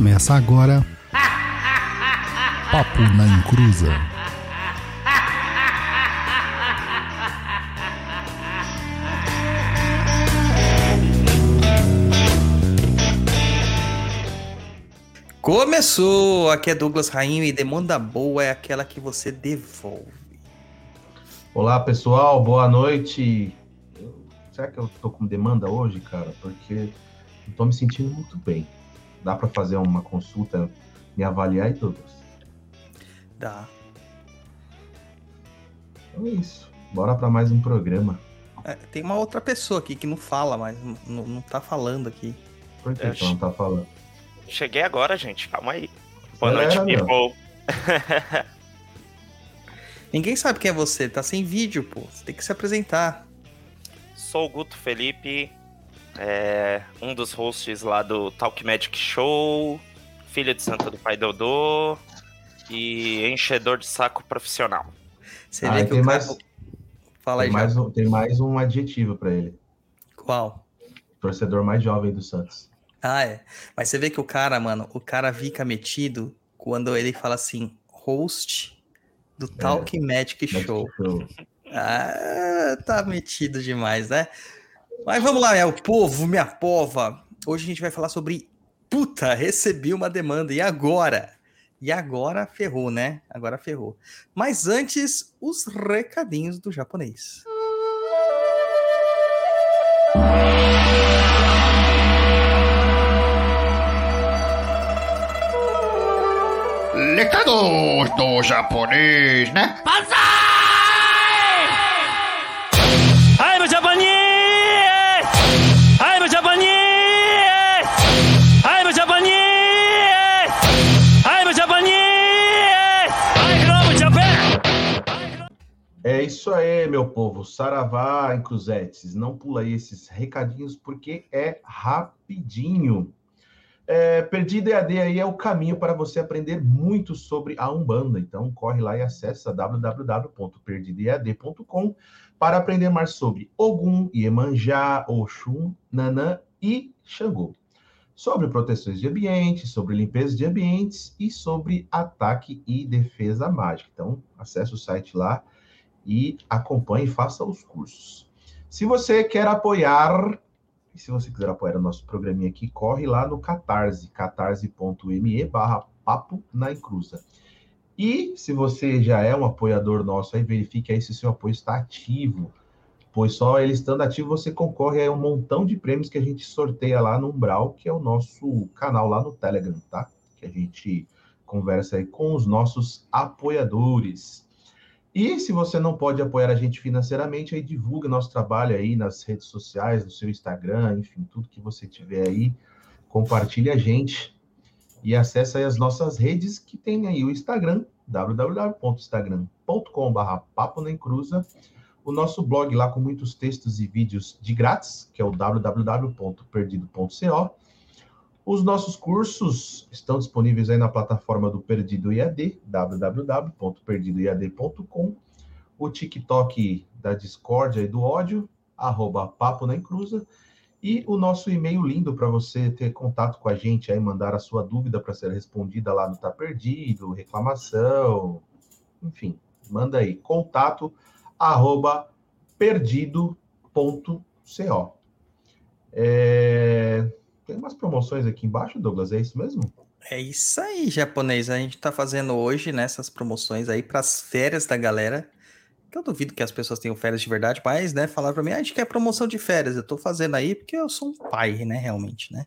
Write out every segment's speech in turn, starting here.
Começa agora. Papo na Encruza. Começou! Aqui é Douglas Rainho e demanda boa é aquela que você devolve. Olá pessoal, boa noite. Será que eu tô com demanda hoje, cara? Porque não tô me sentindo muito bem. Dá para fazer uma consulta, me avaliar e tudo? Dá. Então é isso. Bora para mais um programa. É, tem uma outra pessoa aqui que não fala, mas não, não tá falando aqui. Por que, que ela não tá falando? Cheguei agora, gente. Calma aí. Boa Galera, noite, meu. people. Ninguém sabe quem é você, tá sem vídeo, pô. Você tem que se apresentar. Sou o Guto Felipe, é, um dos hosts lá do Talk Magic Show, filho de Santa do Pai Dodô e enchedor de saco profissional. Você Ah, vê que tem o cara... mais- Fala aí, Tem mais, um, tem mais um adjetivo para ele. Qual? Torcedor mais jovem do Santos. Ah, é. Mas você vê que o cara, mano, o cara fica metido quando ele fala assim, host do Talk Magic Mas, Show. tipo, Ah, tá metido demais, né? Mas vamos lá, meu povo, minha pova. Hoje a gente vai falar sobre puta, recebi uma demanda e agora? E agora ferrou, né? Agora ferrou. Mas antes, os recadinhos do japonês. Recados do japonês, né? I'm É isso aí, meu povo. Saravá Cruzetes. Não pula aí esses recadinhos porque é rapidinho. É, Perdido EAD aí é o caminho para você aprender muito sobre a Umbanda. Então corre lá e acessa www.perdidoead.com para aprender mais sobre Ogum, Iemanjá, Oxum, Nanã e Xangô. Sobre proteções de ambiente, sobre limpeza de ambientes e sobre ataque e defesa mágica. Então acesse o site lá e acompanhe e faça os cursos. Se você quer apoiar, se você quiser apoiar o nosso programinha aqui, corre lá no Catarse, catarse.me barra papo na encruza. E se você já é um apoiador nosso, aí verifique aí se seu apoio está ativo, pois só ele estando ativo você concorre a um montão de prêmios que a gente sorteia lá no Umbral, que é o nosso canal lá no Telegram, tá? Que a gente conversa aí com os nossos apoiadores. E se você não pode apoiar a gente financeiramente, aí divulga nosso trabalho aí nas redes sociais, no seu Instagram, enfim, tudo que você tiver aí, compartilhe a gente e acesse aí as nossas redes que tem aí o Instagram, www.instagram.com.br papo na encruza, o nosso blog lá com muitos textos e vídeos de grátis, que é o www.perdido.co, os nossos cursos estão disponíveis aí na plataforma do Perdido IAD, www.perdidoiad.com. O TikTok da discórdia e do ódio, arroba Papo na Encruza. E o nosso e-mail lindo para você ter contato com a gente aí, mandar a sua dúvida para ser respondida lá no Tá Perdido, reclamação, enfim, manda aí, contato arroba perdido.co. É... Tem umas promoções aqui embaixo, Douglas, é isso mesmo? É isso aí, japonês. A gente tá fazendo hoje nessas promoções aí pras férias da galera. Que eu duvido que as pessoas tenham férias de verdade, mas, né, falaram pra mim, ah, a gente quer promoção de férias. Eu tô fazendo aí porque eu sou um pai, né, realmente, né?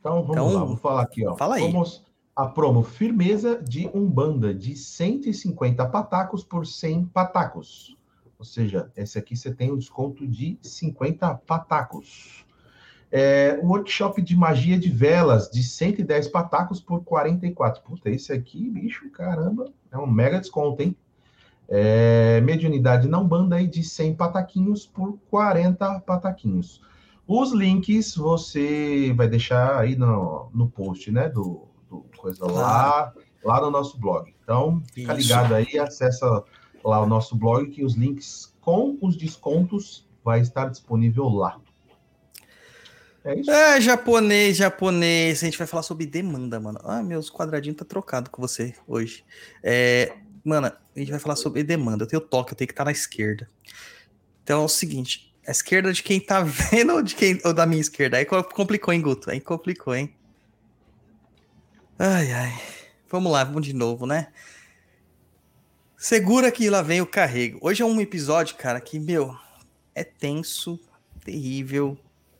Então vamos Então, lá, vou falar aqui, ó. fala aí. Promos- a promo Firmeza de Umbanda de 150 patacos por 100 patacos. Ou seja, esse aqui você tem um desconto de 50 patacos. É, o workshop de magia de velas de 110 patacos por 44. Puta, esse aqui, bicho, caramba, é um mega desconto, hein? É, mediunidade não banda aí de 100 pataquinhos por 40 pataquinhos. Os links você vai deixar aí no, no post, né? Do, do coisa lá, lá no nosso blog. Então, fica Isso. ligado aí, acessa lá o nosso blog, que os links com os descontos vai estar disponível lá. É isso. É, japonês, japonês. A gente vai falar sobre demanda, mano. Ah, meus quadradinhos tá trocado com você hoje. É, mano, a gente vai falar sobre demanda. Eu tenho toque, eu tenho que estar na esquerda. Então é o seguinte: a esquerda de quem tá vendo ou, de quem, ou da minha esquerda? Aí co- complicou, hein, Guto? Aí complicou, hein? Ai, ai. Vamos lá, vamos de novo, né? Segura que lá vem o carrego. Hoje é um episódio, cara, que, meu, é tenso, terrível,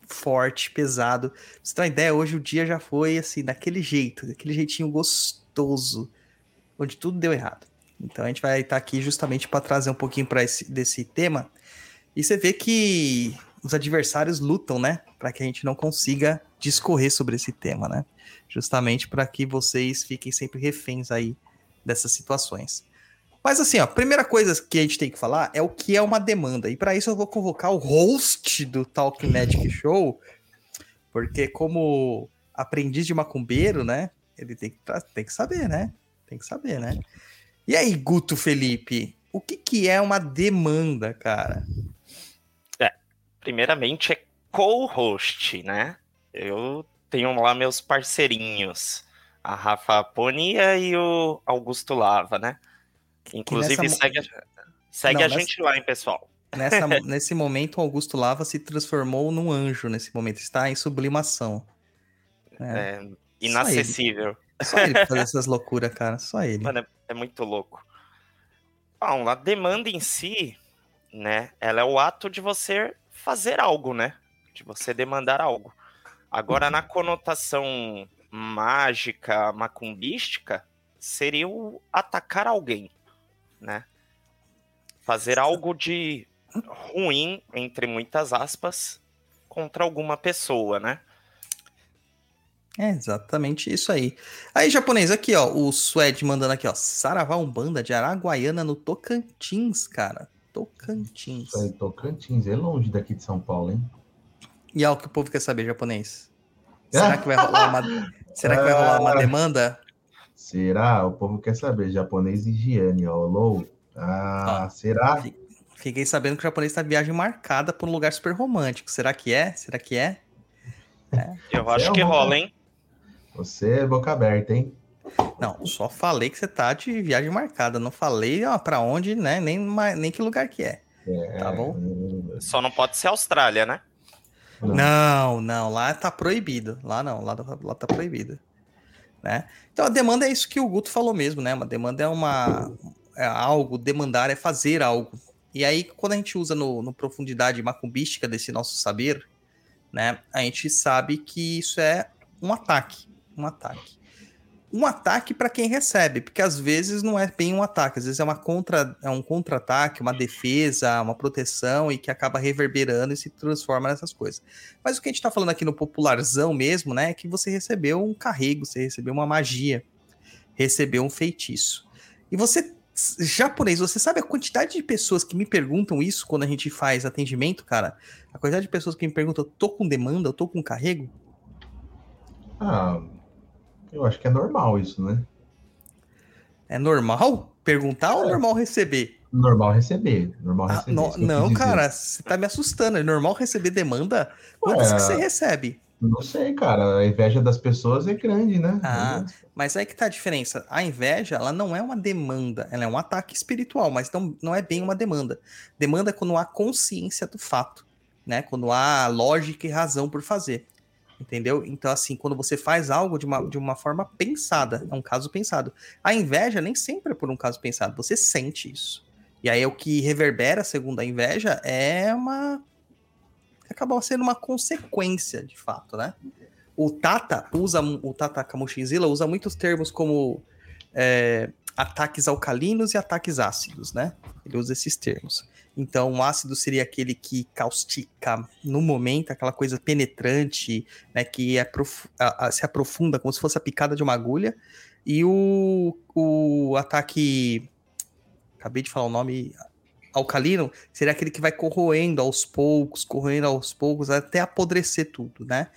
forte, pesado. Pra você ter uma ideia, hoje o dia já foi assim, daquele jeito, daquele jeitinho gostoso, onde tudo deu errado. Então a gente vai estar aqui justamente para trazer um pouquinho para esse desse tema. E você vê que os adversários lutam, né, para que a gente não consiga discorrer sobre esse tema, né? Justamente para que vocês fiquem sempre reféns aí dessas situações. Mas assim, ó, a primeira coisa que a gente tem que falar é o que é uma demanda. E para isso eu vou convocar o host do Talk Magic Show, porque como aprendiz de macumbeiro, né? Ele tem que, tem que saber, né? Tem que saber, né? E aí, Guto Felipe, o que, que é uma demanda, cara? Primeiramente é co-host, né? Eu tenho lá meus parceirinhos, a Rafa Ponia e o Augusto Lava, né? Inclusive, nessa segue, a, segue Não, a nessa- gente lá, hein, pessoal? Nessa, nesse momento, o Augusto Lava se transformou num anjo. Nesse momento, está em sublimação. É, É, inacessível. Só ele pra fazer essas loucuras, cara. Só ele. Mano, é, é muito louco. Bom, a demanda em si, né? Ela é o ato de você fazer algo, né? De você demandar algo. Agora, na conotação mágica, macumbística, seria o atacar alguém, né? Fazer algo de ruim, entre muitas aspas, contra alguma pessoa, né? É exatamente isso aí. Aí, japonês, aqui, ó. O Suede mandando aqui, ó. Saravá Umbanda de Araguaiana no Tocantins, cara. Tocantins. Isso aí, Tocantins, é longe daqui de São Paulo, hein? E é o que o povo quer saber, japonês. Será que vai rolar uma, será que vai rolar uma demanda? Será? O povo quer saber. Japonês e higiene, ó. Alô? Ah, Ó, será? Fiquei sabendo que o japonês tá viagem marcada por um lugar super romântico. Será que é? Será que é? Eu acho é que rola, hein? Você é boca aberta, hein? Não, só falei que você tá de viagem marcada. Não falei ó, pra onde, né? Nem, nem que lugar que é. Tá bom? Só não pode ser Austrália, né? Não. Não, não, lá tá proibido. Lá não, lá, lá tá proibido. Né? Então a demanda é isso que o Guto falou mesmo, né? Uma demanda é uma é algo, demandar é fazer algo. E aí, quando a gente usa no, no profundidade macumbística desse nosso saber, né? A gente sabe que isso é um ataque. Um ataque. Um ataque para quem recebe, porque às vezes não é bem um ataque, às vezes é uma contra, é um contra-ataque, uma defesa, uma proteção e que acaba reverberando e se transforma nessas coisas. Mas o que a gente tá falando aqui no popularzão mesmo, né, é que você recebeu um carrego, você recebeu uma magia, recebeu um feitiço. E você, japonês, você sabe a quantidade de pessoas que me perguntam isso quando a gente faz atendimento, cara? A quantidade de pessoas que me perguntam, eu tô com demanda, eu tô com carrego? Ah, eu acho que é normal isso, né? É normal perguntar ou É. normal receber? Normal receber. Normal Ah, receber. no- que eu não, cara, você tá me assustando. É normal receber demanda? Quantas Ué, que você recebe? Não sei, cara. A inveja das pessoas é grande, né? Ah, Mas aí que tá a diferença. A inveja, ela não é uma demanda, ela é um ataque espiritual, mas não, não é bem uma demanda. Demanda é quando há consciência do fato, né? Quando há lógica e razão por fazer. Entendeu? Então, assim, quando você faz algo de uma, de uma forma pensada, é um caso pensado. A inveja nem sempre é por um caso pensado, você sente isso. E aí o que reverbera, segundo a inveja, é uma. acaba sendo uma consequência, de fato, né? O Tata usa, o Tata Kamushinzila usa muitos termos como é, ataques alcalinos e ataques ácidos, né? Ele usa esses termos. Então, o ácido seria aquele que caustica no momento, aquela coisa penetrante, né? Que é profu- a- a- se aprofunda como se fosse a picada de uma agulha. E o, o ataque. Acabei de falar o nome. Alcalino seria aquele que vai corroendo aos poucos, corroendo aos poucos, até apodrecer tudo, né?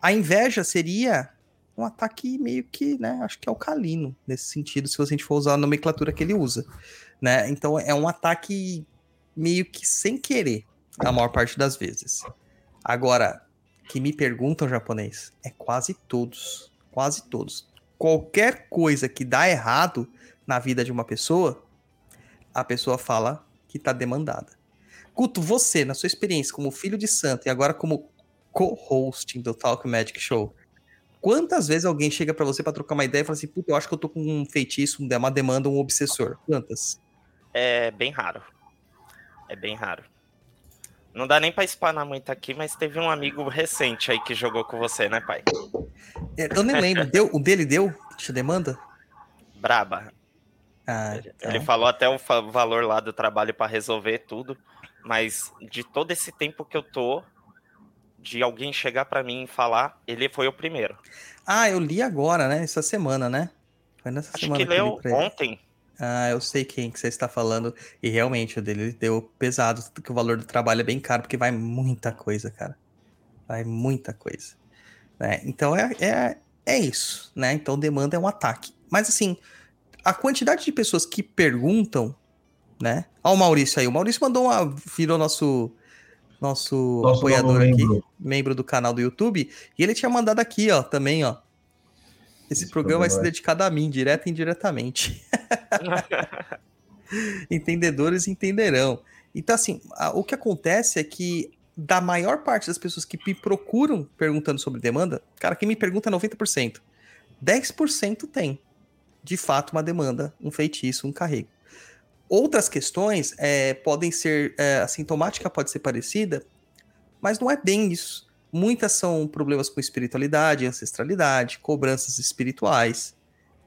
A inveja seria um ataque meio que, né, acho que alcalino, nesse sentido, se a gente for usar a nomenclatura que ele usa, né? Então é um ataque meio que sem querer, a maior parte das vezes. Agora, que me perguntam japonês é quase todos. Quase todos. Qualquer coisa que dá errado na vida de uma pessoa, a pessoa fala que tá demandada. Guto, você, na sua experiência como filho de santo e agora como co-hosting do Talk Magic Show, quantas vezes alguém chega pra você pra trocar uma ideia e fala assim, puta, eu acho que eu tô com um feitiço, uma demanda, um obsessor? Quantas? É bem raro. É bem raro. Não dá nem pra espanar muito aqui, mas teve um amigo recente aí que jogou com você, né, pai? É, Eu nem lembro. Deu, o dele deu? Te demanda? Braba. Ah, Ele então. falou até o valor lá do trabalho pra resolver tudo, mas de todo esse tempo que eu tô, de alguém chegar pra mim e falar, ele foi o primeiro. Ah, eu li agora, né? Essa semana, né? Foi nessa Acho semana que eu li leu ele. ontem. Ah, eu sei quem que você está falando. E realmente, o dele deu pesado, que o valor do trabalho é bem caro, porque vai muita coisa, cara. Vai muita coisa. né? Então é, é, é isso, né? Então demanda é um ataque. Mas assim, a quantidade de pessoas que perguntam, né? Ó, o Maurício aí. O Maurício mandou uma. virou nosso. Nosso, Nosso apoiador aqui, membro. membro do canal do YouTube. E ele tinha mandado aqui, ó, também, ó. Esse, Esse programa vai ser programa é- dedicado a mim, direto e indiretamente. Entendedores entenderão. Então, assim, o que acontece é que da maior parte das pessoas que me procuram perguntando sobre demanda, cara, quem me pergunta é 90%. 10% tem, de fato, uma demanda, um feitiço, um carrego. Outras questões é, podem ser, é, a sintomática pode ser parecida, mas não é bem isso. Muitas são problemas com espiritualidade, ancestralidade, cobranças espirituais.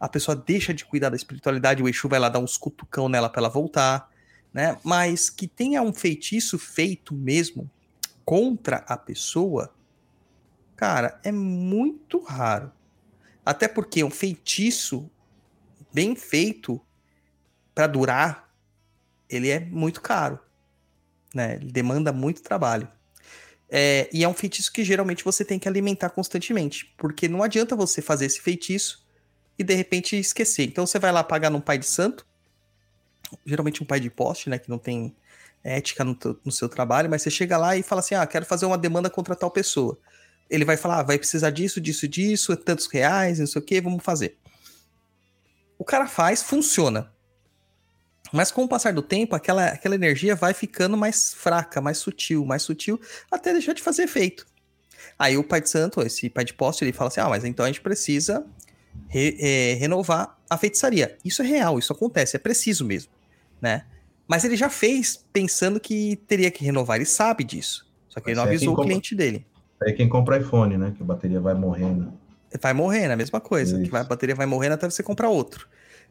A pessoa deixa de cuidar da espiritualidade, o Exu vai lá dar uns cutucão nela para ela voltar, né? Mas que tenha um feitiço feito mesmo contra a pessoa, cara, é muito raro. Até porque um feitiço bem feito para durar, ele é muito caro, né? Ele demanda muito trabalho. É, e é um feitiço que geralmente você tem que alimentar constantemente, porque não adianta você fazer esse feitiço e de repente esquecer. Então você vai lá pagar num pai de santo, geralmente um pai de poste, né, que não tem ética no, no seu trabalho, mas você chega lá e fala assim: ah, quero fazer uma demanda contra tal pessoa. Ele vai falar: ah, vai precisar disso, disso, disso, é tantos reais, não sei o que, vamos fazer. O cara faz, funciona. Mas com o passar do tempo, aquela, aquela energia vai ficando mais fraca, mais sutil, mais sutil, até deixar de fazer efeito. Aí o pai de santo, esse pai de poste, ele fala assim: ah, mas então a gente precisa re- é, renovar a feitiçaria. Isso é real, isso acontece, é preciso mesmo, né? Mas ele já fez pensando que teria que renovar, ele sabe disso. Só que ele não é avisou o compra- cliente dele. Aí quem compra iPhone, né? Que a bateria vai morrendo. Vai morrendo, é a mesma coisa. Que vai- a bateria vai morrendo até você comprar outro,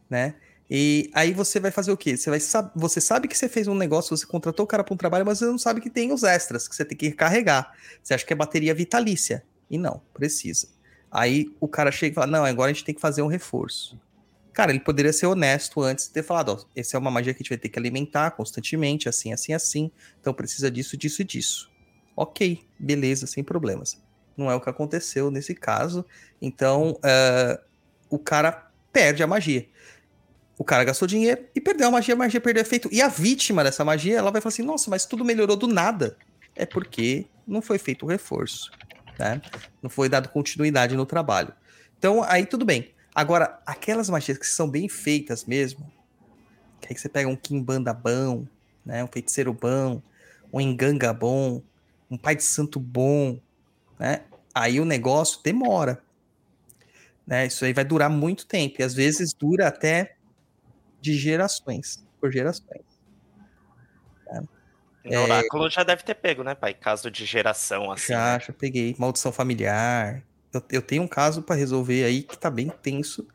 né? E aí você vai fazer o quê? Você, vai você sabe que você fez um negócio, você contratou o cara para um trabalho, mas você não sabe que tem os extras, que você tem que carregar. Você acha que é bateria vitalícia. E não, precisa. Aí o cara chega e fala: Não, agora a gente tem que fazer um reforço. Cara, ele poderia ser honesto antes de ter falado: Ó, essa é uma magia que a gente vai ter que alimentar constantemente, assim, assim, assim. Então precisa disso, disso e disso. Ok, beleza, sem problemas. Não é o que aconteceu nesse caso. Então, eh, o cara perde a magia. O cara gastou dinheiro e perdeu a magia, a magia perdeu efeito. E a vítima dessa magia, ela vai falar assim: nossa, mas tudo melhorou do nada. É porque não foi feito o reforço, né? Não foi dado continuidade no trabalho. Então, aí tudo bem. Agora, aquelas magias que são bem feitas mesmo, que aí você pega um Kimbanda bom, né? Um feiticeiro bom, um enganga bom, um pai de santo bom, né? Aí o negócio demora. Né? Isso aí vai durar muito tempo. E às vezes dura até de gerações, por gerações. No É. oráculo já deve ter pego, né, pai? Caso de geração, assim. Já, né? já peguei. Maldição familiar. Eu, eu tenho um caso pra resolver aí que tá bem tenso.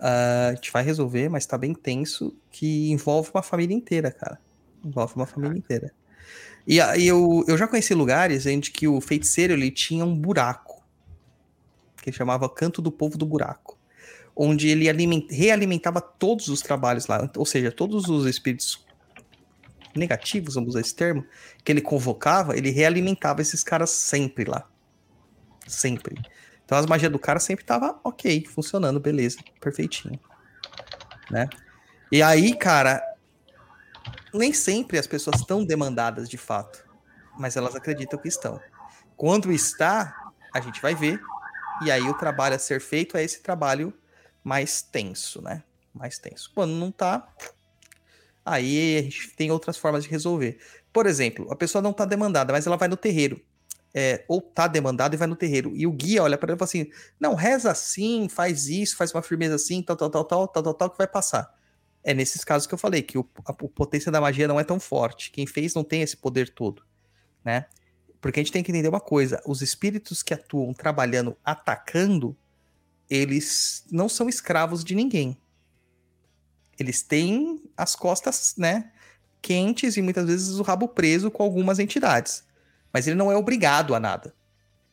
Ah, a gente vai resolver, mas tá bem tenso, que envolve uma família inteira, cara. Envolve uma família inteira. E aí eu, eu já conheci lugares onde que o feiticeiro ele tinha um buraco. Que ele chamava Canto do Povo do Buraco. Onde ele aliment- realimentava todos os trabalhos lá. Ou seja, todos os espíritos negativos, vamos usar esse termo, que ele convocava, ele realimentava esses caras sempre lá. Sempre. Então as magias do cara sempre tava ok, funcionando, beleza, perfeitinho. Né? E aí, cara, nem sempre as pessoas estão demandadas de fato, mas elas acreditam que estão. Quando está, a gente vai ver. E aí o trabalho a ser feito é esse trabalho mais tenso, né? Mais tenso. Quando não tá, aí tem outras formas de resolver. Por exemplo, a pessoa não tá demandada, mas ela vai no terreiro. É, ou tá demandada e vai no terreiro. E o guia olha para ela e fala assim: não, reza assim, faz isso, faz uma firmeza assim, tal, tal, tal, tal, tal, tal, tal, que vai passar. É nesses casos que eu falei, que o, a, a potência da magia não é tão forte. Quem fez não tem esse poder todo, né? Porque a gente tem que entender uma coisa: os espíritos que atuam trabalhando, atacando, eles não são escravos de ninguém. Eles têm as costas, né, quentes e muitas vezes o rabo preso com algumas entidades. Mas ele não é obrigado a nada.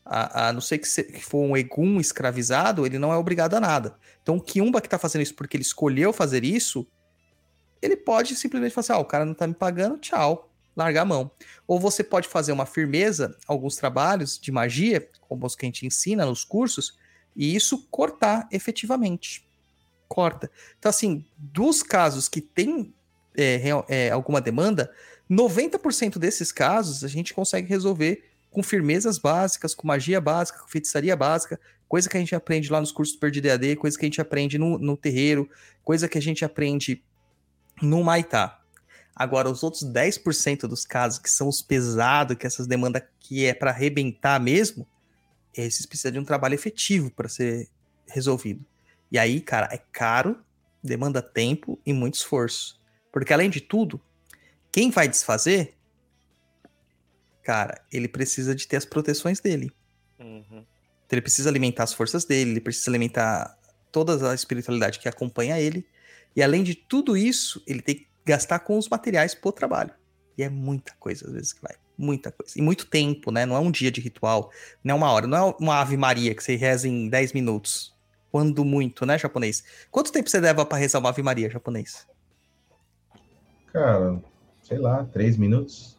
A, a não ser que, se, que for um egum escravizado, ele não é obrigado a nada. Então o Kiumba que tá fazendo isso porque ele escolheu fazer isso, ele pode simplesmente falar assim: ah, o cara não tá me pagando, tchau, largar a mão. Ou você pode fazer uma firmeza, alguns trabalhos de magia, como os que a gente ensina nos cursos, e isso cortar efetivamente. Corta. Então, assim, dos casos que tem é, é, alguma demanda, 90% desses casos a gente consegue resolver com firmezas básicas, com magia básica, com feitiçaria básica, coisa que a gente aprende lá nos cursos do Perdido EAD, coisa que a gente aprende no, no terreiro, coisa que a gente aprende no Maitá. Agora, os outros 10% dos casos que são os pesados, que essas demandas que é para arrebentar mesmo, esses precisam de um trabalho efetivo para ser resolvido. E aí, cara, é caro, demanda tempo e muito esforço. Porque além de tudo, quem vai desfazer, cara, ele precisa de ter as proteções dele. Uhum. Então, ele precisa alimentar as forças dele, ele precisa alimentar toda a espiritualidade que acompanha ele. E além de tudo isso, ele tem que gastar com os materiais pro trabalho. E é muita coisa, às vezes, que vai. Muita coisa. E muito tempo, né? Não é um dia de ritual, não é uma hora, não é uma Ave Maria que você reza em 10 minutos. Quando muito, né, japonês? Quanto tempo você leva pra rezar uma Ave Maria, japonês? Cara, sei lá, três minutos.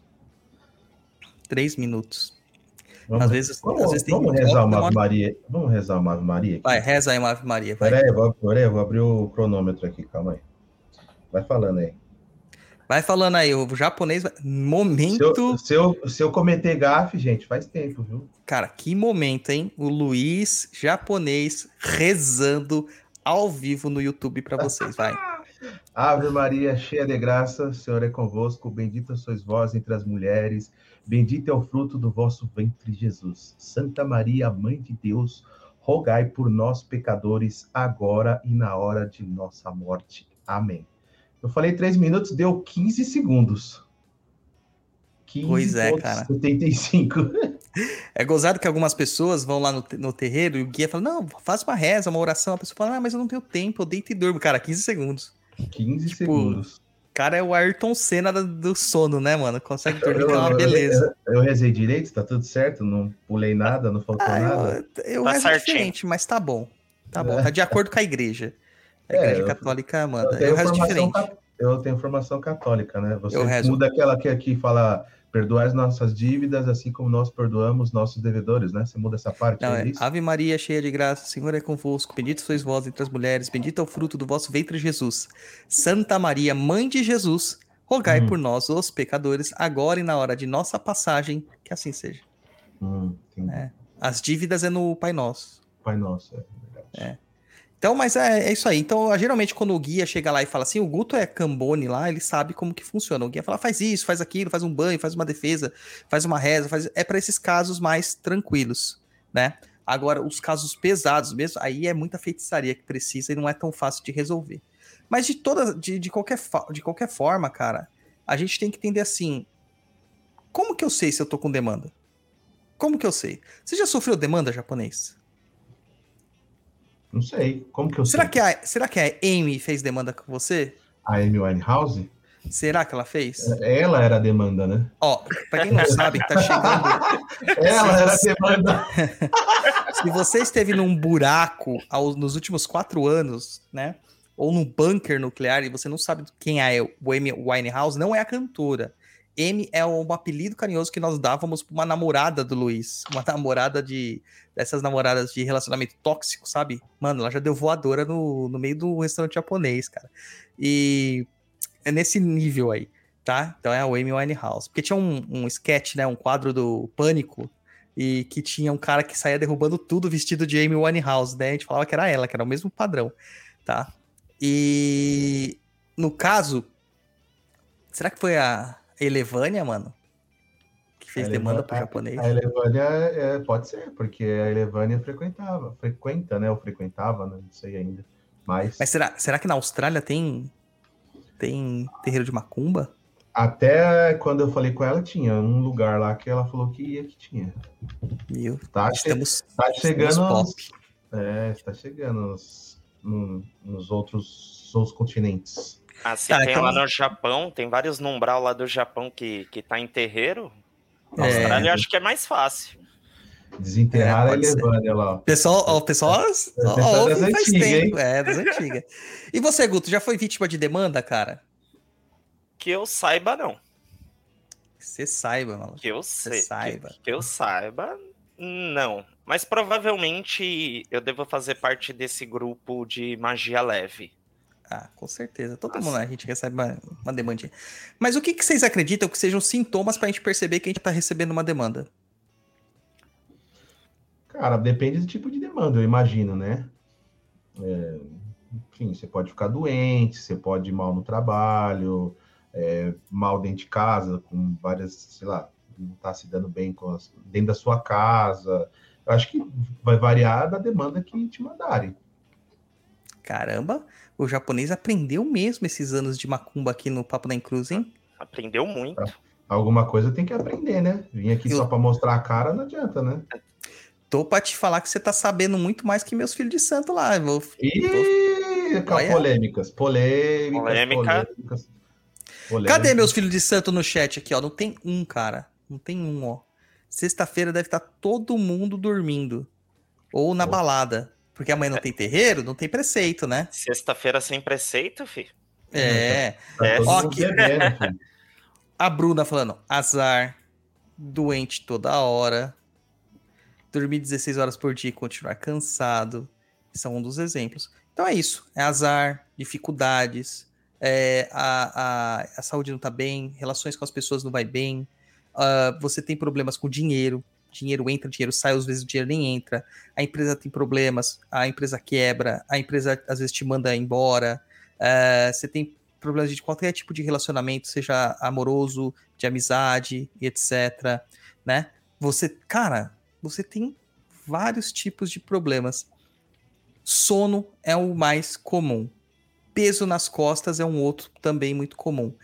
Três minutos. Vamos, Às vezes- vamos, às vezes tem vamos rezar uma Ave Maria. Vamos rezar uma Ave Maria aqui. Vai, reza aí uma Ave Maria. Peraí, vou, peraí, vou abrir o cronômetro aqui, calma aí. Vai falando aí. Vai falando aí, o japonês. vai- Se Momento. eu, se, eu, se eu cometer gafe, gente, faz tempo, viu? Cara, que momento, hein? O Luiz, japonês, rezando ao vivo no YouTube pra vocês. Vai. Ave Maria, cheia de graça, o Senhor é convosco, bendita sois vós entre as mulheres, bendito é o fruto do vosso ventre, Jesus. Santa Maria, Mãe de Deus, rogai por nós, pecadores, agora e na hora de nossa morte. Amém. Eu falei três minutos, deu 15 segundos. 15 Pois é, cara. 75. É gozado que algumas pessoas vão lá no, no terreiro e o guia fala: Não, faz uma reza, uma oração. A pessoa fala: Ah, mas eu não tenho tempo, eu deito e durmo. Cara, 15 segundos. 15 Tipo, segundos. O cara é o Ayrton Senna do sono, né, mano? Consegue dormir, que é uma beleza. Eu, eu rezei direito, tá tudo certo, não pulei nada, não faltou Ah, nada. eu, eu Tá rezo certinho. diferente, mas tá bom. Tá bom, É. tá de acordo com a igreja. A É, igreja eu- católica Eu manda. Eu formação diferente. ca- Eu tenho formação católica, né? Você Eu rezo. muda aquela que aqui fala perdoar as nossas dívidas, assim como nós perdoamos nossos devedores, né? Você muda essa parte, Não, é é, isso? Ave Maria, cheia de graça, o Senhor é convosco, bendito sois vós entre as mulheres, bendito é o fruto do vosso ventre, Jesus. Santa Maria, Mãe de Jesus, rogai Hum. por nós, os pecadores, agora e na hora de nossa passagem, que assim seja. Hum. É. As dívidas é no Pai Nosso. Pai nosso, é verdade. Então, mas é, é isso aí. Então, geralmente, quando o guia chega lá e fala assim, o Guto é Cambone lá, ele sabe como que funciona. O guia fala, faz isso, faz aquilo, faz um banho, faz uma defesa, faz uma reza, faz... é para esses casos mais tranquilos, né? Agora, os casos pesados mesmo, aí é muita feitiçaria que precisa e não é tão fácil de resolver. Mas de toda, de, de, qualquer, de qualquer forma, cara, a gente tem que entender assim, como que eu sei se eu tô com demanda? Como que eu sei? Você já sofreu demanda japonês? Não sei, como que eu Será sei? que, a, será que a Amy fez demanda com você? A Amy Winehouse? Será que ela fez? Ela era a demanda, né? Ó, pra quem não sabe, tá chegando. Ela era a demanda. Se você esteve num buraco ao- nos últimos quatro anos, né? Ou num bunker nuclear e você não sabe quem é o Amy Winehouse, não é a cantora. Amy é um apelido carinhoso que nós dávamos pra uma namorada do Luiz. Uma namorada de. Dessas namoradas de relacionamento tóxico, sabe? Mano, ela já deu voadora no, no meio do restaurante japonês, cara. E é nesse nível aí, tá? Então é a Amy Winehouse. Porque tinha um, um sketch, né? Um quadro do Pânico. e que tinha um cara que saía derrubando tudo vestido de Amy Winehouse, né? A gente falava que era ela, que era o mesmo padrão, tá? E no caso, será que foi a Elevânia, mano? Que fez demanda pro japonês? A Elevânia é, pode ser, porque a Elevânia frequentava, frequenta, né? Ou frequentava, né? não sei ainda. Mas, Mas será, será que na Austrália tem tem terreiro de macumba? até quando eu falei com ela, tinha um lugar lá que ela falou que ia que tinha. Meu, Tá, estamos, tá chegando. pop. É, tá chegando nos, no- nos outros, outros continentes. Assim, Tá, tem então- lá no Japão, tem vários numbral lá do Japão que, que tá em terreiro. Na É. Austrália eu acho que é mais fácil. Desenterrar É, a. Elevânia lá. Pessoal, ó, o pessoal, ó, pessoal ó, ouve das faz antigas, tempo, é, das antigas. E você, Guto, já foi vítima de demanda, cara? Que eu saiba, não. Que Você saiba, mano. Que eu sei. saiba. Que, que eu saiba, não. Mas provavelmente eu devo fazer parte desse grupo de magia leve. Ah, com certeza. Todo Nossa. mundo, a gente recebe uma, uma demandinha. Mas o que, que vocês acreditam que sejam sintomas pra gente perceber que a gente tá recebendo uma demanda? Cara, depende do tipo de demanda, eu imagino, né? É, enfim, você pode ficar doente, você pode ir mal no trabalho, é, mal dentro de casa, com várias, sei lá, não tá se dando bem com as- dentro da sua casa. Eu acho que vai variar da demanda que te mandarem. Caramba, o japonês aprendeu mesmo esses anos de macumba aqui no Papo da Incruz, hein? Aprendeu muito. Alguma coisa tem que aprender, né? Vim aqui Eu- só para mostrar a cara, não adianta, né? Tô pra te falar que você tá sabendo muito mais que meus filhos de santo lá. Eu vou, Ih, com Olha. polêmicas, polêmicas, Polêmica. polêmicas. polêmicas. Cadê meus filhos de santo no chat aqui, ó? Não tem um, cara. Não tem um, ó. Sexta-feira deve estar todo mundo dormindo. Ou na Ó. balada. Porque amanhã não tem terreiro, não tem preceito, né? Sexta-feira sem preceito, fi. É. É, ó, que-. A Bruna falando, azar, doente toda hora, dormir 16 horas por dia e continuar cansado. São um dos exemplos. Então é isso. É azar, dificuldades, é, a, a, a saúde não tá bem, relações com as pessoas não vai bem, ah, você tem problemas com dinheiro, dinheiro entra, dinheiro sai, às vezes o dinheiro nem entra, a empresa tem problemas, a empresa quebra, a empresa às vezes te manda embora, ah, você tem problemas de qualquer tipo de relacionamento, seja amoroso, de amizade etc, né? Você, cara, você tem vários tipos de problemas. Sono é o mais comum. Peso nas costas é um outro também muito comum.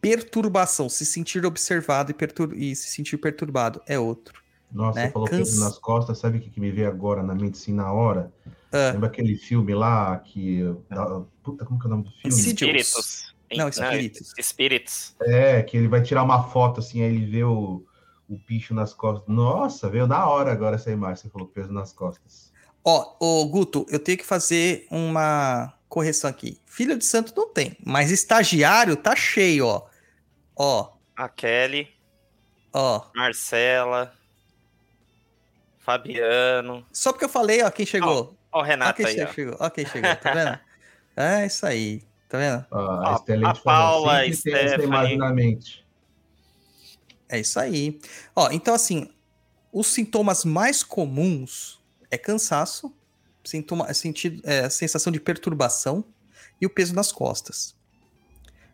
Perturbação, se sentir observado e, e se sentir perturbado é outro. Nossa, né? você falou Cansa- peso nas costas, sabe o que, que me veio agora na mente, assim, na hora? Ah. Lembra aquele filme lá que... da- Puta, como que é o nome do filme? Espíritos. Não, espíritos. Espíritos. É, que ele vai tirar uma foto, assim, aí ele vê o, o bicho nas costas. Nossa, veio na hora agora essa imagem, você falou peso nas costas. Ó, ô Guto, eu tenho que fazer uma correção aqui. Filho de santo não tem, mas estagiário tá cheio, ó. Ó, A Kelly, ó. Marcela, Fabiano. Só porque eu falei, ó, quem chegou. Ó o Ó Renato quem aí, ó. chegou, ó quem chegou, tá vendo? é isso aí, tá vendo? A, Ó, a a Paula, a Stephanie. imagem na mente. É isso aí. Ó, então assim, os sintomas mais comuns é cansaço, sintoma, sentido, é, sensação de perturbação e o peso nas costas.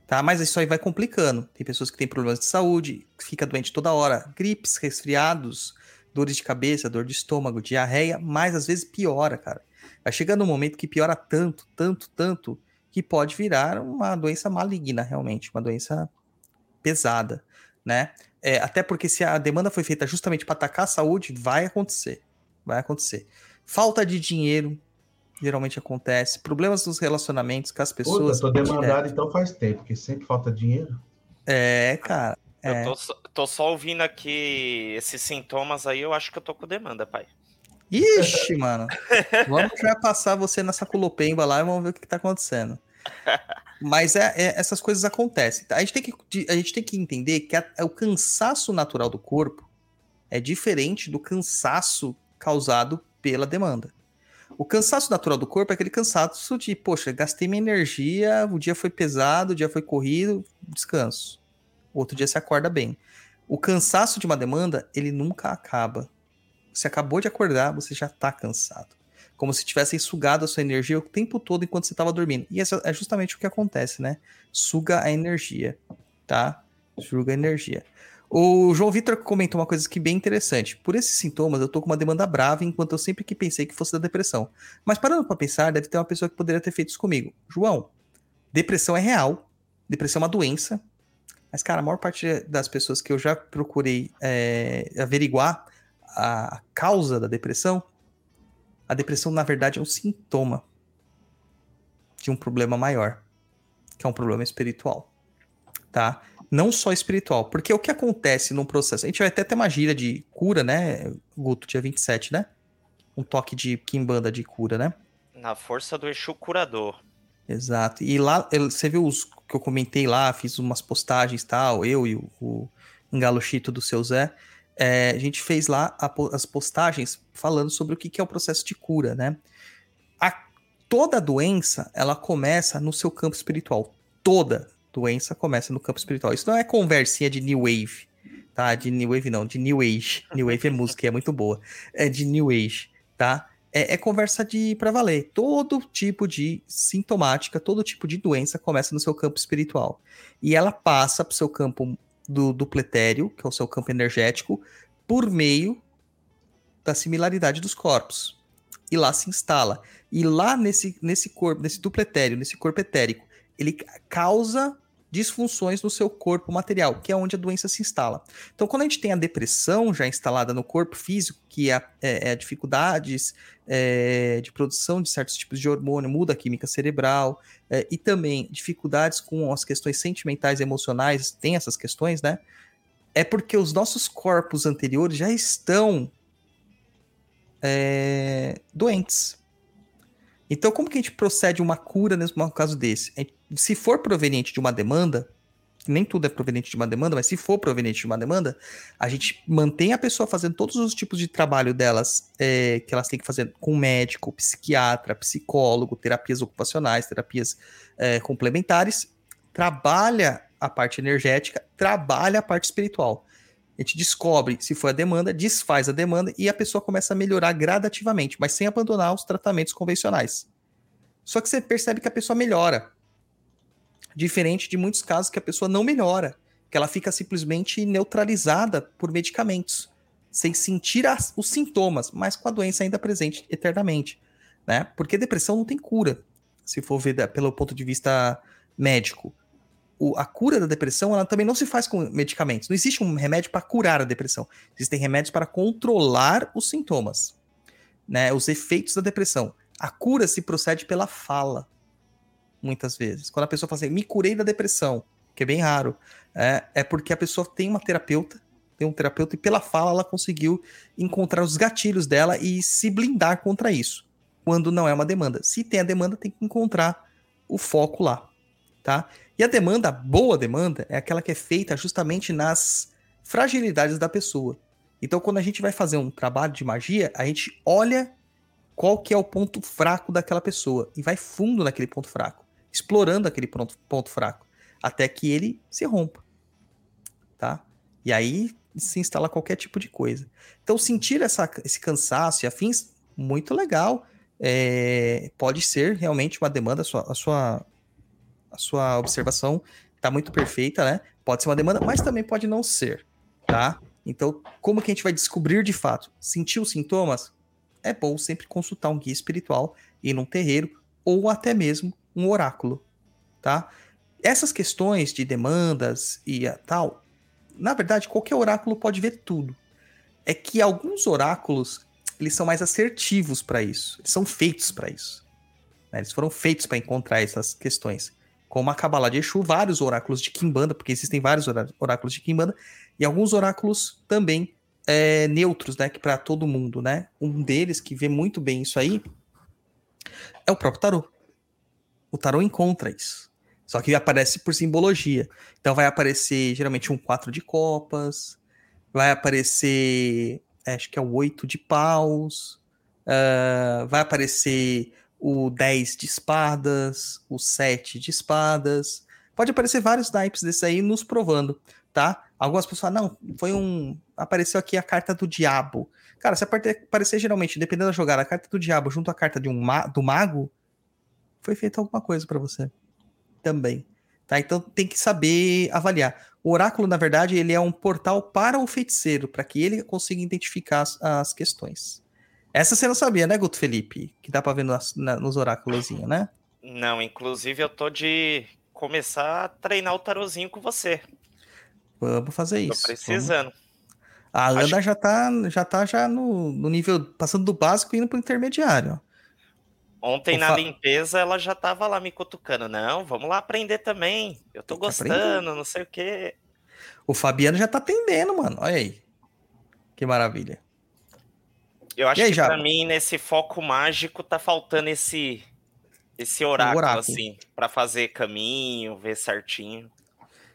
Tá? Mas isso aí vai complicando. Tem pessoas que têm problemas de saúde, que fica doente toda hora, gripes, resfriados, dores de cabeça, dor de estômago, diarreia, mas às vezes piora, cara. Vai chegando um momento que piora tanto, tanto, tanto, que pode virar uma doença maligna, realmente, uma doença pesada, né? É, até porque se a demanda foi feita justamente para atacar a saúde, vai acontecer. Vai acontecer. Falta de dinheiro, geralmente acontece. Problemas nos relacionamentos com as Puta, pessoas. tô demandado então faz tempo, porque sempre falta dinheiro. É, cara. É. Eu tô, só- tô só ouvindo aqui esses sintomas aí, eu acho que eu tô com demanda, pai. Ixi, mano. Vamos já passar você nessa culopemba lá e vamos ver o que, que tá acontecendo. Mas é, é- essas coisas acontecem. A gente tem que, a gente tem que entender que a- o cansaço natural do corpo é diferente do cansaço causado pela demanda. O cansaço natural do corpo é aquele cansaço de, poxa, gastei minha energia, o dia foi pesado, o dia foi corrido, descanso. Outro dia você acorda bem. O cansaço de uma demanda, ele nunca acaba. Você acabou de acordar, você já tá cansado. Como se tivessem sugado a sua energia o tempo todo enquanto você estava dormindo. E é justamente o que acontece, né? Suga a energia, tá? Suga a energia. O João Vitor comentou uma coisa que bem interessante. Por esses sintomas, eu tô com uma demanda brava, enquanto eu sempre que pensei que fosse da depressão. Mas parando para pensar, deve ter uma pessoa que poderia ter feito isso comigo. João, depressão é real. Depressão é uma doença. Mas, cara, a maior parte das pessoas que eu já procurei é, averiguar a causa da depressão, a depressão, na verdade, é um sintoma de um problema maior, que é um problema espiritual. Tá? não só espiritual. Porque o que acontece num processo. A gente vai até ter uma gira de cura, né, Guto, dia 27, né? Um toque de Kimbanda de cura, né? Na força do Exu Curador. Exato. E lá, você viu os que eu comentei lá, fiz umas postagens tal, eu e o, o Engalochito do seu Zé. É, a gente fez lá a, as postagens falando sobre o que, que é o processo de cura, né? A, toda doença, ela começa no seu campo espiritual. Toda doença começa no campo espiritual. Isso não é conversinha de New Wave, tá? De New Wave não, de New Age. New Wave é música, é muito boa. É de New Age, tá? É, é conversa de para valer. Todo tipo de sintomática, todo tipo de doença começa no seu campo espiritual. E ela passa para o seu campo do, do pletério, que é o seu campo energético, por meio da similaridade dos corpos. E lá se instala. E lá nesse, nesse corpo, nesse dupletério, nesse corpo etérico, ele causa disfunções no seu corpo material, que é onde a doença se instala. Então, quando a gente tem a depressão já instalada no corpo físico, que é, é, é dificuldades é, de produção de certos tipos de hormônio, muda a química cerebral, é, e também dificuldades com as questões sentimentais e emocionais, tem essas questões, né? É porque os nossos corpos anteriores já estão é, doentes. Então, como que a gente procede uma cura nesse caso desse? Se for proveniente de uma demanda, nem tudo é proveniente de uma demanda, mas se for proveniente de uma demanda, a gente mantém a pessoa fazendo todos os tipos de trabalho delas é, que elas têm que fazer com médico, psiquiatra, psicólogo, terapias ocupacionais, terapias é, complementares, trabalha a parte energética, trabalha a parte espiritual. A gente descobre se foi a demanda, desfaz a demanda e a pessoa começa a melhorar gradativamente, mas sem abandonar os tratamentos convencionais. Só que você percebe que a pessoa melhora. Diferente de muitos casos que a pessoa não melhora, que ela fica simplesmente neutralizada por medicamentos, sem sentir as, os sintomas, mas com a doença ainda presente eternamente. Né? Porque depressão não tem cura, se for ver pelo ponto de vista médico o, a cura da depressão ela também não se faz com medicamentos. Não existe um remédio para curar a depressão. Existem remédios para controlar os sintomas, né, os efeitos da depressão. A cura se procede pela fala, muitas vezes. Quando a pessoa fala assim, me curei da depressão, que é bem raro, é, é porque a pessoa tem uma terapeuta, tem um terapeuta, e pela fala ela conseguiu encontrar os gatilhos dela e se blindar contra isso, quando não é uma demanda. Se tem a demanda, tem que encontrar o foco lá, tá? E a demanda, a boa demanda, é aquela que é feita justamente nas fragilidades da pessoa. Então, quando a gente vai fazer um trabalho de magia, a gente olha qual que é o ponto fraco daquela pessoa e vai fundo naquele ponto fraco, explorando aquele ponto, ponto fraco, até que ele se rompa, tá? E aí se instala qualquer tipo de coisa. Então, sentir essa, esse cansaço e afins, muito legal. É, pode ser realmente uma demanda, a sua, a sua a sua observação está muito perfeita, né? Pode ser uma demanda, mas também pode não ser, tá? Então, como que a gente vai descobrir de fato? Sentir os sintomas? É bom sempre consultar um guia espiritual, ir num terreiro ou até mesmo um oráculo, tá? Essas questões de demandas e tal, na verdade, qualquer oráculo pode ver tudo. É que alguns oráculos, eles são mais assertivos para isso. Eles são feitos para isso. Né? Eles foram feitos para encontrar essas questões como a Kabbalah de Exu, vários oráculos de Kimbanda, porque existem vários oráculos de Kimbanda, e alguns oráculos também é, neutros, né, que para todo mundo, né? Um deles que vê muito bem isso aí é o próprio tarô. O tarô encontra isso. Só que aparece por simbologia. Então vai aparecer geralmente um 4 de copas, vai aparecer, acho que é o 8 de paus, uh, vai aparecer o 10 de espadas, o 7 de espadas. Pode aparecer vários naipes desse aí nos provando. tá? Algumas pessoas falam, não, foi um. Apareceu aqui a carta do diabo. Cara, se aparecer geralmente, dependendo da jogada, a carta do diabo junto à carta de um ma- do mago, foi feita alguma coisa pra você. Também. Tá? Então tem que saber avaliar. O oráculo, na verdade, ele é um portal para o feiticeiro, para que ele consiga identificar as, as questões. Essa você não sabia, né, Guto Felipe? Que dá pra ver nas- na- nos oráculozinhos, né? Não, inclusive eu tô de começar a treinar o tarozinho com você. Vamos fazer Tô isso. Vamos- precisando. A Acho Ana já tá, já tá já no, no nível, passando do básico e indo pro intermediário. Ontem Ô, na Fa- limpeza ela já tava lá me cutucando. Não, vamos lá aprender também. Eu tô Tem gostando, não sei o quê. O Fabiano já tá atendendo, mano. Olha aí. Que maravilha. Eu acho aí, que pra Japa? mim, nesse foco mágico, tá faltando esse esse oráculo, oráculo. assim, pra fazer caminho, ver certinho.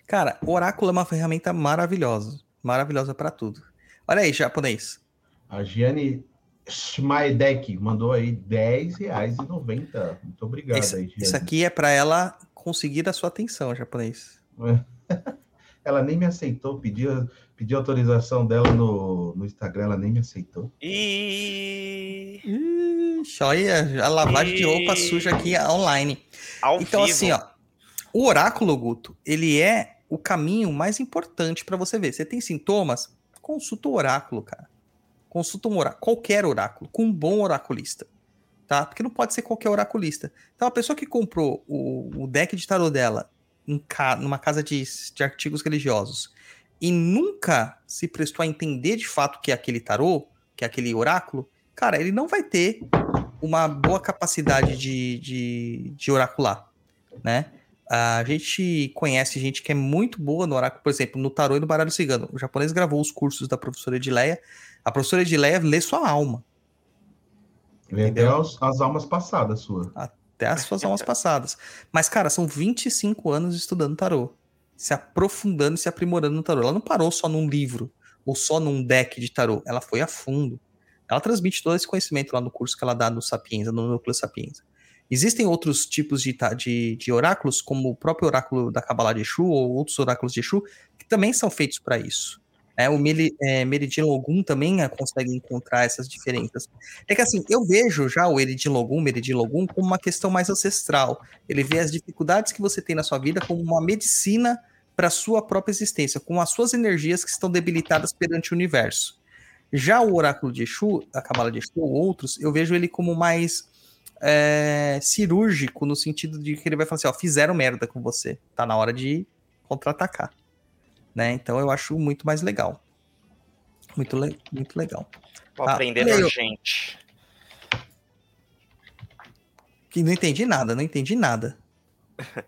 Cara, o oráculo é uma ferramenta maravilhosa. Maravilhosa pra tudo. Olha aí, japonês. A Giane Schmaedek mandou aí R$10,90. Muito obrigado Esse, aí, Giane. isso aqui é pra ela conseguir a sua atenção, japonês. Ela nem me aceitou, pedi, pedi autorização dela no, no Instagram, ela nem me aceitou. E Ixi, olha a lavagem de roupa E- suja aqui online. ao Então, vivo. assim, ó, o oráculo, Guto, ele é o caminho mais importante pra você ver. Você tem sintomas? Consulta o oráculo, cara. Consulta um oráculo, qualquer oráculo, com um bom oraculista, tá? Porque não pode ser qualquer oraculista. Então, a pessoa que comprou o, o deck de tarô dela em ca- numa casa de, de artigos religiosos e nunca se prestou a entender de fato que é aquele tarô, que é aquele oráculo, cara, ele não vai ter uma boa capacidade de, de, de oracular, né? A gente conhece gente que é muito boa no oráculo, por exemplo, no tarô e no baralho cigano. O japonês gravou os cursos da professora Edileia. A professora Edileia lê sua alma, Vem até as, as almas passadas sua. Até as suas almas passadas. Mas, cara, são 25 anos estudando tarô, se aprofundando e se aprimorando no tarô. Ela não parou só num livro ou só num deck de tarô, ela foi a fundo. Ela transmite todo esse conhecimento lá no curso que ela dá no Sapienza, no Núcleo Sapienza. Existem outros tipos de, de, de oráculos, como o próprio oráculo da Kabbalah de Exu ou outros oráculos de Exu, que também são feitos para isso. É, o Meli, é, também é, consegue encontrar essas diferenças. É que assim, eu vejo já o Eridin Logum, Meridin Logum, como uma questão mais ancestral. Ele vê as dificuldades que você tem na sua vida como uma medicina para sua própria existência, com as suas energias que estão debilitadas perante o universo. Já o oráculo de Exu, a Cabala de Exu ou outros, eu vejo ele como mais é, cirúrgico, no sentido de que ele vai falar assim, ó, fizeram merda com você, tá na hora de contra-atacar. Né? Então eu acho muito mais legal. Muito, le muito legal. Vou Ah, aprender eu- urgente. Que não entendi nada, não entendi nada.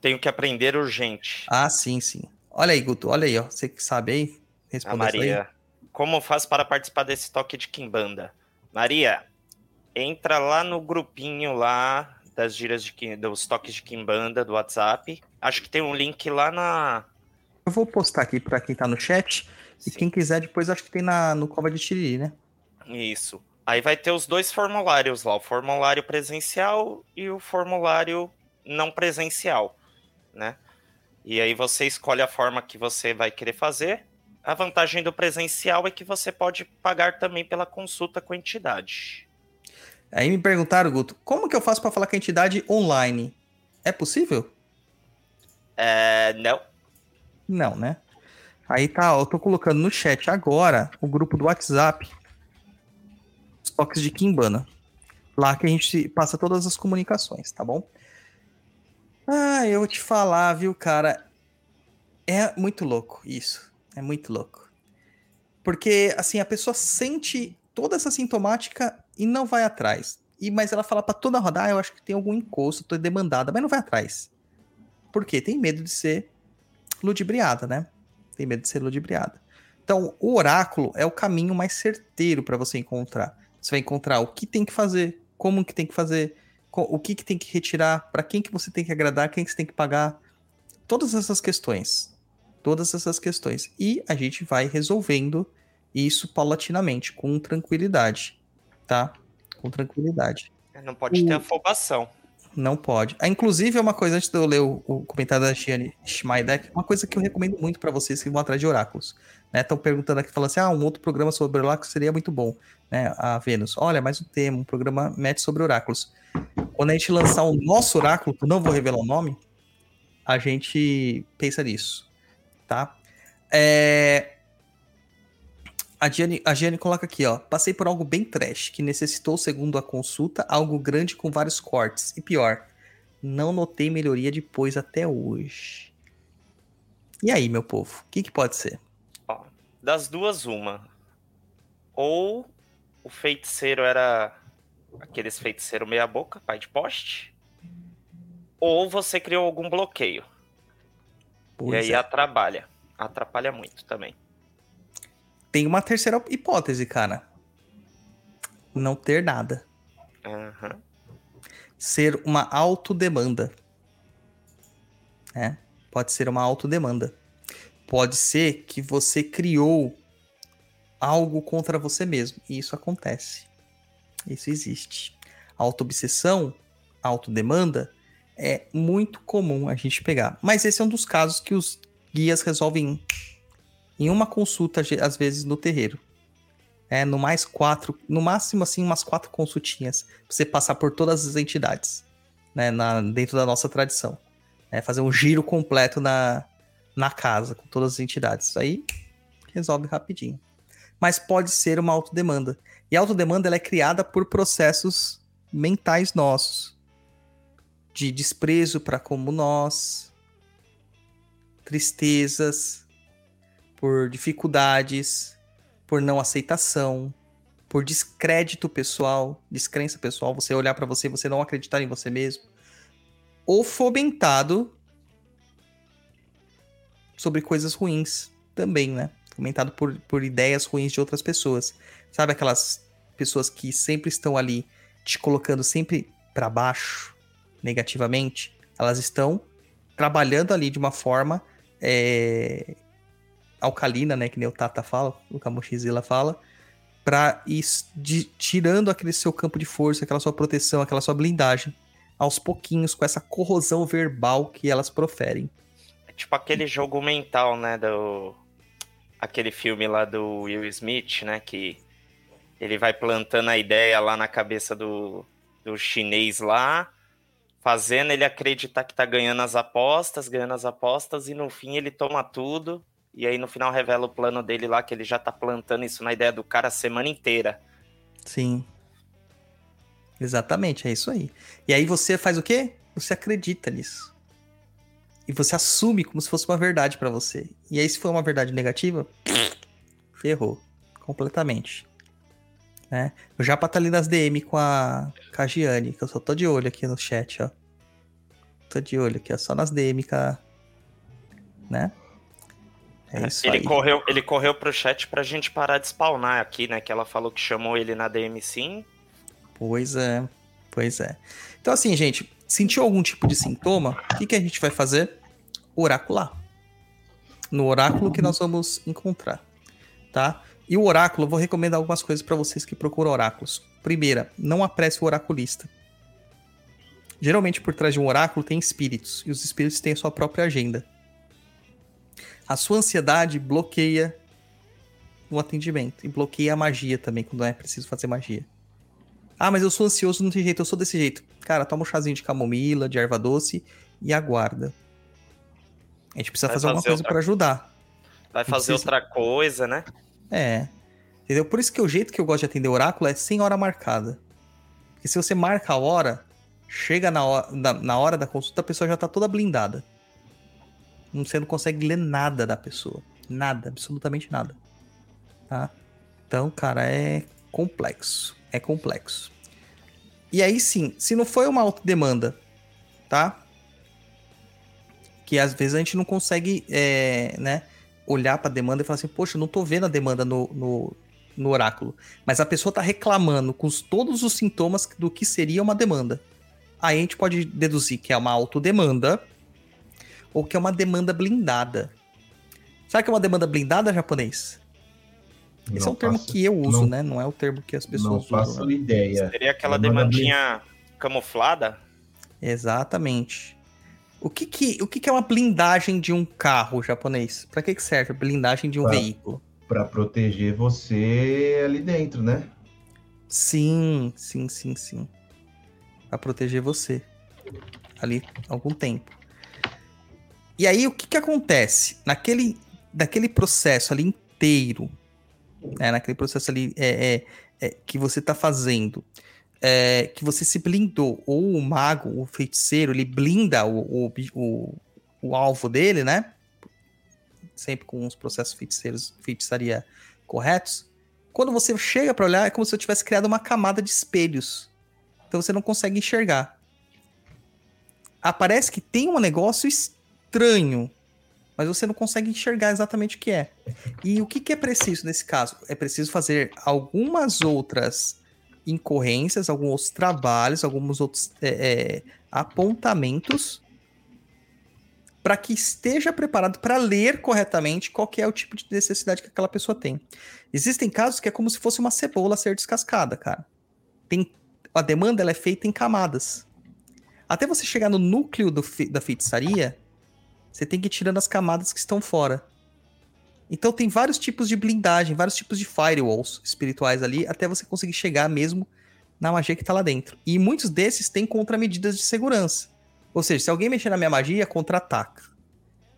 Tenho que aprender urgente. Ah, sim, sim. Olha aí, Guto, olha aí, ó. Você que sabe aí, A responde essa aí. Maria. Como faz para participar desse toque de Kimbanda? Maria, entra lá no grupinho lá das gírias de dos toques de Kimbanda do WhatsApp. Acho que tem um link lá na. Eu vou postar aqui pra quem tá no chat. E Sim, quem quiser, depois acho que tem na, no Cova de Tiriri, né? Isso. Aí vai ter os dois formulários lá, o formulário presencial e o formulário não presencial, né? E aí você escolhe a forma que você vai querer fazer. A vantagem do presencial é que você pode pagar também pela consulta com a entidade. Aí me perguntaram, Guto, como que eu faço pra falar com a entidade online? É possível? É, não. Não, né? Aí tá, eu tô colocando no chat agora o grupo do WhatsApp. Os toques de Kimbana. Lá que a gente passa todas as comunicações, tá bom? Ah, eu vou te falar, viu, cara? É muito louco isso. É muito louco. Porque, assim, a pessoa sente toda essa sintomática e não vai atrás. E, mas ela fala pra toda rodar, ah, eu acho que tem algum encosto, tô demandada, mas não vai atrás. Por quê? Tem medo de ser ludibriada, né? Tem medo de ser ludibriada. Então, o oráculo é o caminho mais certeiro para você encontrar. Você vai encontrar o que tem que fazer, como que tem que fazer, o que, que tem que retirar, para quem que você tem que agradar, quem que você tem que pagar. Todas essas questões. Todas essas questões. E a gente vai resolvendo isso paulatinamente, com tranquilidade, tá? Com tranquilidade. Não pode ter afobação. Não pode. Ah, inclusive, é uma coisa, antes de eu ler o, o comentário da Gianni Schmeidek, uma coisa que eu recomendo muito para vocês que vão atrás de oráculos. Estão perguntando aqui, falando assim, ah, um outro programa sobre oráculos seria muito bom. Né? A Vênus, olha, mais um tema, um programa match sobre oráculos. Quando a gente lançar o nosso oráculo, não vou revelar o nome, a gente pensa nisso, tá? É... A Gianni, a Gianni coloca aqui, ó. Passei por algo bem trash, que necessitou, segundo a consulta, algo grande com vários cortes. E pior, não notei melhoria depois até hoje. E aí, meu povo? O que, que pode ser? Ó, das duas, uma. Ou o feiticeiro era aqueles feiticeiro meia boca, pai de poste. Ou você criou algum bloqueio. Pois e aí é. atrapalha. Atrapalha muito também. Tem uma terceira hipótese, cara. Não ter nada. Aham. Ser uma autodemanda. É, pode ser uma autodemanda. Pode ser que você criou algo contra você mesmo. E isso acontece. Isso existe. Autoobsessão, autodemanda, é muito comum a gente pegar. Mas esse é um dos casos que os guias resolvem em uma consulta, às vezes, no terreiro. É, no mais quatro, no máximo assim, umas quatro consultinhas. Pra você passar por todas as entidades, né, na, dentro da nossa tradição. É, fazer um giro completo na, na casa, com todas as entidades. Isso aí resolve rapidinho. Mas pode ser uma autodemanda. E a autodemanda ela é criada por processos mentais nossos. De desprezo para como nós, tristezas, por dificuldades, por não aceitação, por descrédito pessoal, descrença pessoal, você olhar para você você não acreditar em você mesmo, ou fomentado sobre coisas ruins também, né? Fomentado por, por ideias ruins de outras pessoas. Sabe aquelas pessoas que sempre estão ali te colocando sempre para baixo, negativamente? Elas estão trabalhando ali de uma forma é, alcalina, né? Que nem o Tata fala, o Kamoshizila fala, pra ir de- tirando aquele seu campo de força, aquela sua proteção, aquela sua blindagem, aos pouquinhos, com essa corrosão verbal que elas proferem. É tipo aquele jogo mental, né? Do. Aquele filme lá do Will Smith, né? Que ele vai plantando a ideia lá na cabeça do, do chinês lá, fazendo ele acreditar que tá ganhando as apostas, ganhando as apostas, e no fim ele toma tudo. E aí no final revela o plano dele lá, que ele já tá plantando isso na ideia do cara a semana inteira. Sim. Exatamente, é isso aí. E aí você faz o quê? Você acredita nisso. E você assume como se fosse uma verdade pra você. E aí, se for uma verdade negativa, ferrou. Completamente. Né? O Japa tá ali nas DM com a, com a Giane, que eu só tô de olho aqui no chat, ó. Tô de olho aqui, ó. Só nas DM com a... Né? É isso ele aí. correu, ele correu pro chat pra gente parar de spawnar aqui, né? Que ela falou que chamou ele na DM sim. Pois é, pois é. Então, assim, gente, sentiu algum tipo de sintoma? O que, que a gente vai fazer? Oracular. No oráculo que nós vamos encontrar, tá? E o oráculo, eu vou recomendar algumas coisas para vocês que procuram oráculos. Primeira, não apresse o oraculista. Geralmente, por trás de um oráculo tem espíritos, e os espíritos têm a sua própria agenda. A sua ansiedade bloqueia o atendimento, e bloqueia a magia também, quando é preciso fazer magia. Ah, mas eu sou ansioso, não tem jeito, eu sou desse jeito. Cara, toma um chazinho de camomila, de erva doce e aguarda. A gente precisa Vai fazer alguma fazer coisa outra- para ajudar. Vai fazer precisa- outra coisa, né? É. Entendeu? Por isso que o jeito que eu gosto de atender oráculo é sem hora marcada. Porque se você marca a hora, chega na hora, na, na hora da consulta, a pessoa já tá toda blindada. Você não consegue ler nada da pessoa. Nada, absolutamente nada. Tá? Então, cara, é complexo. É complexo. E aí sim, se não foi uma autodemanda, tá? Que às vezes a gente não consegue, é, né? olhar pra demanda e falar assim, poxa, eu não tô vendo a demanda no, no, no oráculo. Mas a pessoa tá reclamando com os- todos os sintomas do que seria uma demanda. Aí a gente pode deduzir que é uma autodemanda ou que é uma demanda blindada. Sabe o que é uma demanda blindada, japonês? Esse Não é o termo faço- que eu uso, não- né? Não é o termo que as Não pessoas faço usam. né? ideia. Seria aquela Demanda demandinha camuflada? Exatamente. O que que, o que que é uma blindagem de um carro japonês? Pra que que serve a blindagem de um Pra- veículo? Pra proteger você ali dentro, né? Sim, sim, sim, sim. Pra proteger você. Ali, algum tempo. E aí, o que que acontece? Naquele, naquele processo ali inteiro, né, naquele processo ali é, é, é, que você tá fazendo, é, que você se blindou, ou o mago, o feiticeiro, ele blinda o, o, o, o alvo dele, né? Sempre com os processos feiticeiros, feitiçaria corretos. Quando você chega pra olhar, é como se eu tivesse criado uma camada de espelhos. Então você não consegue enxergar. Aparece que tem um negócio estranho, mas você não consegue enxergar exatamente o que é. E o que, que é preciso nesse caso? É preciso fazer algumas outras incorrências, alguns outros trabalhos, alguns outros é, é, apontamentos para que esteja preparado para ler corretamente qual é o tipo de necessidade que aquela pessoa tem. Existem casos que é como se fosse uma cebola a ser descascada, cara. Tem, a demanda ela é feita em camadas. Até você chegar no núcleo do da feitiçaria, você tem que ir tirando as camadas que estão fora. Então tem vários tipos de blindagem, vários tipos de firewalls espirituais ali, até você conseguir chegar mesmo na magia que tá lá dentro. E muitos desses têm contramedidas de segurança. Ou seja, se alguém mexer na minha magia, contra-ataca.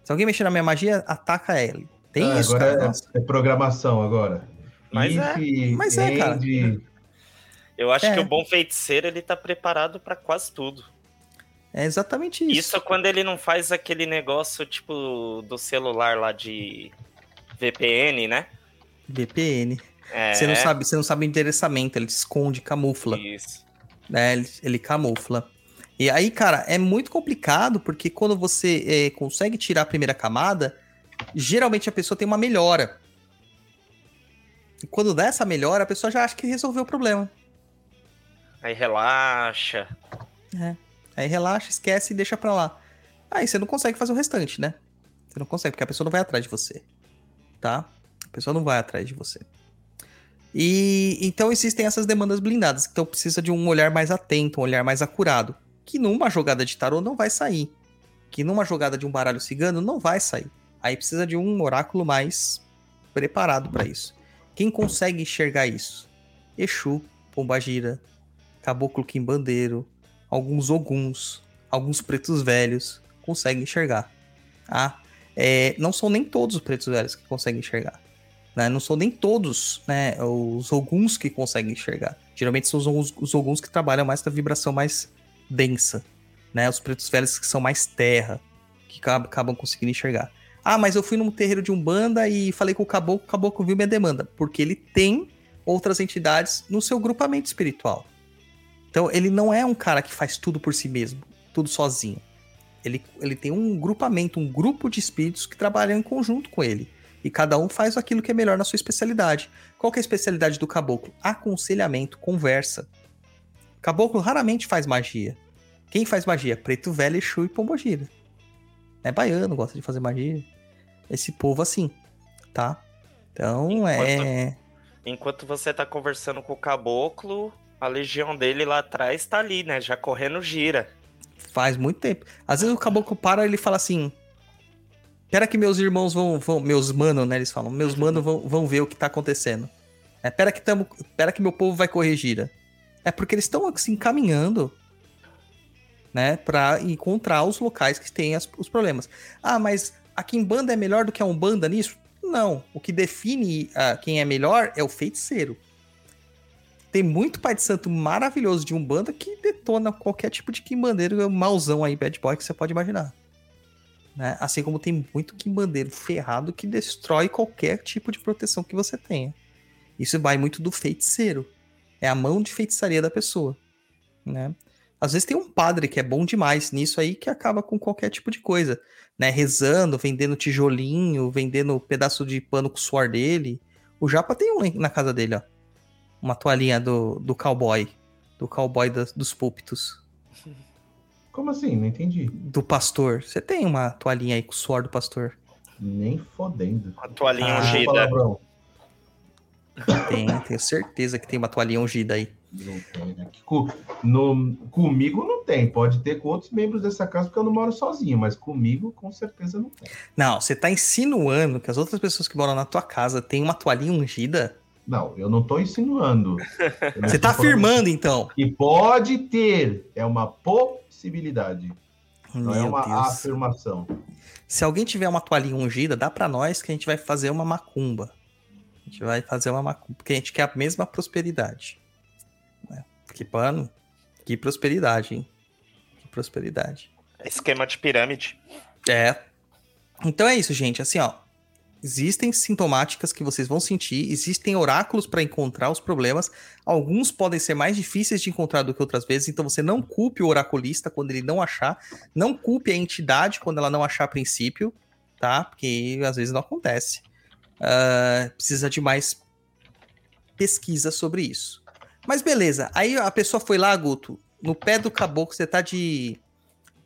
Se alguém mexer na minha magia, ataca ele. Tem Ah, isso, agora cara. é- é, programação agora. Mas é. If, Mas é, cara. Eu acho É. que o bom feiticeiro ele tá preparado pra quase tudo. É exatamente isso. Isso quando ele não faz aquele negócio tipo do celular lá de VPN, né? VPN. É, Você não sabe, você não sabe o endereçamento, ele esconde, camufla, Isso. né? Ele, ele camufla. E aí, cara, é muito complicado porque quando você eh, consegue tirar a primeira camada, geralmente a pessoa tem uma melhora. E quando dá essa melhora, a pessoa já acha que resolveu o problema. Aí relaxa. Aí relaxa, esquece e deixa pra lá. Aí você não consegue fazer o restante, né? Você não consegue, porque a pessoa não vai atrás de você. Tá? A pessoa não vai atrás de você. E então existem essas demandas blindadas. Então precisa de um olhar mais atento, um olhar mais acurado. Que numa jogada de tarô não vai sair. Que numa jogada de um baralho cigano não vai sair. Aí precisa de um oráculo mais preparado pra isso. Quem consegue enxergar isso? Exu, Pombagira, Caboclo Quimbandeiro, alguns oguns, alguns pretos velhos conseguem enxergar. Ah, é, não são nem todos os pretos velhos que conseguem enxergar. né? Não são nem todos né, os oguns que conseguem enxergar. Geralmente são os, os oguns que trabalham mais com a vibração mais densa. Né? Os pretos velhos que são mais terra, que acabam conseguindo enxergar. Ah, mas eu fui num terreiro de Umbanda e falei com o caboclo, o caboclo viu minha demanda. Porque ele tem outras entidades no seu grupamento espiritual. Então, ele não é um cara que faz tudo por si mesmo, tudo sozinho. Ele, ele tem um grupamento, um grupo de espíritos que trabalham em conjunto com ele. E cada um faz aquilo que é melhor na sua especialidade. Qual é a especialidade do caboclo? Aconselhamento, conversa. Caboclo raramente faz magia. Quem faz magia? Preto Velho, Exu e Pombogira. É baiano, gosta de fazer magia. Esse povo assim, tá? Então, é... Enquanto você tá conversando com o caboclo, a legião dele lá atrás tá ali, né? Já correndo gira. Faz muito tempo. Às vezes o caboclo para e ele fala assim: Pera que meus irmãos vão. vão meus mano, né? Eles falam, meus mano vão, vão ver o que tá acontecendo. É, pera, que tamo, pera que meu povo vai corrigir. É porque eles estão se encaminhando, né? Pra encontrar os locais que têm as- os problemas. Ah, mas a Kimbanda é melhor do que a Umbanda nisso? Não. O que define ah, quem é melhor é o feiticeiro. Tem muito pai de santo maravilhoso de Umbanda que detona qualquer tipo de quimbandeiro mauzão aí, bad boy, que você pode imaginar. Né? Assim como tem muito quimbandeiro ferrado que destrói qualquer tipo de proteção que você tenha. Isso vai muito do feiticeiro. É a mão de feitiçaria da pessoa. Né? Às vezes tem um padre que é bom demais nisso aí que acaba com qualquer tipo de coisa. Né? Rezando, vendendo tijolinho, vendendo pedaço de pano com o suor dele. O Japa tem um na casa dele, ó uma toalhinha do, do cowboy. Do cowboy das- dos púlpitos. Como assim? Não entendi. Do pastor. Você tem uma toalhinha aí com o suor do pastor? Nem fodendo. A toalhinha Ah, ungida. Palavrão. Tem, tenho certeza que tem uma toalhinha ungida aí. Não tem, né? Que co- no- comigo não tem. Pode ter com outros membros dessa casa, porque eu não moro sozinho, mas comigo, com certeza, não tem. Não, você tá insinuando que as outras pessoas que moram na tua casa têm uma toalhinha ungida? Não, eu não tô insinuando. Você tá falando- afirmando, então. E pode ter. É uma possibilidade. Não é Meu uma Deus. afirmação. Se alguém tiver uma toalhinha ungida, dá pra nós que a gente vai fazer uma macumba. A gente vai fazer uma macumba, porque a gente quer a mesma prosperidade. Né? Que pano, que prosperidade, hein? Que prosperidade. Esquema de pirâmide. É. Então é isso, gente. Assim, ó. Existem sintomáticas que vocês vão sentir, existem oráculos para encontrar os problemas. Alguns podem ser mais difíceis de encontrar do que outras vezes, então você não culpe o oraculista quando ele não achar, não culpe a entidade quando ela não achar a princípio, tá? Porque às vezes não acontece. Ah, precisa de mais pesquisa sobre isso. Mas beleza, aí a pessoa foi lá, Guto, no pé do caboclo, você tá de,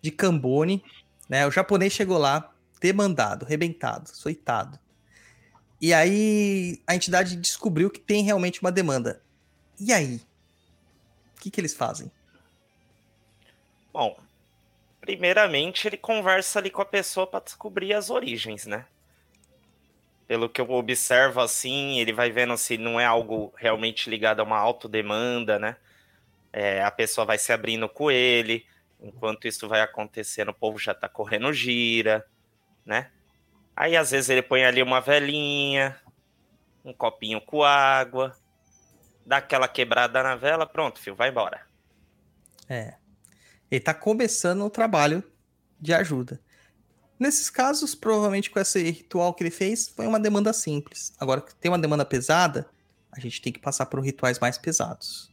de cambone, né? O japonês chegou lá, demandado, rebentado, soitado. E aí a entidade descobriu que tem realmente uma demanda. E aí? O que, que eles fazem? Bom, primeiramente ele conversa ali com a pessoa para descobrir as origens, né? Pelo que eu observo assim, ele vai vendo se não é algo realmente ligado a uma autodemanda, né? É, a pessoa vai se abrindo com ele, enquanto isso vai acontecendo, o povo já tá correndo gira, né? Aí às vezes ele põe ali uma velinha, um copinho com água, dá aquela quebrada na vela, pronto, filho, vai embora. É. Ele tá começando o trabalho de ajuda. Nesses casos, provavelmente com esse ritual que ele fez, foi uma demanda simples. Agora, que tem uma demanda pesada, a gente tem que passar por rituais mais pesados,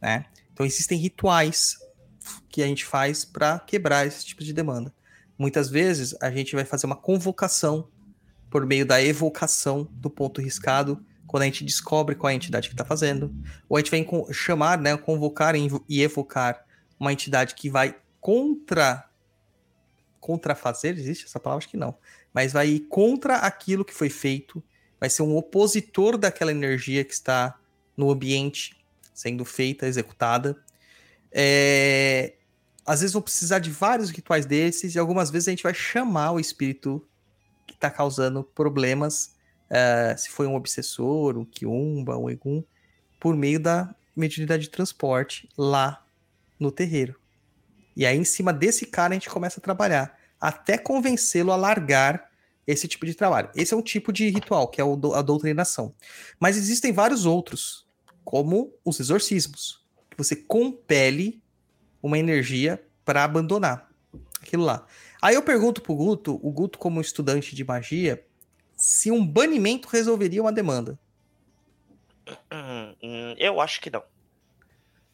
né? Então existem rituais que a gente faz para quebrar esse tipo de demanda. Muitas vezes a gente vai fazer uma convocação por meio da evocação do ponto riscado, quando a gente descobre qual é a entidade que está fazendo, ou a gente vai chamar, né, convocar e evocar uma entidade que vai contra contrafazer, existe essa palavra? Acho que não. Mas vai ir contra aquilo que foi feito, vai ser um opositor daquela energia que está no ambiente sendo feita, executada. É, Às vezes vão precisar de vários rituais desses, e algumas vezes a gente vai chamar o espírito que está causando problemas, eh, se foi um obsessor, um quiumba, um egum, por meio da mediunidade de transporte lá no terreiro. E aí, em cima desse cara, a gente começa a trabalhar, até convencê-lo a largar esse tipo de trabalho. Esse é um tipo de ritual, que é a doutrinação. Mas existem vários outros, como os exorcismos, que você compele uma energia para abandonar aquilo lá. Aí eu pergunto pro Guto, o Guto como estudante de magia, se um banimento resolveria uma demanda. Hum, hum, eu acho que não.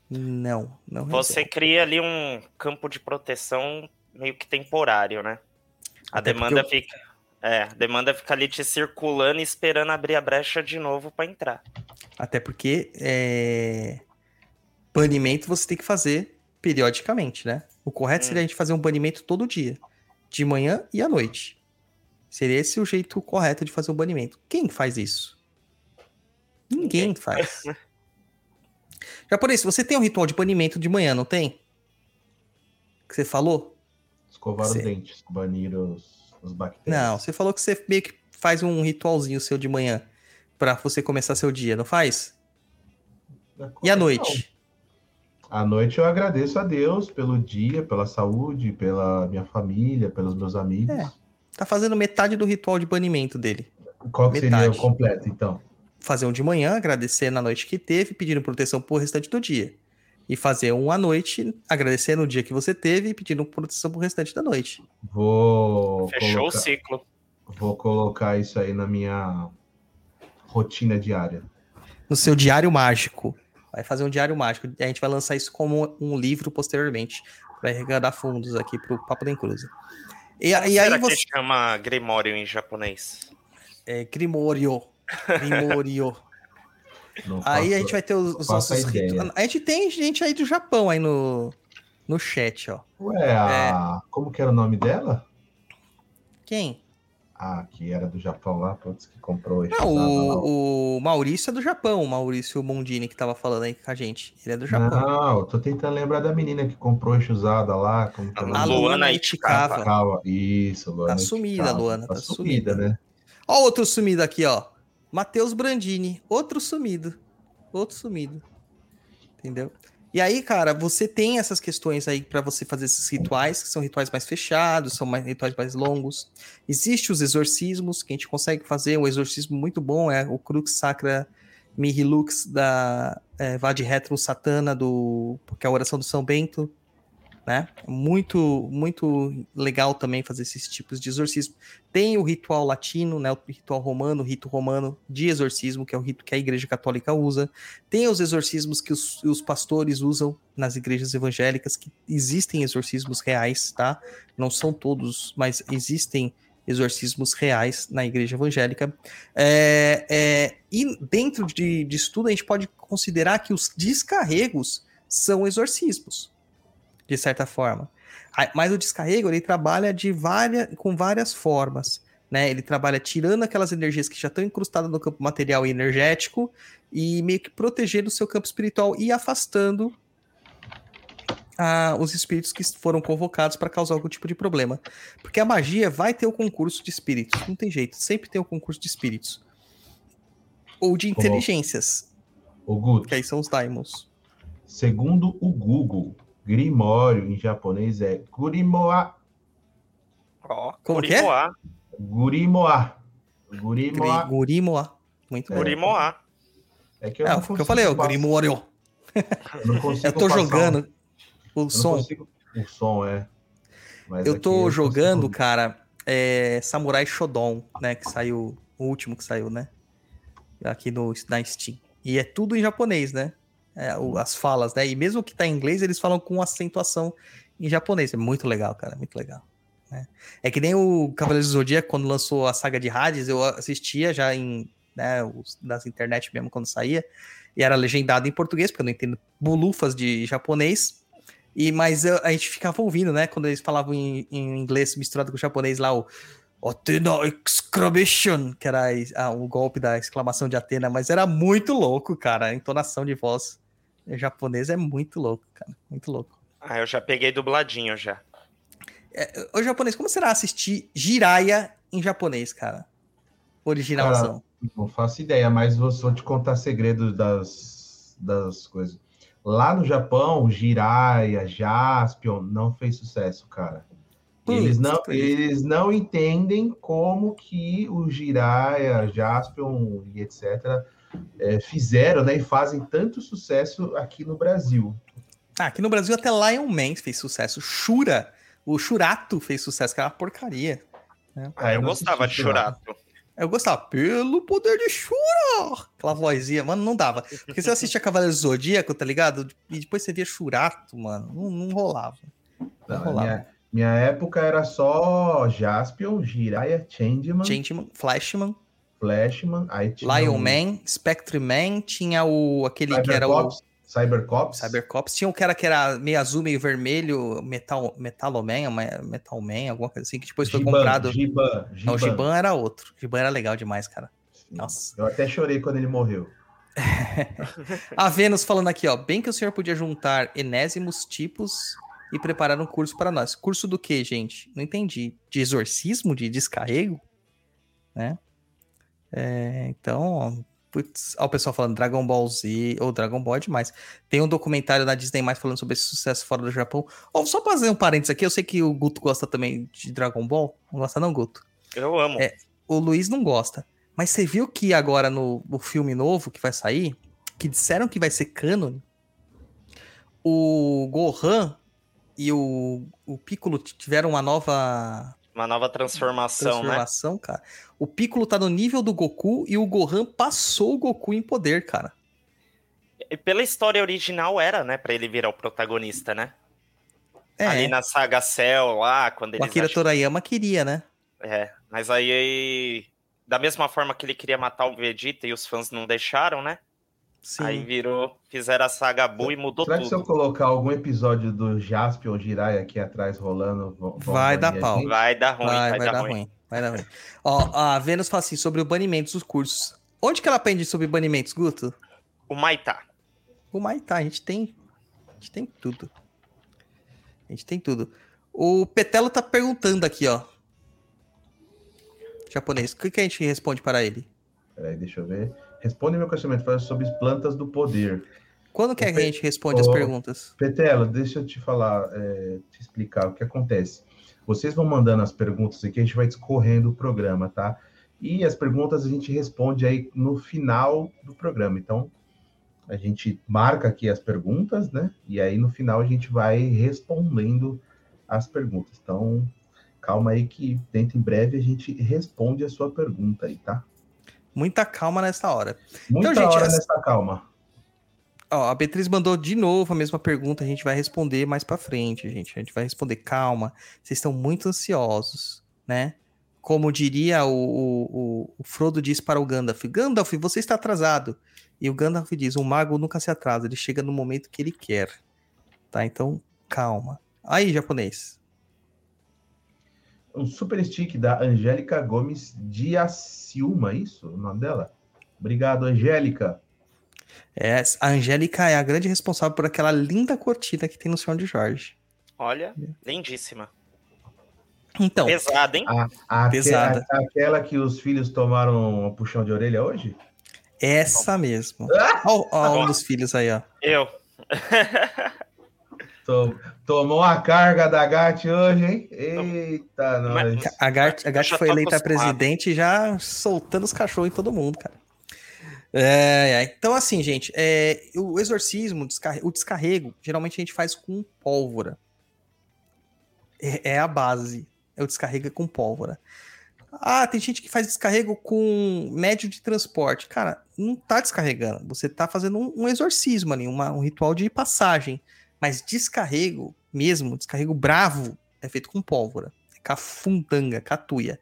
Não, não Você resolve. cria ali um campo de proteção meio que temporário, né? A Até demanda porque fica. É, a demanda fica ali te circulando e esperando abrir a brecha de novo pra entrar. Até porque é, banimento você tem que fazer periodicamente, né? O correto Hum. seria a gente fazer um banimento todo dia, de manhã e à noite. Seria esse o jeito correto de fazer um banimento. Quem faz isso? Ninguém faz. Japonês, você tem um ritual de banimento de manhã, não tem? Que você falou? Escovar Sim. os dentes, banir os, os bactérias. Não, você falou que você meio que faz um ritualzinho seu de manhã pra você começar seu dia, não faz? E à noite? À noite eu agradeço a Deus pelo dia, pela saúde, pela minha família, pelos meus amigos. É. Tá fazendo metade do ritual de banimento dele. Qual que seria o completo, então? Fazer um de manhã, agradecer na noite que teve, pedindo proteção pro restante do dia. E fazer um à noite, agradecer no dia que você teve e pedindo proteção pro restante da noite. Vou Fechou colocar, o ciclo. vou colocar isso aí na minha rotina diária. No seu diário mágico. Vai fazer um diário mágico. E a gente vai lançar isso como um livro posteriormente. Vai arrecadar fundos aqui pro Papo da Encruza. E, Como e aí você. chama Grimório em japonês? É, Grimorio. Grimorio. Não Aí faço- a gente vai ter os, os nossos rituais. A gente tem gente aí do Japão aí no, no chat, ó. Ué, a... como que era o nome dela? Quem? Ah, que era do Japão lá, putz, que comprou esse Não, o, o Maurício é do Japão, o Maurício Mondini que tava falando aí com a gente. Ele é do Japão. Não, eu tô tentando lembrar da menina que comprou esse usada lá. Como é A A nome? Luana Itikava. Itikava. Isso, Luana. Tá sumida, Itikava. Luana, tá sumida. né? Ó, outro sumido aqui, ó. Matheus Brandini, outro sumido. Outro sumido. Entendeu? E aí, cara, você tem essas questões aí pra você fazer esses rituais, que são rituais mais fechados, são mais, rituais mais longos. Existem os exorcismos, que a gente consegue fazer. Um exorcismo muito bom é o Crux Sacra Mihilux da é, Vade Retro Satana, do, que é a oração do São Bento. Né? Muito, muito legal também fazer esses tipos de exorcismo. Tem o ritual latino, né, o ritual romano, o rito romano de exorcismo, que é o rito que a Igreja Católica usa. Tem os exorcismos que os, os pastores usam nas igrejas evangélicas, que existem exorcismos reais, tá? Não são todos, mas existem exorcismos reais na igreja evangélica. É, é, e dentro de, disso tudo, a gente pode considerar que os descarregos são exorcismos, de certa forma. Mas o descarrego ele trabalha de várias, com várias formas. Né? Ele trabalha tirando aquelas energias que já estão incrustadas no campo material e energético e meio que protegendo o seu campo espiritual e afastando ah, os espíritos que foram convocados para causar algum tipo de problema. Porque a magia vai ter o concurso de espíritos, não tem jeito, sempre tem o concurso de espíritos. Ou de inteligências, O Guto, que aí são os daimons. segundo o Google, Grimório em japonês é Gurimoa. Ó, Como que é? Gurimoa. Gurimoa. Gurimoa. Muito bom. Gurimoá. É que eu É, não o que eu consigo falei, o Grimório. Eu, não consigo Eu tô passar jogando o eu som. consigo- O som, é. Mas Eu tô consigo- jogando, cara, é, Samurai Shodown, né? Que saiu, o último que saiu, né? Aqui no, na Steam. E é tudo em japonês, né? É, o- as falas, né? E mesmo que tá em inglês, eles falam com acentuação em japonês. É muito legal, cara, muito legal. né? É que nem o Cavaleiros do Zodíaco, quando lançou a saga de Hades, eu assistia já em, né, os, nas internet mesmo, quando saía, e era legendado em português, porque eu não entendo bulufas de japonês. E, mas eu- a gente ficava ouvindo, né? Quando eles falavam em, em inglês misturado com japonês lá, o Athena Exclamation, que era ah, o golpe da exclamação de Atena, mas era muito louco, cara. A entonação de voz japonês é muito louco, cara. Muito louco. Ah, eu já peguei dubladinho já. É, ô, japonês, como será assistir Jiraya em japonês, cara? Originalzão. Não faço ideia, mas vou só te contar segredos das, das coisas. Lá no Japão, Jiraiya, Jaspion não fez sucesso, cara. Eles não, eles não entendem como que o Jiraiya, Jaspion e etc. eh, fizeram né, e fazem tanto sucesso aqui no Brasil. Ah, aqui no Brasil até Lion Man fez sucesso. Shura, o Shurato fez sucesso, que era uma porcaria. Ah, eu não gostava de. Churato. Eu gostava, pelo poder de Shura! Aquela vozinha, mano, não dava. Porque você assistia Cavaleiros do Zodíaco, tá ligado? E depois você via Shurato, mano. Não, não rolava. Não Não, rolava. minha, minha época era só Jaspion, Jiraiya, Changeman, Changeman, Flashman, Flashman, aí tinha Lion o Man, Spectre Man, tinha o aquele que era o Cybercops, Cybercops, tinha um cara que era meio azul, meio vermelho, Metal, Metaloman, Metal Man, alguma coisa assim, que depois foi Giban, comprado. Giban, Não, o Giban. Giban era outro. O Giban era legal demais, cara. Nossa. Eu até chorei quando ele morreu. A Vênus falando aqui, ó. Bem que o senhor podia juntar enésimos tipos e preparar um curso para nós. Curso do que, gente? Não entendi. De exorcismo? De descarrego? Né? É, então, putz, ó, o pessoal falando Dragon Ball Z, ou Dragon Ball é demais. Tem um documentário da Disney mais falando sobre esse sucesso fora do Japão. Ó, só pra fazer um parênteses aqui, eu sei que o Guto gosta também de Dragon Ball. Não gosta não, Guto? Eu amo. É. O Luiz não gosta. Mas você viu que agora no, no filme novo que vai sair, que disseram que vai ser canon, o Gohan e o, o Piccolo tiveram uma nova Uma nova transformação, né? transformação, cara. O Piccolo tá no nível do Goku e o Gohan passou o Goku em poder, cara. E pela história original era, né? Pra ele virar o protagonista, né? É, Ali na saga Cell lá, quando o eles Akira acham- Torayama queria, né? É, mas aí, da mesma forma que ele queria matar o Vegeta e os fãs não deixaram, né? Sim. Aí virou, fizeram a saga Buu e mudou Será que se eu tudo. colocar algum episódio do Jaspion Jiraiya aqui atrás rolando, vão- Vai dar pau. gente? Vai dar ruim, vai, vai, vai dar, dar ruim. ruim. Vai na frente. Ó, a Vênus fala assim sobre o banimento dos cursos. Onde que ela aprende sobre banimentos, Guto? O Maitá. O Maitá, a gente tem. A gente tem tudo. A gente tem tudo. O Petelo tá perguntando aqui, ó. Japonês, o que, que a gente responde para ele? Peraí, deixa eu ver. Responde meu questionamento fala sobre plantas do poder. Quando que, é que a gente responde as perguntas? Petelo, deixa eu te falar, é, te explicar o que acontece. Vocês vão mandando as perguntas aqui, a gente vai discorrendo o programa, tá? E as perguntas a gente responde aí no final do programa. Então, a gente marca aqui as perguntas, né? E aí no final a gente vai respondendo as perguntas. Então, calma aí que dentro em breve a gente responde a sua pergunta aí, tá? Muita calma nessa hora. Muita gente, hora essa- nessa calma. Ó, a Beatriz mandou de novo a mesma pergunta, a gente vai responder mais pra frente, gente. A gente vai responder calma. Vocês estão muito ansiosos, né? Como diria o, o, o- o Frodo diz para o Gandalf: Gandalf, você está atrasado. E o Gandalf diz: o mago nunca se atrasa, ele chega no momento que ele quer. Tá? Então, calma. Aí, japonês. Um super stick da Angélica Gomes Diaciuma, isso? O nome dela? Obrigado, Angélica. É, a Angélica é a grande responsável por aquela linda cortina que tem no Senhor de Jorge. Olha, lindíssima. Então, Pesada, hein? A, a, Pesada. a- aquela que os filhos tomaram um puxão de orelha hoje? essa mesmo. Ó, ó, um dos filhos aí, ó. Eu. To- tomou a carga da GAT hoje, hein? Eita, Mas- nós. A Gart, a Gart já foi eleita presidente já soltando os cachorros em todo mundo, cara. É, é. Então, assim, gente, é, o exorcismo, o descarre- o descarrego, geralmente a gente faz com pólvora. É, é a base. É o descarrego com pólvora. Ah, tem gente que faz descarrego com médio de transporte. Cara, não tá descarregando. Você tá fazendo um, um exorcismo ali, uma- um ritual de passagem. Mas descarrego mesmo, descarrego bravo, é feito com pólvora. É cafundanga, catuia.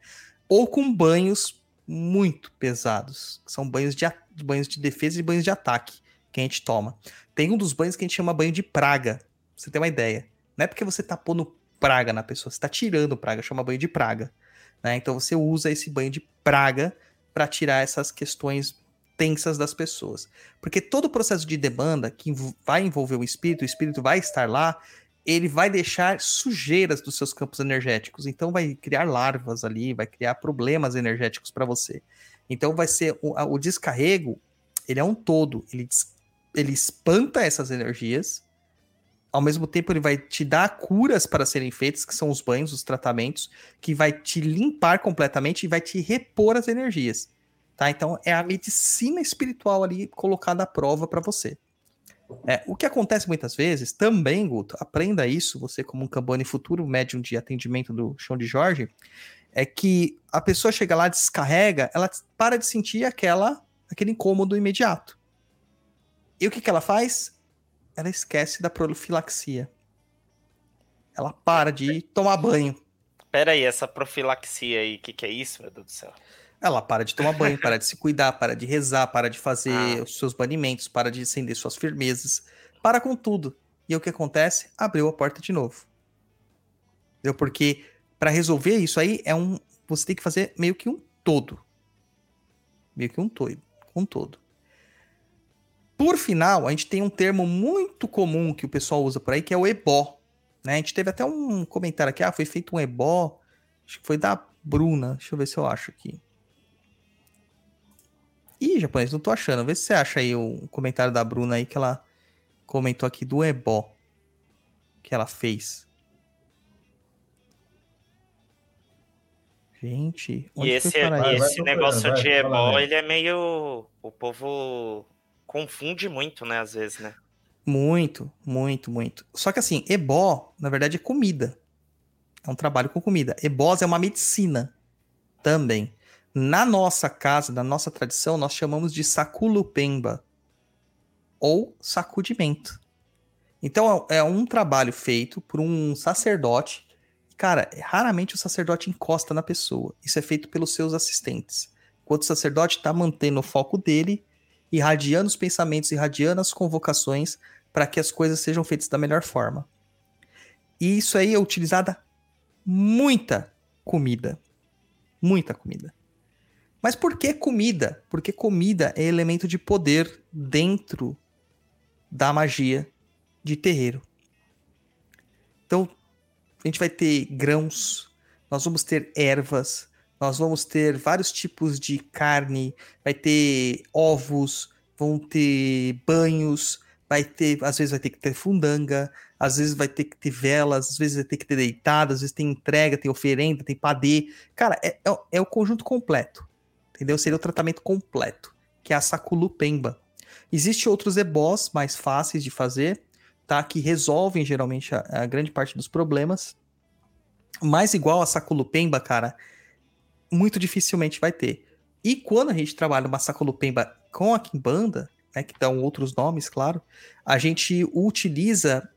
Ou com banhos muito pesados. que São banhos de, banhos de defesa e banhos de ataque que a gente toma. Tem um dos banhos que a gente chama banho de praga. Pra você ter uma ideia. Não é porque você tá pondo praga na pessoa, você tá tirando praga, chama banho de praga. né? Então você usa esse banho de praga para tirar essas questões tensas das pessoas. Porque todo o processo de demanda que vai envolver o espírito, o espírito vai estar lá, ele vai deixar sujeiras dos seus campos energéticos. Então vai criar larvas ali, vai criar problemas energéticos para você. Então vai ser o, o descarrego, ele é um todo, ele, ele espanta essas energias. Ao mesmo tempo, ele vai te dar curas para serem feitas, que são os banhos, os tratamentos, que vai te limpar completamente e vai te repor as energias. Tá? Então, é a medicina espiritual ali colocada à prova para você. É, o que acontece muitas vezes, também, Guto, aprenda isso, você como um Cambone futuro médium de atendimento do Chão de Jorge, é que a pessoa chega lá, descarrega, ela para de sentir aquela, aquele incômodo imediato. E o que, que ela faz? Ela esquece da profilaxia. Ela para de tomar banho. Pera aí, essa profilaxia aí, o que, que é isso, meu Deus do céu? Ela para de tomar banho, para de se cuidar, para de rezar, para de fazer Ah. os seus banimentos, para de acender suas firmezas, para com tudo. E o que acontece? Abriu a porta de novo. Entendeu? Porque para resolver isso aí é um, você tem que fazer meio que um todo, meio que um todo, um todo. Por final, a gente tem um termo muito comum que o pessoal usa por aí, que é o ebó. Né? A gente teve até um comentário aqui, ah, foi feito um ebó, acho que foi da Bruna, deixa eu ver se eu acho aqui. Ih, japonês, não tô achando. Vê se você acha aí o comentário da Bruna aí que ela comentou aqui do ebó que ela fez. Gente, onde E esse, Vai, e vai esse negócio vai, de mesmo. ele é meio. O povo confunde muito, né, às vezes, né? Muito, muito, muito. Só que assim, ebó, na verdade, é comida. É um trabalho com comida. Ebós é uma medicina também. Na nossa casa, na nossa tradição, nós chamamos de saculupemba ou sacudimento. Então é é um trabalho feito por um sacerdote. Cara, raramente o sacerdote encosta na pessoa. Isso é feito pelos seus assistentes. Enquanto o sacerdote está mantendo o foco dele, irradiando os pensamentos, irradiando as convocações para que as coisas sejam feitas da melhor forma. E isso aí é utilizada muita comida. Muita comida. Mas por que comida? Porque comida é elemento de poder dentro da magia de terreiro. Então, a gente vai ter grãos, nós vamos ter ervas, nós vamos ter vários tipos de carne, vai ter ovos, vão ter banhos, vai ter, às vezes vai ter que ter fundanga, às vezes vai ter que ter velas, às vezes vai ter que ter deitado, às vezes tem entrega, tem oferenda, tem padê. Cara, é, é, é o conjunto completo, entendeu? Seria o tratamento completo, que é a saculupemba. Existem outros ebós mais fáceis de fazer, tá? Que resolvem geralmente a, a grande parte dos problemas. Mas igual a saculupemba, cara, muito dificilmente vai ter. E quando a gente trabalha uma sacolupemba com a Kimbanda, né, que dão outros nomes, claro, a gente utiliza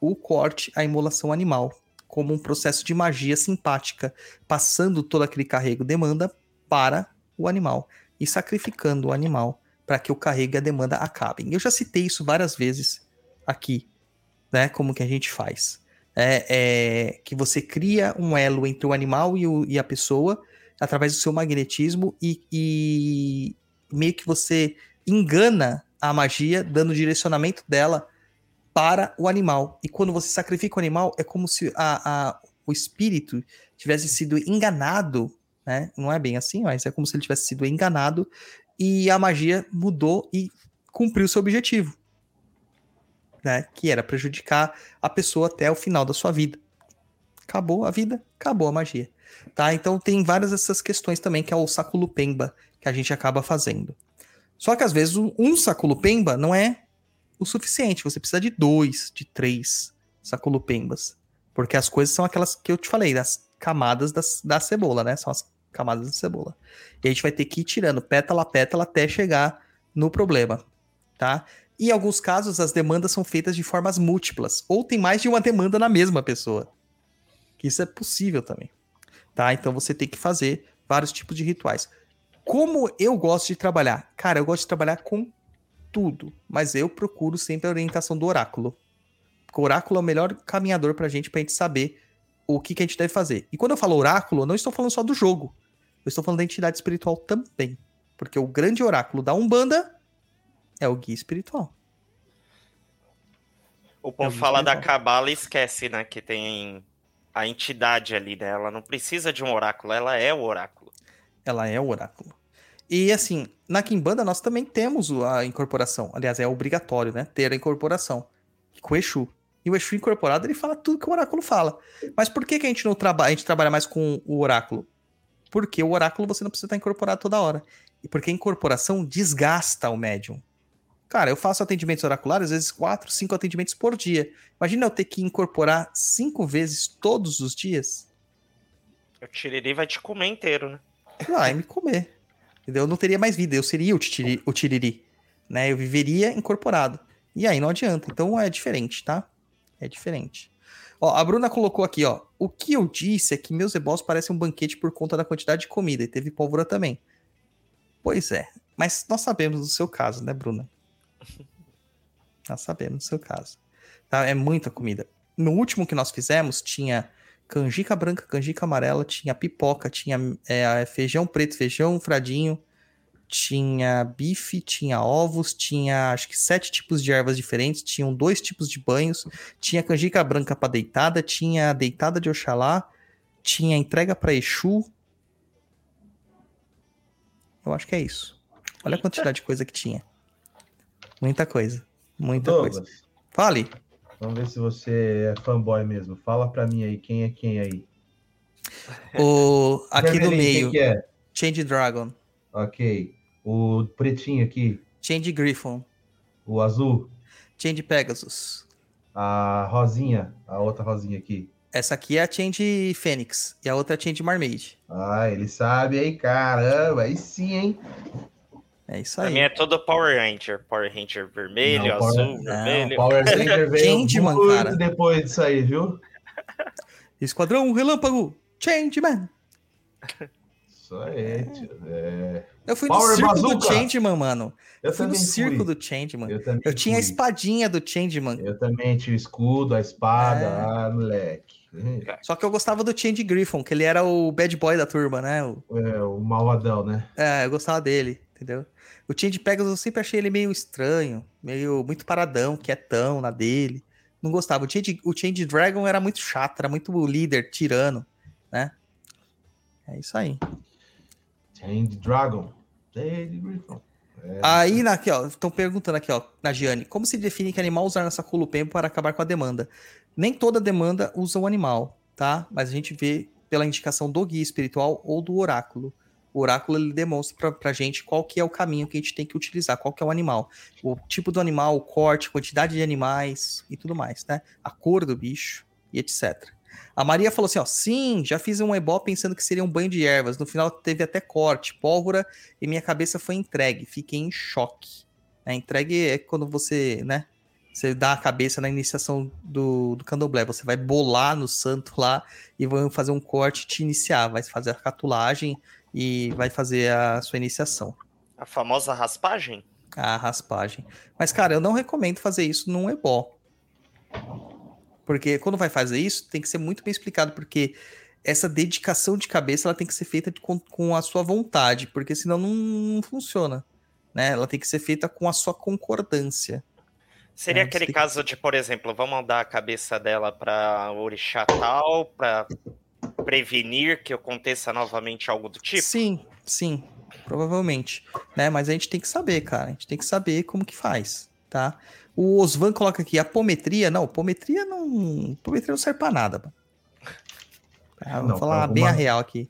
o corte, a imolação animal, como um processo de magia simpática, passando todo aquele carrego demanda para o animal e sacrificando o animal para que o carrego e a demanda acabem. Eu já citei isso várias vezes aqui, né? Como que a gente faz. É, é que você cria um elo entre o animal e, o, e a pessoa através do seu magnetismo e, e meio que você engana a magia, dando direcionamento dela para o animal. E quando você sacrifica o animal, é como se a, a, o espírito tivesse sido enganado, né? Não é bem assim, mas é como se ele tivesse sido enganado e a magia mudou e cumpriu seu objetivo, né? Que era prejudicar a pessoa até o final da sua vida. Acabou a vida, acabou a magia. Tá? Então tem várias dessas questões também, que é o saculupemba que a gente acaba fazendo. Só que às vezes um saculupemba não é o suficiente, você precisa de dois, de três saculupembas. Porque as coisas são aquelas que eu te falei, das camadas das, da cebola, né? São as camadas da cebola. E a gente vai ter que ir tirando pétala a pétala até chegar no problema, tá? Em alguns casos as demandas são feitas de formas múltiplas, ou tem mais de uma demanda na mesma pessoa. Que isso é possível também tá? Então você tem que fazer vários tipos de rituais. Como eu gosto de trabalhar? Cara, eu gosto de trabalhar com tudo, mas eu procuro sempre a orientação do oráculo. Porque o oráculo é o melhor caminhador pra gente, pra gente saber o que, que a gente deve fazer. E quando eu falo oráculo, eu não estou falando só do jogo. Eu estou falando da entidade espiritual também. Porque o grande oráculo da Umbanda é o guia espiritual. O povo É fala muito da cabala e esquece, né? Que tem a entidade ali dela. Não precisa de um oráculo, ela é o oráculo. Ela é o oráculo. E assim, na Kimbanda nós também temos a incorporação. Aliás, é obrigatório, né? Ter a incorporação. Com o Exu. E o Exu incorporado, ele fala tudo que o oráculo fala. Mas por que, que a gente não trabalha, a gente trabalha mais com o oráculo? Porque o oráculo você não precisa estar incorporado toda hora. E porque a incorporação desgasta o médium. Cara, eu faço atendimentos oraculares, às vezes quatro, cinco atendimentos por dia. Imagina eu ter que incorporar cinco vezes todos os dias. O Tiriri vai te comer inteiro, né? vai me comer. Entendeu? Eu não teria mais vida, eu seria o, titiri, o tiriri. Né? Eu viveria incorporado. E aí não adianta. Então é diferente, tá? É diferente. Ó, a Bruna colocou aqui, ó. O que eu disse é que meus ebós parecem um banquete por conta da quantidade de comida. E teve pólvora também. Pois é. Mas nós sabemos do seu caso, né, Bruna? Nós sabemos do seu caso. Tá? É muita comida. No último que nós fizemos, tinha canjica branca, canjica amarela, tinha pipoca, tinha é, feijão preto, feijão fradinho, tinha bife, tinha ovos, tinha acho que sete tipos de ervas diferentes, tinham dois tipos de banhos, tinha canjica branca para deitada, tinha deitada de Oxalá, tinha entrega para Exu. Eu acho que é isso. Olha a quantidade de coisa que tinha. Muita coisa. Muita coisa. Douglas, Fale. vamos ver se você é fanboy mesmo. Fala pra mim aí, quem é quem aí? O, aqui do meio, que é? Change Dragon. Ok. O pretinho aqui, Change Griffon. o azul, Change Pegasus. a rosinha, a outra rosinha aqui. Essa aqui é a Change Fênix e a outra é a Change Marmaid. Ah, ele sabe aí, caramba. Aí sim, hein? É isso Pra aí. mim é todo Power Ranger. Power Ranger vermelho, Não, Power- azul, Não, vermelho. Power Ranger veio Changeman, muito cara. depois disso aí, viu? Esquadrão Relâmpago. Changeman. Isso aí, tio. É. Eu fui Power no circo do Bazooka. Changeman, mano. Eu, Eu fui no circo fui. do Changeman. Eu, Eu tinha a espadinha do Changeman. Eu também tinha o escudo, a espada. É. Ah, moleque. Só que eu gostava do Change Griffon, que ele era o bad boy da turma, né? O- É, o malvadão, né? É, eu gostava dele, entendeu? O Change Pegasus eu sempre achei ele meio estranho, meio muito paradão, quietão na dele. Não gostava. O Change, o Change Dragon era muito chato, era muito líder, tirano, né? É isso aí. Change Dragon. Change Griffon. É, Aí, ó, estão perguntando aqui, ó, na Giane, como se define que animal usar nessa Colupempo para acabar com a demanda? Nem toda demanda usa o animal, tá? Mas a gente vê pela indicação do guia espiritual ou do oráculo. O oráculo ele demonstra pra, pra gente qual que é o caminho que a gente tem que utilizar, qual que é o animal. O tipo do animal, o corte, quantidade de animais e tudo mais, né? A cor do bicho e etc. A Maria falou assim, ó, sim, já fiz um ebó pensando que seria um banho de ervas. No final teve até corte, pólvora e minha cabeça foi entregue. Fiquei em choque. É, entregue é quando você, né? Você dá a cabeça na iniciação do, do candomblé. Você vai bolar no santo lá e vão fazer um corte te iniciar. Vai fazer a catulagem e vai fazer a sua iniciação. A famosa raspagem? A raspagem. Mas, cara, eu não recomendo fazer isso num ebó. Porque quando vai fazer isso, tem que ser muito bem explicado, porque essa dedicação de cabeça ela tem que ser feita de- com, com a sua vontade, porque senão não, não funciona. Né? Ela tem que ser feita com a sua concordância. Seria É, aquele tem que- caso de, por exemplo, vamos dar a cabeça dela para orixá tal, para prevenir que aconteça novamente algo do tipo? Sim, sim, provavelmente. Né? Mas a gente tem que saber, cara. A gente tem que saber como que faz, tá? O Osvan coloca aqui, apometria. Não, apometria não. Apometria não serve pra nada, mano. Tá, vou Não, falar bem a real aqui.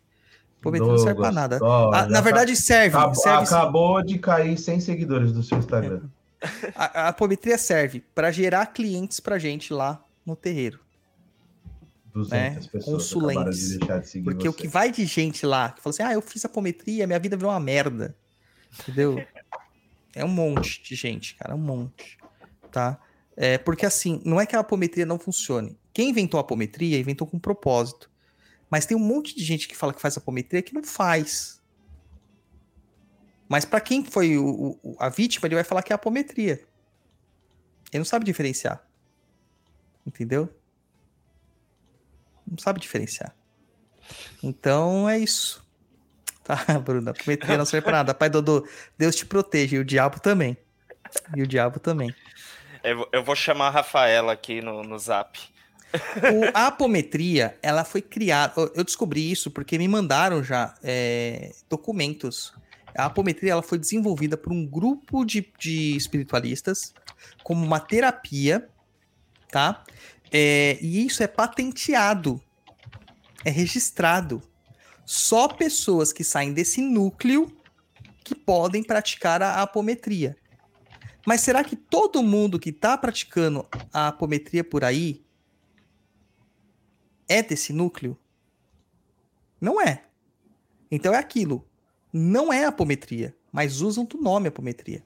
Apometria não serve pra nada. ó, Ah, na tá- verdade, serve. acabou, serve sim. acabou de cair 100 seguidores do seu Instagram. A, a apometria serve para gerar clientes pra gente lá no terreiro. 200 né, consulentes. de deixar de seguir Porque o você. que vai de gente lá que fala assim: ah, eu fiz apometria, minha vida virou uma merda. Entendeu? É um monte de gente, cara, um monte. Tá? É, porque assim, não é que a apometria não funcione. Quem inventou a apometria inventou com propósito. Mas tem um monte de gente que fala que faz apometria que não faz. Mas para quem foi o- o- a vítima, ele vai falar que é apometria. Ele não sabe diferenciar. Entendeu? Não sabe diferenciar. Então é isso. Tá, Bruna? Apometria não serve pra nada. Pai Dodô, Deus te proteja. E o diabo também. E o diabo também. Eu, vou- eu vou chamar a Rafaela aqui no, no zap. O- a apometria, ela foi criada. eu- Eu descobri isso porque me mandaram já é, documentos. A apometria ela foi desenvolvida por um grupo de, de espiritualistas como uma terapia, tá? É, e isso é patenteado, é registrado. Só pessoas que saem desse núcleo que podem praticar a apometria. Mas será que todo mundo que está praticando a apometria por aí é desse núcleo? Não é. Então é aquilo. Não é apometria, mas usam do nome apometria.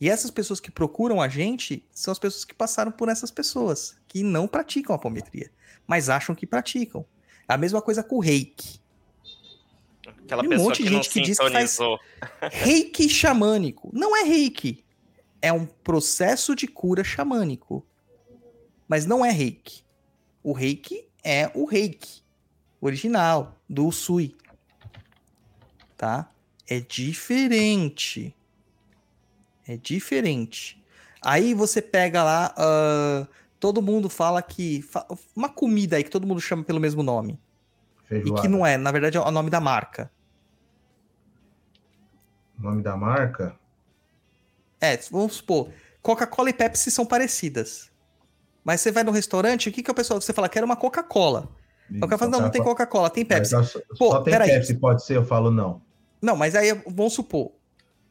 E essas pessoas que procuram a gente são as pessoas que passaram por essas pessoas, que não praticam apometria, mas acham que praticam. A mesma coisa com o reiki. Aquela um pessoa monte de gente que diz que faz-. Reiki xamânico. Não é reiki. É um processo de cura xamânico. Mas não é reiki. O reiki é o reiki original, do Usui. Tá? É diferente. É diferente. Aí você pega lá, ah, todo mundo fala que. Uma comida aí que todo mundo chama pelo mesmo nome. E Feijoada. que não é, na verdade é o nome da marca. O nome da marca? É, vamos supor, Coca-Cola e Pepsi são parecidas. Mas você vai no restaurante, o que, que a pessoa. Você fala, quero uma Coca-Cola. O cara fala, não, não tem Coca-Cola, tem Pepsi. Mas Só, Pô, só tem. Pepsi, pode ser? Eu falo não. Não, mas aí vamos supor.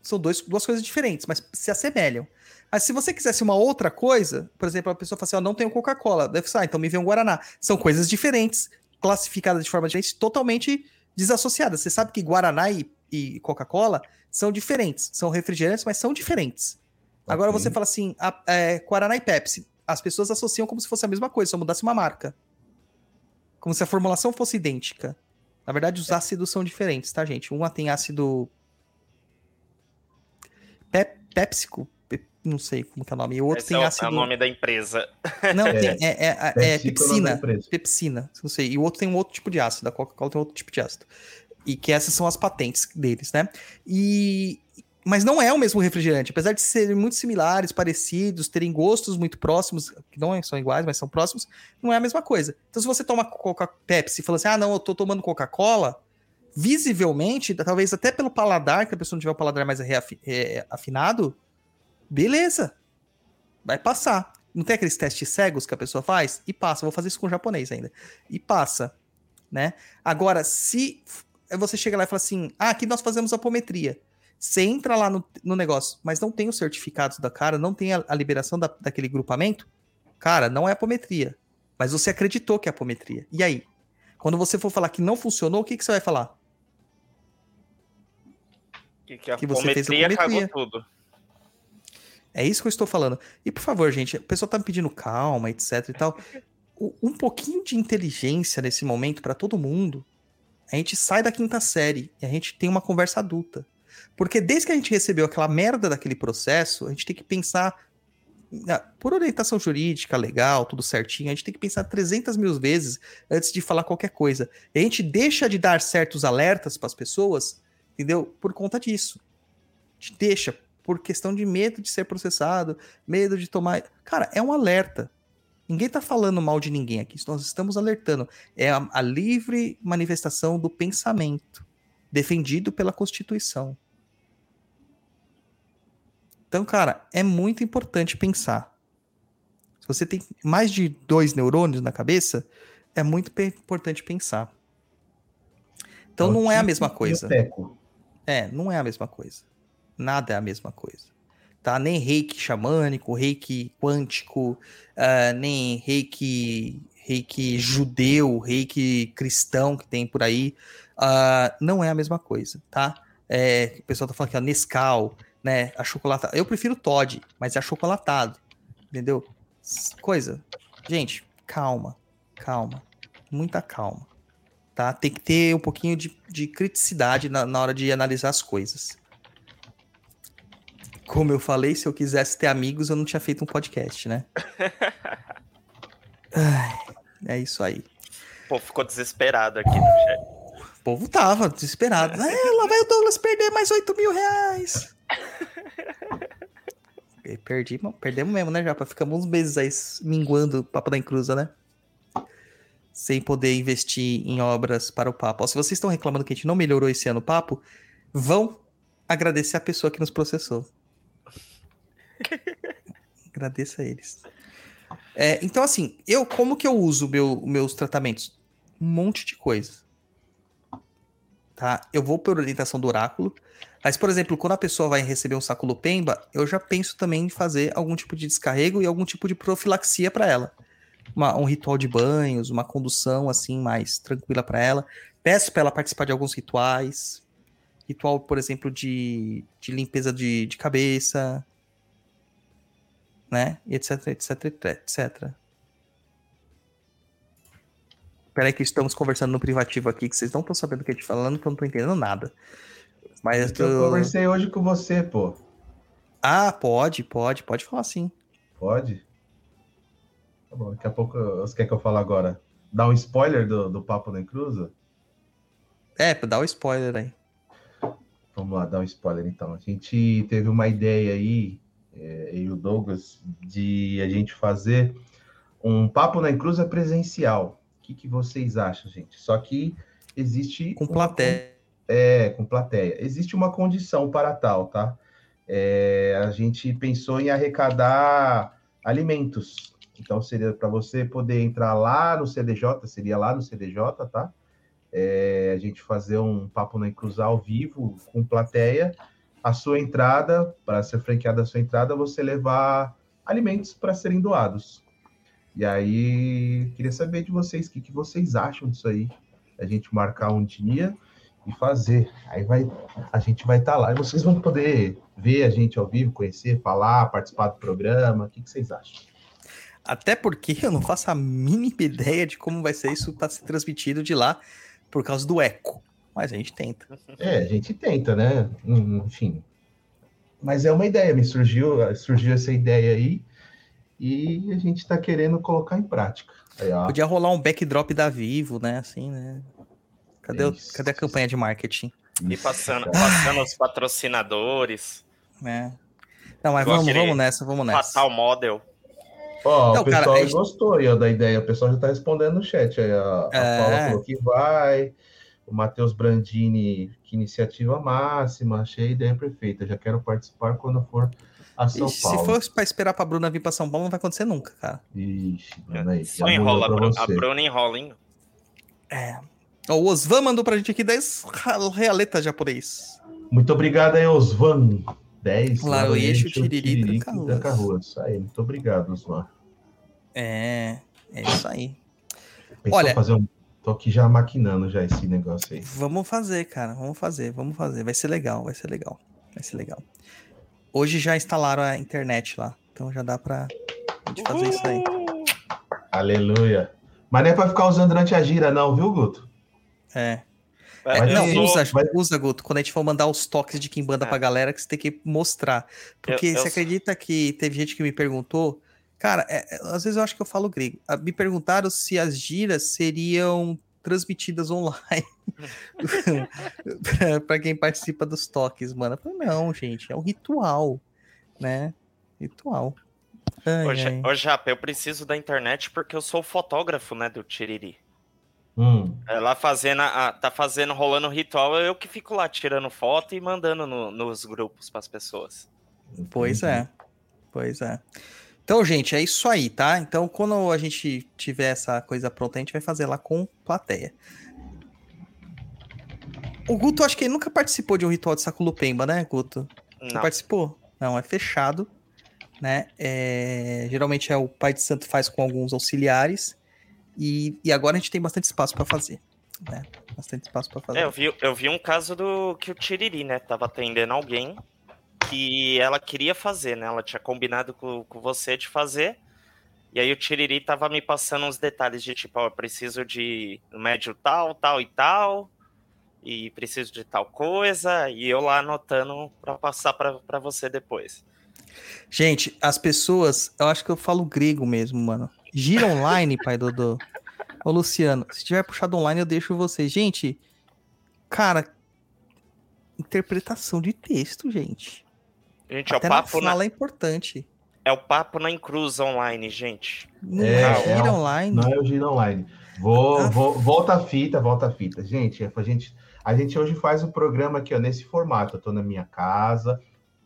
São dois, duas coisas diferentes, mas se assemelham. Mas se você quisesse uma outra coisa, por exemplo, a pessoa fala assim: ó, não tenho Coca-Cola. Deve ser, ah, então me vê um Guaraná. São coisas diferentes, classificadas de forma diferente, totalmente desassociadas. Você sabe que Guaraná e, e Coca-Cola são diferentes. São refrigerantes, mas são diferentes. Agora Ok. você fala assim: a- é, Guaraná e Pepsi. As pessoas associam como se fosse a mesma coisa, só mudasse uma marca. Como se a formulação fosse idêntica. Na verdade, os ácidos são diferentes, tá, gente? Uma tem ácido pep, pépsico, pe- não sei como que é o nome. E o outro Esse tem é o, é ácido. o nome da empresa. Não, É. tem, é, é, é, é da pepsina. Pepsina, não sei. E o outro tem um outro tipo de ácido. A Coca-Cola tem outro tipo de ácido. E que essas são as patentes deles, né? E. Mas não é o mesmo refrigerante, apesar de serem muito similares, parecidos, terem gostos muito próximos, que não são iguais, mas são próximos, não é a mesma coisa. Então, se você toma Coca Pepsi e fala assim, ah, não, eu tô tomando Coca-Cola, visivelmente, talvez até pelo paladar, que a pessoa não tiver o paladar mais é, afinado, beleza, vai passar. Não tem aqueles testes cegos que a pessoa faz? E passa. Vou fazer isso com o japonês ainda. E passa, né? Agora, se você chega lá e fala assim, ah, aqui nós fazemos apometria. Você entra lá no, no negócio, mas não tem os certificados da cara, não tem a, a liberação da- daquele grupamento, cara, não é apometria. Mas você acreditou que é apometria. E aí? Quando você for falar que não funcionou, o que, que você vai falar? Que, que a Que você fez apometria cagou tudo. É isso que eu estou falando. E por favor, gente, a pessoa tá me pedindo calma, etc e tal. O- Um pouquinho de inteligência nesse momento para todo mundo. A gente sai da quinta série e a gente tem uma conversa adulta. Porque desde que a gente recebeu aquela merda daquele processo, a gente tem que pensar por orientação jurídica, legal, tudo certinho, a gente tem que pensar 300 mil vezes antes de falar qualquer coisa. E a gente deixa de dar certos alertas para as pessoas, entendeu? Por conta disso. A gente deixa por questão de medo de ser processado, medo de tomar. Cara, é um alerta. Ninguém tá falando mal de ninguém aqui. Nós estamos alertando. É a, a livre manifestação do pensamento, defendido pela Constituição. Então, cara, é muito importante pensar. Se você tem mais de dois neurônios na cabeça, é muito importante pensar. Então, o não é a Tico mesma coisa. É, não é a mesma coisa. Nada é a mesma coisa. Tá? Nem reiki xamânico, reiki quântico, ah, nem reiki, reiki judeu, reiki cristão que tem por aí. ah, não é a mesma coisa, tá? É, o pessoal tá falando que é Nescau, né? A chocolata. Eu prefiro Todd, mas é achocolatado. Entendeu? Coisa. Gente, calma, calma. Muita calma tá? Tem que ter um pouquinho de, de criticidade na, na hora de analisar as coisas. Como eu falei, se eu quisesse ter amigos, eu não tinha feito um podcast, né? Ai, é isso aí. Pô, ficou desesperado aqui no chat. O povo tava desesperado. É, lá vai o Douglas perder mais 8 mil reais. Perdi, perdemos mesmo, né, Japa? Ficamos uns meses aí minguando o Papo da Encruza, né? Sem poder investir em obras para o papo. Ó, se vocês estão reclamando que a gente não melhorou esse ano o papo, vão agradecer a pessoa que nos processou. Agradeça a eles. É, então, assim, eu como que eu uso meu, meus tratamentos? Um monte de coisa. Tá? Eu vou por orientação do oráculo. Mas, por exemplo, quando a pessoa vai receber um saco lupemba, eu já penso também em fazer algum tipo de descarrego e algum tipo de profilaxia para ela. Uma- um ritual de banhos, uma condução assim mais tranquila para ela. Peço para ela participar de alguns rituais. Ritual, por exemplo, de, de limpeza de, de cabeça, né? E etc, etc, etc. Peraí que estamos conversando no privativo aqui, que vocês não estão sabendo o que a gente tá falando, que eu não tô entendendo nada. Mas Eu eu- conversei hoje com você, pô. Ah, pode, pode, pode falar sim. Pode? Tá bom, daqui a pouco você quer que eu fale agora? Dá um spoiler do, do Papo na Encruza? É, dá o spoiler aí. Vamos lá, dar um spoiler então. A gente teve uma ideia aí, é, eu e o Douglas, de a gente fazer um Papo na Encruza presencial. O que, que vocês acham, gente? Só que existe. Com uma plateia. É, com plateia. Existe uma condição para tal, tá? É, a gente pensou em arrecadar alimentos. Então, seria para você poder entrar lá no CDJ, seria lá no CDJ, tá? É, a gente fazer um papo na Cruzar ao vivo com plateia. A sua entrada, para ser franqueada a sua entrada, você levar alimentos para serem doados. E aí, queria saber de vocês, o que, que vocês acham disso aí? A gente marcar um dia e fazer. Aí vai, a gente vai estar lá e vocês vão poder ver a gente ao vivo, conhecer, falar, participar do programa. O que, que vocês acham? Até porque eu não faço a mínima ideia de como vai ser isso para ser transmitido de lá por causa do eco. Mas a gente tenta. É, a gente tenta, né? Hum, Enfim. Mas é uma ideia, me surgiu, surgiu essa ideia aí e a gente está querendo colocar em prática. Aí, Podia rolar um backdrop da Vivo, né? Assim, né? Cadê, o- Isso. cadê a campanha de marketing? E passando, passando os patrocinadores. né? Não, mas vamos, vamos nessa, vamos nessa. Passar o model. Ó, Então, o pessoal cara, gente- gostou aí, ó, da ideia. O pessoal já está respondendo no chat. Aí, a, a É. Paula falou que vai. O Matheus Brandini, que iniciativa máxima. Achei a ideia perfeita. Já quero participar quando for a São Ixi, se Paulo. for pra esperar pra Bruna vir pra São Paulo, não vai acontecer nunca, cara. Ixi, mano, aí. Só enrola, a, molhou Bru- pra a. Bruna enrola, hein? Ó, o Osvan mandou pra gente aqui 10 realetas japonês. Muito obrigado aí, Osvan. 10. Claro, eixo, tiriri, tranca-ruas. Isso aí, muito obrigado, Osvan. É, é isso aí. Pensou Olha- fazer um. Tô aqui já maquinando já esse negócio aí. Vamos fazer, cara. Vamos fazer, vamos fazer. Vai ser legal, vai ser legal. Vai ser legal. Hoje já instalaram a internet lá. Então já dá pra gente fazer isso aí. Aleluia. Mas não é pra ficar usando durante a gira, não, viu, Guto? É. É, não, sou- usa, usa, Guto. Quando a gente for mandar os toques de Kimbanda É. pra galera, que você tem que mostrar. Porque Eu- eu você sou- acredita que teve gente que me perguntou. Cara, é- é, às vezes eu acho que eu falo grego. Ah, Me perguntaram se as giras seriam transmitidas online pra- pra quem participa dos toques, mano. Eu falei, não, gente, é um ritual, né? Ritual. Ai, Ô, ai. ô, Japa, eu preciso da internet porque eu sou o fotógrafo, né, do Tiriri. Hum. Ela fazendo, a, tá fazendo, rolando o ritual, eu que fico lá tirando foto e mandando no- nos grupos pras pessoas. Pois é. Pois é. Então, gente, é isso aí, tá? Então, quando a gente tiver essa coisa pronta, a gente vai fazer lá com plateia. O Guto, acho que ele nunca participou de um ritual de Saculupemba, né, Guto? Você Não, participou? Não, é fechado, né? É, Geralmente é o pai de santo faz com alguns auxiliares. E, e agora a gente tem bastante espaço para fazer, né? Bastante espaço para fazer. É, eu vi, eu vi um caso do que o Tiriri, né, tava atendendo alguém que ela queria fazer, né? Ela tinha combinado com, com você de fazer. E aí o Tiriri tava me passando uns detalhes de tipo, ó, eu preciso de médio tal, tal e tal. E preciso de tal coisa. E eu lá anotando pra passar pra você depois. Gente, as pessoas, eu acho que eu falo grego mesmo, mano. Gira online, pai Dodô. Ô, Luciano, se tiver puxado online, eu deixo vocês. Gente, cara, interpretação de texto, gente. Gente, é o Até na papo na, fala é importante. é o papo na Incruz online, gente. Não É, gira é um- online. Não é o Gira Online. Vou, Ah. vou, volta a fita, volta a fita. Gente, é pra gente, a gente hoje faz o programa aqui, ó, nesse formato. Eu tô na minha casa,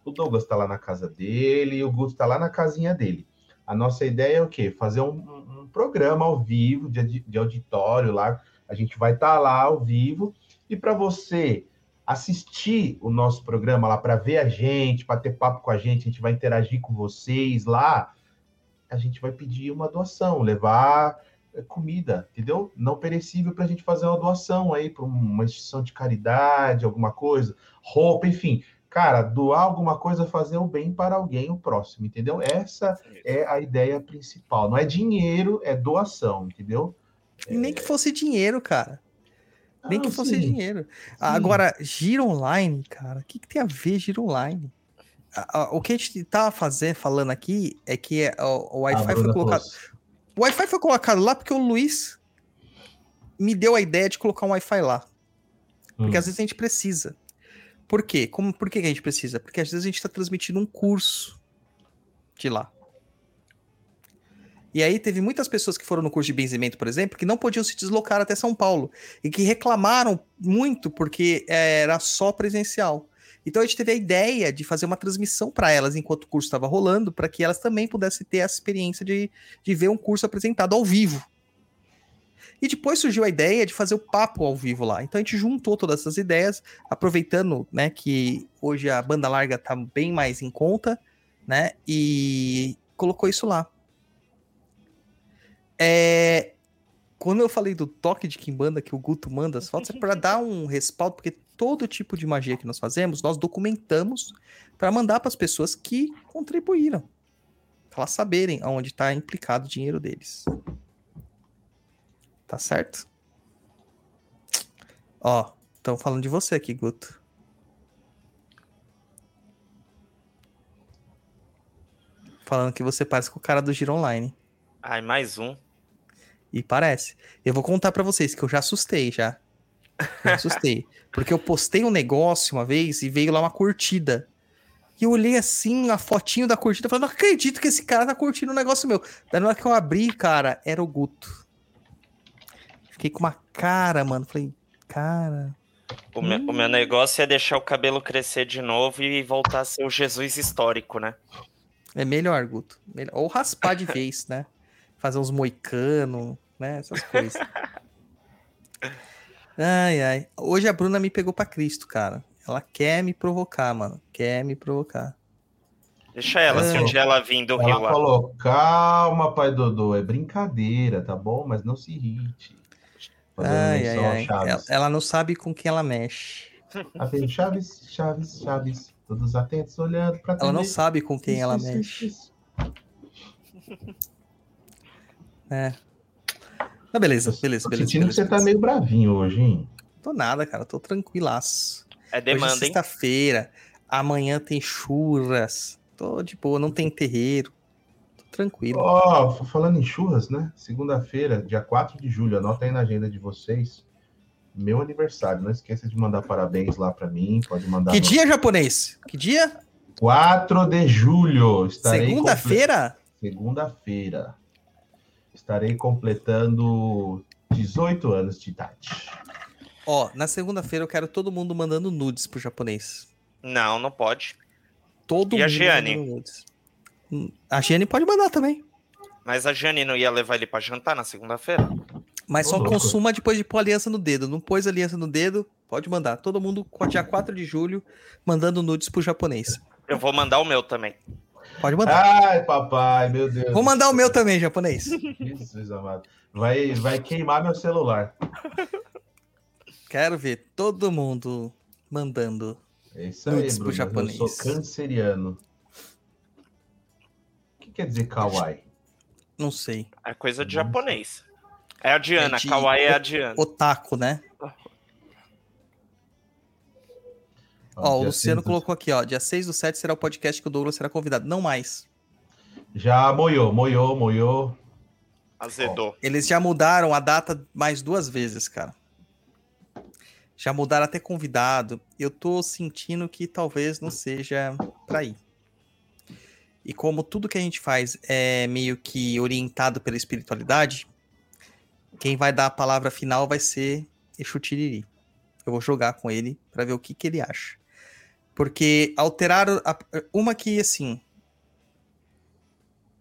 o Douglas tá lá na casa dele e o Guto tá lá na casinha dele. A nossa ideia é o quê? Fazer um, um- um programa ao vivo, de, de auditório lá. A gente vai estar lá ao vivo. E para você assistir o nosso programa lá, para ver a gente, para ter papo com a gente, a gente vai interagir com vocês lá. A gente vai pedir uma doação, levar é, comida, entendeu? Não perecível para a gente fazer uma doação aí para uma instituição de caridade, alguma coisa, roupa, enfim. Cara, doar alguma coisa, fazer o bem para alguém, o próximo, entendeu? Essa é a ideia principal. Não é dinheiro, é doação, entendeu? E nem que fosse dinheiro, cara. Nem que Ah, fosse sim, dinheiro. sim. Agora, gira online, cara, o que, que tem a ver gira online? O que a gente tá fazendo, falando aqui é que é- o, o A Wi-Fi foi colocado. O Wi-Fi foi colocado lá porque o Luiz me deu a ideia de colocar um Wi-Fi lá. Porque Hum. às vezes a gente precisa. Por quê? Como, por que que a gente precisa? Porque às vezes a gente está transmitindo um curso de lá. E aí teve muitas pessoas que foram no curso de benzimento, por exemplo, que não podiam se deslocar até São Paulo. E que reclamaram muito porque eh, era só presencial. Então a gente teve a ideia de fazer uma transmissão para elas enquanto o curso estava rolando, para que elas também pudessem ter essa experiência de, de ver um curso apresentado ao vivo. E depois surgiu a ideia de fazer o papo ao vivo lá. Então a gente juntou todas essas ideias, aproveitando, né, que hoje a banda larga tá bem mais em conta, né, e colocou isso lá. É, quando eu falei do toque de Kimbanda que o Guto manda as fotos, é para dar um respaldo, porque todo tipo de magia que nós fazemos, nós documentamos para mandar para as pessoas que contribuíram. Pra elas saberem aonde está implicado o dinheiro deles. Tá certo? Ó, estão falando de você aqui, Guto. Falando que você parece com o cara do Giro Online. Ai, mais um. E parece. Eu vou contar pra vocês que eu já assustei já. Eu assustei. Porque eu postei um negócio uma vez e veio lá uma curtida. E eu olhei assim, a fotinho da curtida, falei, não acredito que esse cara tá curtindo um negócio meu. Daí na hora que eu abri, cara, era o Guto. Fiquei com uma cara, mano. Falei, cara. O, meu, o meu negócio é deixar o cabelo crescer de novo e voltar a ser o Jesus histórico, né? É melhor, Guto. Melhor. Ou raspar de vez, né? Fazer uns moicano, né? Essas coisas. Ai, ai. Hoje a Bruna me pegou pra Cristo, cara. Ela quer me provocar, mano. Quer me provocar. Deixa ela, se É. um dia ela vir do Ela Rio lá. falou, calma, pai Dodô, é brincadeira, tá bom? Mas não se irrite. Ai, ai. Ela, ela não sabe com quem ela mexe. Atende Chaves, Chaves, Chaves. Todos atentos, olhando pra Ela não sabe com quem Isso, ela isso, mexe. isso, isso. É. Mas beleza, beleza, Tô beleza. sentindo que beleza, você tá beleza. meio bravinho hoje, hein? Tô nada, cara. Tô tranquilaço. É Hoje é demanda, hein? sexta-feira. Amanhã tem churras. Tô de boa, não tem terreiro. Tô tranquilo. Ó, falando em churras, né? Segunda-feira, dia 4 de julho, anota aí na agenda de vocês. Meu aniversário. Não esqueça de mandar parabéns lá pra mim. Pode mandar. Que no- dia, japonês? Que dia? 4 de julho. Segunda-feira? Segunda-feira. Estarei completando 18 anos de idade. Ó, na segunda-feira eu quero todo mundo mandando nudes pro japonês. Não, não pode. Todo E a mundo Giane? mandando nudes. Hum, A Giane pode mandar também. Mas a Jane não ia levar ele pra jantar na segunda-feira? Mas Ô, só louco. consuma depois de pôr aliança no dedo. Não pôs aliança no dedo, pode mandar. Todo mundo, com dia 4 de julho, mandando nudes pro japonês. Eu vou mandar o meu também. Pode mandar. Ai, papai, meu Deus. Vou mandar o meu também, japonês. Jesus amado. Vai, vai queimar meu celular. Quero ver todo mundo mandando. É isso aí, Bruno. japonês. Eu sou canceriano. O que quer dizer kawaii? Não sei. É coisa de japonês. É a Diana, É de- Kawaii é a Diana. Otaku, né? Ó, o Luciano colocou aqui, ó. Dia 6 do 7 será o podcast que o Douglas será convidado. Não mais. Já moiou, moiou, moiou. Azedou. Eles já mudaram a data mais duas vezes, cara. Já mudaram até convidado. Eu tô sentindo que talvez não seja pra ir. E como tudo que a gente faz é meio que orientado pela espiritualidade, quem vai dar a palavra final vai ser Exu Tiriri. Eu vou jogar com ele pra ver o que, que ele acha. Porque alteraram. a- uma que, assim.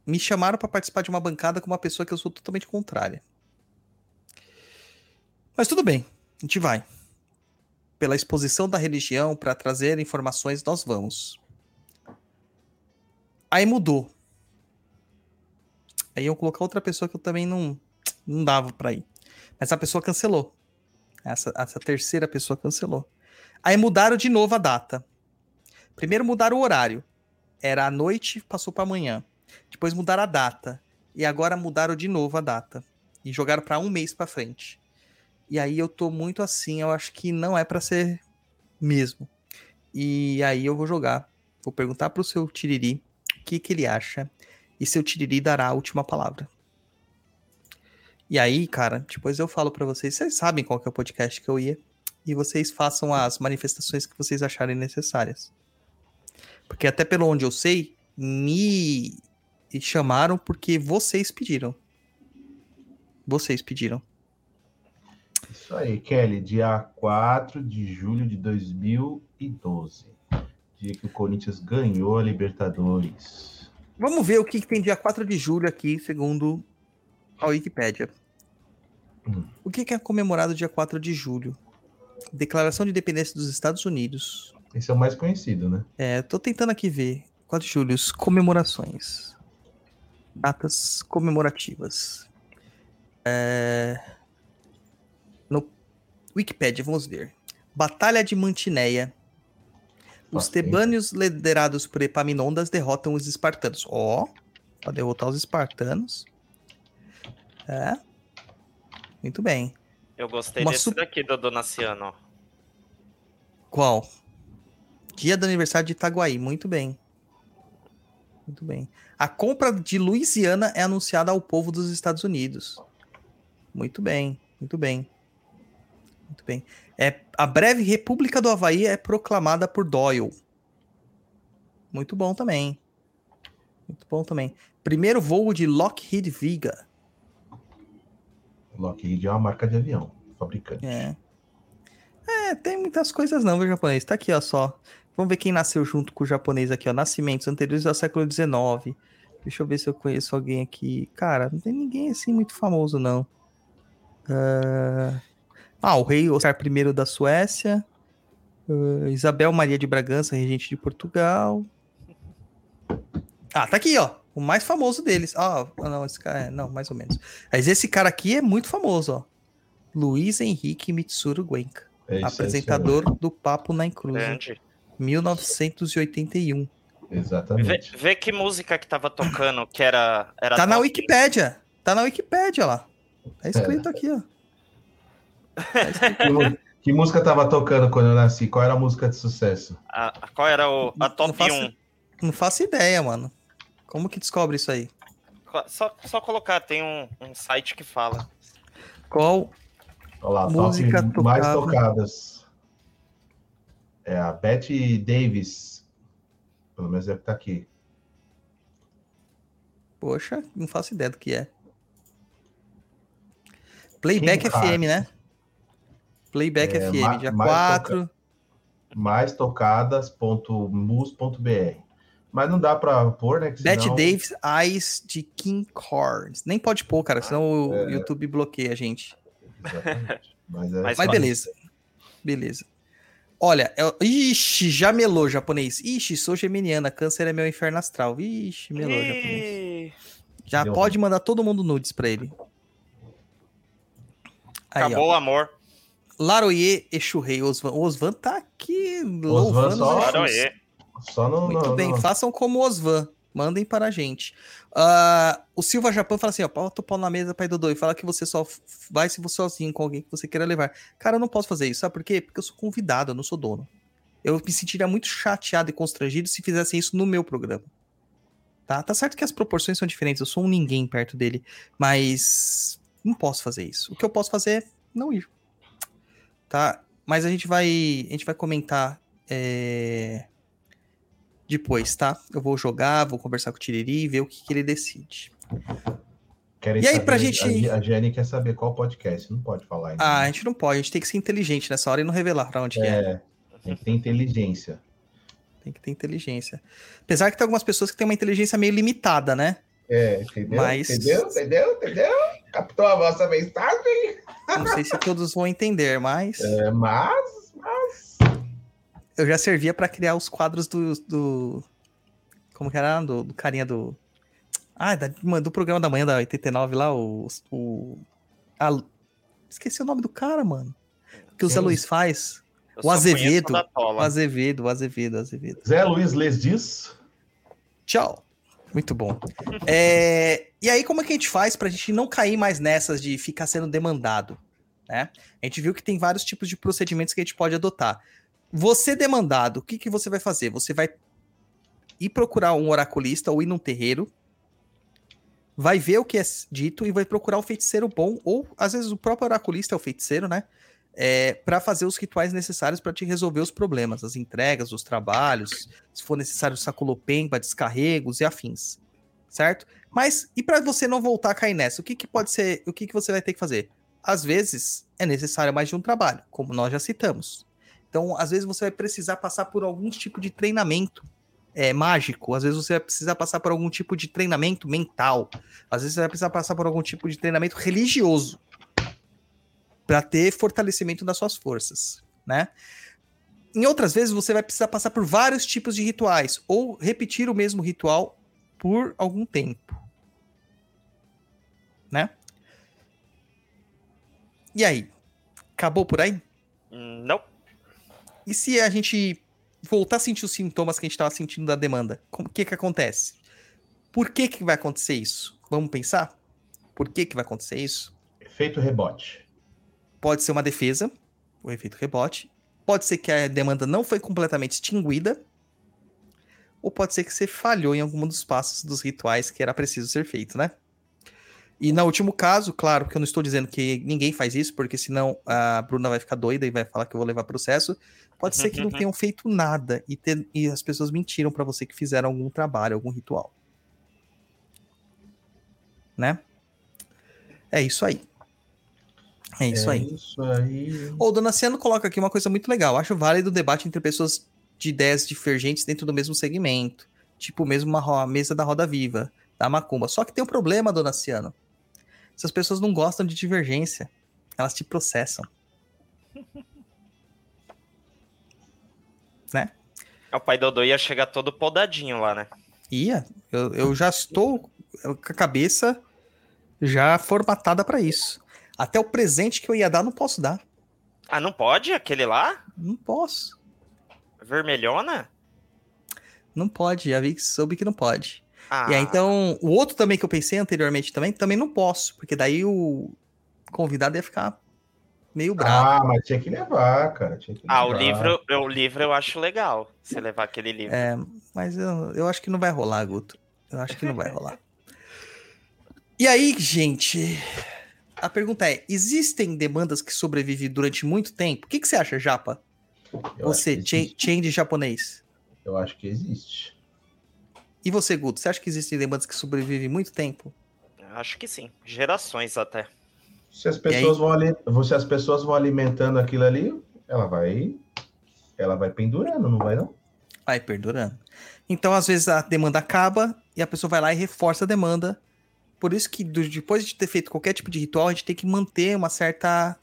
Me chamaram pra participar de uma bancada com uma pessoa que eu sou totalmente contrária. Mas tudo bem, a gente vai. Pela exposição da religião, pra trazer informações, nós vamos. Aí mudou. Aí eu colocar outra pessoa que eu também não, não dava pra ir. Mas a pessoa cancelou. Essa, essa terceira pessoa cancelou. Aí mudaram de novo a data. Primeiro mudaram o horário. Era à noite, passou pra amanhã. Depois mudaram a data. E agora mudaram de novo a data. E jogaram pra um mês pra frente. E aí eu tô muito assim, eu acho que não é pra ser mesmo. E aí eu vou jogar. Vou perguntar pro seu Tiriri o que, que ele acha. E seu Tiriri dará a última palavra. E aí, cara, depois eu falo pra vocês. Vocês sabem qual que é o podcast que eu ia. E vocês façam as manifestações que vocês acharem necessárias. Porque até pelo onde eu sei, me chamaram porque vocês pediram. Vocês pediram. Isso aí, Kelly. Dia 4 de julho de 2012. Dia que o Corinthians ganhou a Libertadores. Vamos ver o que, que tem dia 4 de julho aqui, segundo a Wikipédia. Hum. O que, que é comemorado dia 4 de julho? Declaração de Independência dos Estados Unidos. Esse é o mais conhecido, né? É, tô tentando aqui ver. 4 de julho, comemorações. Datas comemorativas. É... No Wikipédia, vamos ver. Batalha de Mantineia. Os Ok. tebânios liderados por Epaminondas derrotam os espartanos. Ó, pra derrotar os espartanos. É. Muito bem. Eu gostei Uma desse su- daqui do Donaciano. Qual? Dia do aniversário de Itaguaí. Muito bem. Muito bem. A compra de Louisiana é anunciada ao povo dos Estados Unidos. Muito bem, muito bem. Muito bem. É, a breve República do Havaí é proclamada por Doyle. Muito bom também. Muito bom também. Primeiro voo de Lockheed Viga. Lockheed é uma marca de avião, fabricante. É. É, tem muitas coisas não, viu, japonês? Tá aqui, ó, só. Vamos ver quem nasceu junto com o japonês aqui, ó. Nascimentos anteriores ao século XIX. Deixa eu ver se eu conheço alguém aqui. Cara, não tem ninguém assim muito famoso, não. Ah, ah, o rei Oscar I da Suécia. Ah, Isabel Maria de Bragança, regente de Portugal. Ah, tá aqui, ó. O mais famoso deles. Ah, não, esse cara é. Não, mais ou menos. Mas esse cara aqui é muito famoso, ó. Luiz Henrique Mitsuru Guenka. É isso, apresentador do Papo na Encruza. Grande. 1981. É isso aí. Exatamente. Vê, vê que música que tava tocando, que era. era Tá na. Wikipédia. Tá na Wikipédia lá. Tá escrito aqui, ó. Que, mu- que música tava tocando quando eu nasci? Qual era a música de sucesso? A- qual era o, a Não top faço- 1? Não faço ideia, mano. Como que descobre isso aí? Só, só colocar, tem um, um site que fala. Qual? Olha lá, Música top mais tocada. tocadas. É a Betty Davis. Pelo menos é que tá aqui. Poxa, não faço ideia do que é. Playback FM, né? Playback É, FM, ma- dia mais 4. Mais tocadas.mus.br. Mas não dá pra pôr, né? senão- Davis Eyes de King Carnes. Nem pode pôr, cara, senão o É. YouTube bloqueia a gente. Exatamente. Mas, é Mas Mas beleza. Beleza. Olha, eu... ixi, já melou japonês. Ixi, sou geminiana, câncer é meu inferno astral. Ixi, melou japonês. Ih, Já Deu pode mandar todo mundo nudes pra ele. Aí, Acabou ó. o amor. Laroye Exurrei Osvan. O Osvan tá aqui Osvan louvando só- os Claro, Exus. é. Só no. Muito no- bem, no- façam como o Osvan. Mandem para a gente. Ah, o Silva Japão fala assim: ó, bota o pau na mesa, pai Dodô, e fala que você só vai se você sozinho com alguém que você queira levar. Cara, eu não posso fazer isso, sabe por quê? Porque eu sou convidado, eu não sou dono. Eu me sentiria muito chateado e constrangido se fizessem isso no meu programa. Tá? Tá certo que as proporções são diferentes, eu sou um ninguém perto dele, mas não posso fazer isso. O que eu posso fazer é não ir. Tá? Mas a gente vai, a gente vai comentar é, depois, tá? Eu vou jogar, vou conversar com o Tiriri e ver o que, que ele decide. Querem E aí, saber- pra gente- A, Jenny quer saber qual podcast. Não pode falar ainda. Ah, a gente não pode, a gente tem que ser inteligente nessa hora e não revelar pra onde que é. é. Tem que ter inteligência. Tem que ter inteligência. Apesar que tem algumas pessoas que têm uma inteligência meio limitada, né? É, entendeu? Mas- Entendeu? Entendeu? Entendeu? Captou a vossa mensagem? Não sei se todos vão entender, mas É, mas. Eu já servia pra criar os quadros do. do- como que era? Do, do carinha do. Ah, da- do programa da manhã da 89 lá, o. o a- esqueci o nome do cara, mano. Que o Zé Quem? Luiz faz. Eu O Azevedo. O. Azevedo, o Azevedo, o Azevedo. Zé Luiz Les diz. Tchau. Muito bom. É, e aí, como é que a gente faz pra gente não cair mais nessas de ficar sendo demandado? Né? A gente viu que tem vários tipos de procedimentos que a gente pode adotar. Você demandado, o que, que você vai fazer? Você vai ir procurar um oraculista ou ir num terreiro, vai ver o que é dito e vai procurar um feiticeiro bom, ou às vezes o próprio oraculista é o feiticeiro, né? É, para fazer os rituais necessários para te resolver os problemas, as entregas, os trabalhos, se for necessário saculopemba, descarregos e afins, certo? Mas e para você não voltar a cair nessa, o que, que pode ser, o que, que você vai ter que fazer? Às vezes é necessário mais de um trabalho, como nós já citamos. Então, às vezes você vai precisar passar por algum tipo de treinamento é, mágico, às vezes você vai precisar passar por algum tipo de treinamento mental, às vezes você vai precisar passar por algum tipo de treinamento religioso para ter fortalecimento das suas forças, né? Em outras vezes você vai precisar passar por vários tipos de rituais ou repetir o mesmo ritual por algum tempo, né? E aí, acabou por aí? Hum, Não. E se a gente voltar a sentir os sintomas que a gente estava sentindo da demanda, o que que acontece? Por que que vai acontecer isso? Vamos pensar? Por que que vai acontecer isso? Efeito rebote. Pode ser uma defesa, o efeito rebote. Pode ser que a demanda não foi completamente extinguida. ou pode ser que você falhou em algum dos passos dos rituais que era preciso ser feito, né? E no último caso, claro que eu não estou dizendo que ninguém faz isso, porque senão a Bruna vai ficar doida e vai falar que eu vou levar processo. Pode ser que não tenham feito nada e, ter- e as pessoas mentiram pra você que fizeram algum trabalho, algum ritual. Né? É isso aí. É isso é aí. Isso aí. O Donaciano coloca aqui uma coisa muito legal. Acho válido o debate entre pessoas de ideias divergentes dentro do mesmo segmento. Tipo mesmo uma mesa da Roda Viva, da Macumba. Só que tem um problema, Donaciano. Essas pessoas não gostam de divergência. Elas te processam. Né? O pai Dodô ia chegar todo podadinho lá, né? Ia. Eu, eu já estou com a cabeça já formatada pra isso. Até o presente que eu ia dar, não posso dar. Ah, não pode? Aquele lá? Não posso. Vermelhona? Não pode. Já vi que soube que não pode. Ah, E aí, então, o outro também que eu pensei anteriormente também, também não posso, porque daí o convidado ia ficar meio bravo. Ah, mas tinha que levar, cara. Tinha que Ah, o levar. livro, o livro eu acho legal. Você levar aquele livro. É, mas eu, eu acho que não vai rolar, Guto. Eu acho que não vai rolar. E aí, gente, a pergunta é: existem demandas que sobrevivem durante muito tempo? O que, que você acha, Japa? Eu você, change japonês. Eu acho que existe. E você, Guto, você acha que existem demandas que sobrevivem muito tempo? Acho que sim. Gerações até. Se as pessoas vão se as pessoas vão alimentando aquilo ali, ela vai, ela vai pendurando, não vai não? Vai perdurando. Então, às vezes, a demanda acaba e a pessoa vai lá e reforça a demanda. Por isso que depois de ter feito qualquer tipo de ritual, a gente tem que manter uma certa,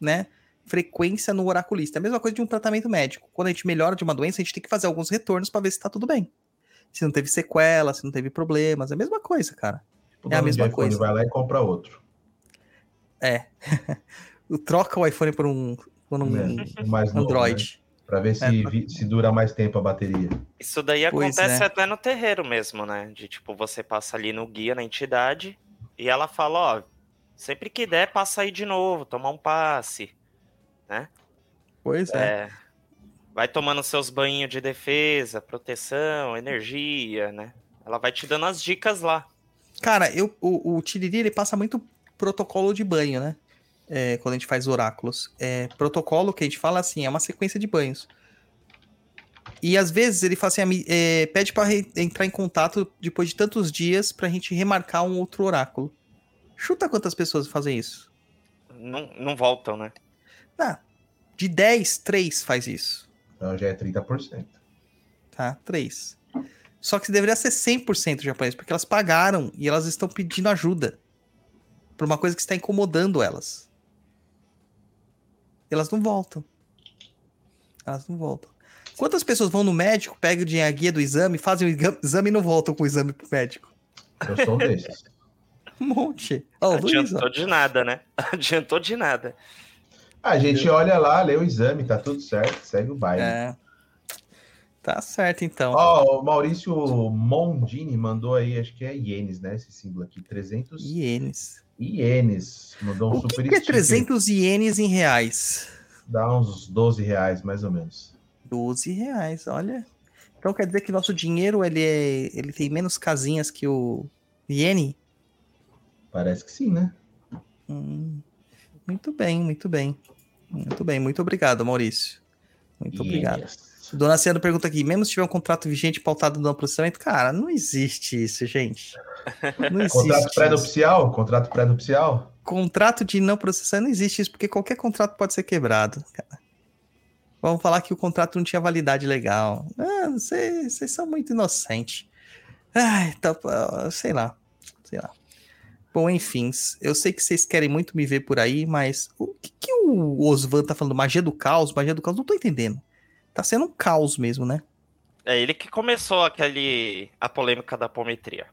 né, frequência no oraculista. É a mesma coisa de um tratamento médico. Quando a gente melhora de uma doença, a gente tem que fazer alguns retornos para ver se tá tudo bem. Se não teve sequela, se não teve problemas, é a mesma coisa, cara. O É a mesma coisa. Vai lá e compra outro. É. Troca o iPhone por um, por um né? O mais novo, Android. né? Pra ver se, É. se dura mais tempo a bateria. Isso daí Pois acontece é. até no terreiro mesmo, né? De tipo, você passa ali no guia, na entidade, e ela fala, ó, sempre que der, passa aí de novo, tomar um passe. Pois é. É. Vai tomando seus banhinhos de defesa, proteção, energia, né? Ela vai te dando as dicas lá. Cara, eu, o, o Tiriri, ele passa muito protocolo de banho, né? É, quando a gente faz oráculos. É, protocolo que a gente fala assim, é uma sequência de banhos. E às vezes ele fala assim, "Ami- é, pede pra re- entrar em contato depois de tantos dias pra gente remarcar um outro oráculo. Chuta quantas pessoas fazem isso. Não, não voltam, né? Ah, de 10, 3 faz isso. Então já é 30%. Tá? 3. Só que deveria ser 100% japonês, porque elas pagaram e elas estão pedindo ajuda por uma coisa que está incomodando elas. Elas não voltam. Elas não voltam. Quantas pessoas vão no médico, pegam a guia do exame, fazem o exame e não voltam com o exame pro médico? Eu sou um desses. Um monte. Ó, o Luiz. Adiantou de nada, né? Adiantou de nada. A gente olha lá, lê o exame, tá tudo certo, segue o baile. É. Tá certo, então. Ó, o Maurício Mondini mandou aí, acho que é ienes, né? Esse símbolo aqui, 300 Ienes. Ienes. Mandou um O que, super que é sticker. 300 ienes em reais? Dá uns 12 reais, mais ou menos. 12 reais, olha. Então quer dizer que nosso dinheiro ele, é, ele tem menos casinhas que o iene? Parece que sim, né? Hum, muito bem, muito bem. Muito bem, muito obrigado, Maurício. Muito obrigado. Dona Ciano pergunta aqui: mesmo se tiver um contrato vigente pautado no processamento? Cara, não existe isso, gente. Não existe. Contrato isso. pré-nupcial? Contrato pré-nupcial? Contrato de não processar não existe isso, porque qualquer contrato pode ser quebrado, cara. Vamos falar que o contrato não tinha validade legal. Ah, vocês vocês são muito inocentes. Ai, tá, sei lá, sei lá. Bom, enfim, eu sei que vocês querem muito me ver por aí, mas o que, que o Osvan tá falando? Magia do caos, magia do caos? Não tô entendendo. Tá sendo um caos mesmo, né? É ele que começou aquele a polêmica da apometria.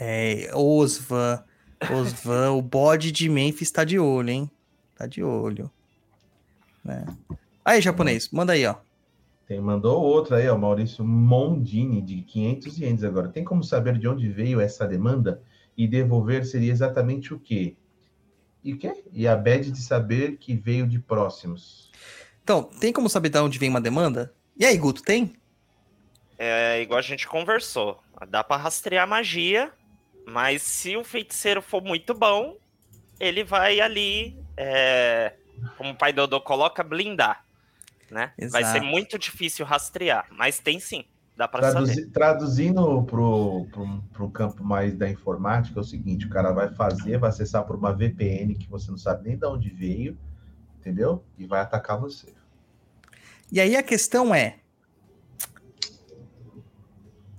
É, Osvan, Osvan, o bode de Memphis tá de olho, hein? Tá de olho. Né? Aí, japonês, manda aí, ó. Tem, mandou outro aí, ó, Maurício Mondini, de 500 ienes agora. Tem como saber de onde veio essa demanda? E devolver seria exatamente o quê? E o quê? E a bad de saber que veio de próximos. Então, tem como saber de onde vem uma demanda? E aí, Guto, tem? é igual a gente conversou. Dá pra rastrear magia, mas se o feiticeiro for muito bom, ele vai ali, é, como o pai Dodô coloca, blindar. Né? Vai ser muito difícil rastrear, mas tem sim, dá pra saber. Traduzi- traduzindo pro, pro, pro campo mais da informática, é o seguinte: o cara vai fazer, vai acessar por uma VPN que você não sabe nem de onde veio, entendeu? E vai atacar você. E aí a questão é: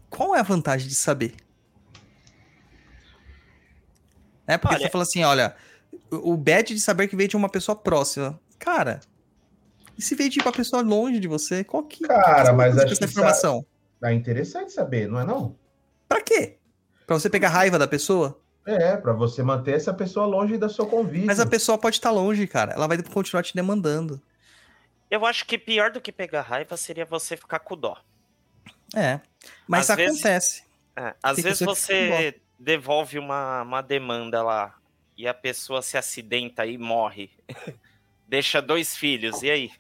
qual é a vantagem de saber? É porque Olha- você fala assim: olha, o bad de saber que veio de uma pessoa próxima. Cara, e se veio de uma pessoa longe de você? Qual que Cara, qual mas acho essa que informação? É interessante saber, não é não? Pra quê? Pra você pegar raiva da pessoa? É, pra você manter essa pessoa longe do seu convívio. Mas a pessoa pode estar longe, cara. Ela vai continuar te demandando. Eu acho que pior do que pegar raiva seria você ficar com dó. É. Mas Às vezes- acontece. É, às Tem vezes você devolve uma, uma demanda lá e a pessoa se acidenta e morre. Deixa dois filhos, e aí?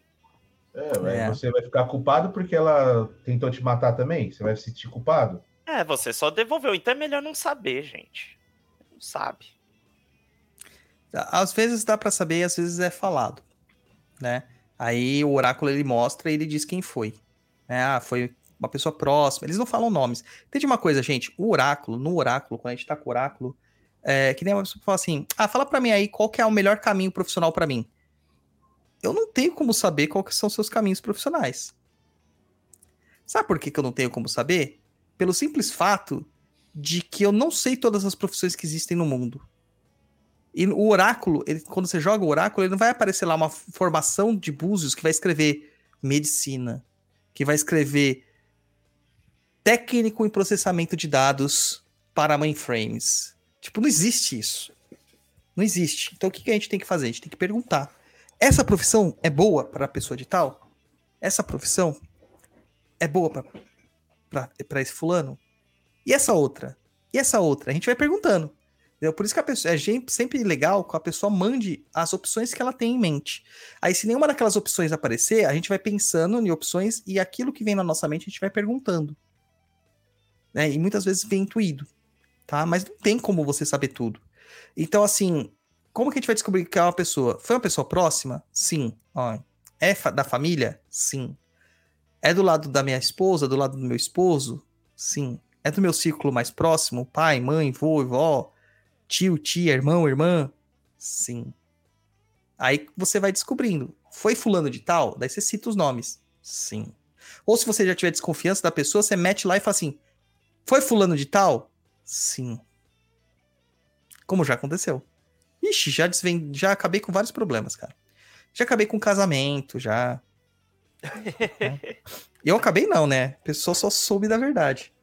É, mas É. você vai ficar culpado porque ela tentou te matar também? Você vai se sentir culpado? É, você só devolveu, então é melhor não saber, gente. Não sabe. Às vezes dá pra saber, às vezes é falado, né? Aí o oráculo ele mostra e ele diz quem foi. né? Ah, foi uma pessoa próxima. Eles não falam nomes. Entende uma coisa, gente? O oráculo, no oráculo, quando a gente tá com o oráculo, é que nem uma pessoa que fala assim: ah, fala pra mim aí qual que é o melhor caminho profissional pra mim. Eu não tenho como saber que são seus caminhos profissionais. Sabe por que, que eu não tenho como saber? Pelo simples fato de que eu não sei todas as profissões que existem no mundo. E o oráculo, ele- quando você joga o oráculo, ele não vai aparecer lá uma formação de búzios que vai escrever medicina, que vai escrever técnico em processamento de dados para mainframes. Tipo, não existe isso. Não existe. Então o que, que a gente tem que fazer? A gente tem que perguntar. Essa profissão é boa para a pessoa de tal? Essa profissão é boa para esse fulano? E essa outra? E essa outra? A gente vai perguntando. Entendeu? Por isso que a pessoa, é sempre legal que a pessoa mande as opções que ela tem em mente. Aí, se nenhuma daquelas opções aparecer, a gente vai pensando em opções e aquilo que vem na nossa mente a gente vai perguntando. Né? E muitas vezes vem intuído, tá? Mas não tem como você saber tudo. Então, assim, como que a gente vai descobrir que é uma pessoa? Foi uma pessoa próxima? Sim. Ó, é fa- da família? Sim. É do lado da minha esposa, do lado do meu esposo? Sim. É do meu círculo mais próximo? Pai, mãe, vô, vó, tio, tia, irmão, irmã? Sim. Aí você vai descobrindo. Foi fulano de tal? Daí você cita os nomes. Sim. Ou se você já tiver desconfiança da pessoa, você mete lá e fala assim: Foi fulano de tal? Sim. Como já aconteceu. Ixi, já, desven... já acabei com vários problemas, cara. Já acabei com casamento, já. Eu acabei não, né? A pessoa só soube da verdade.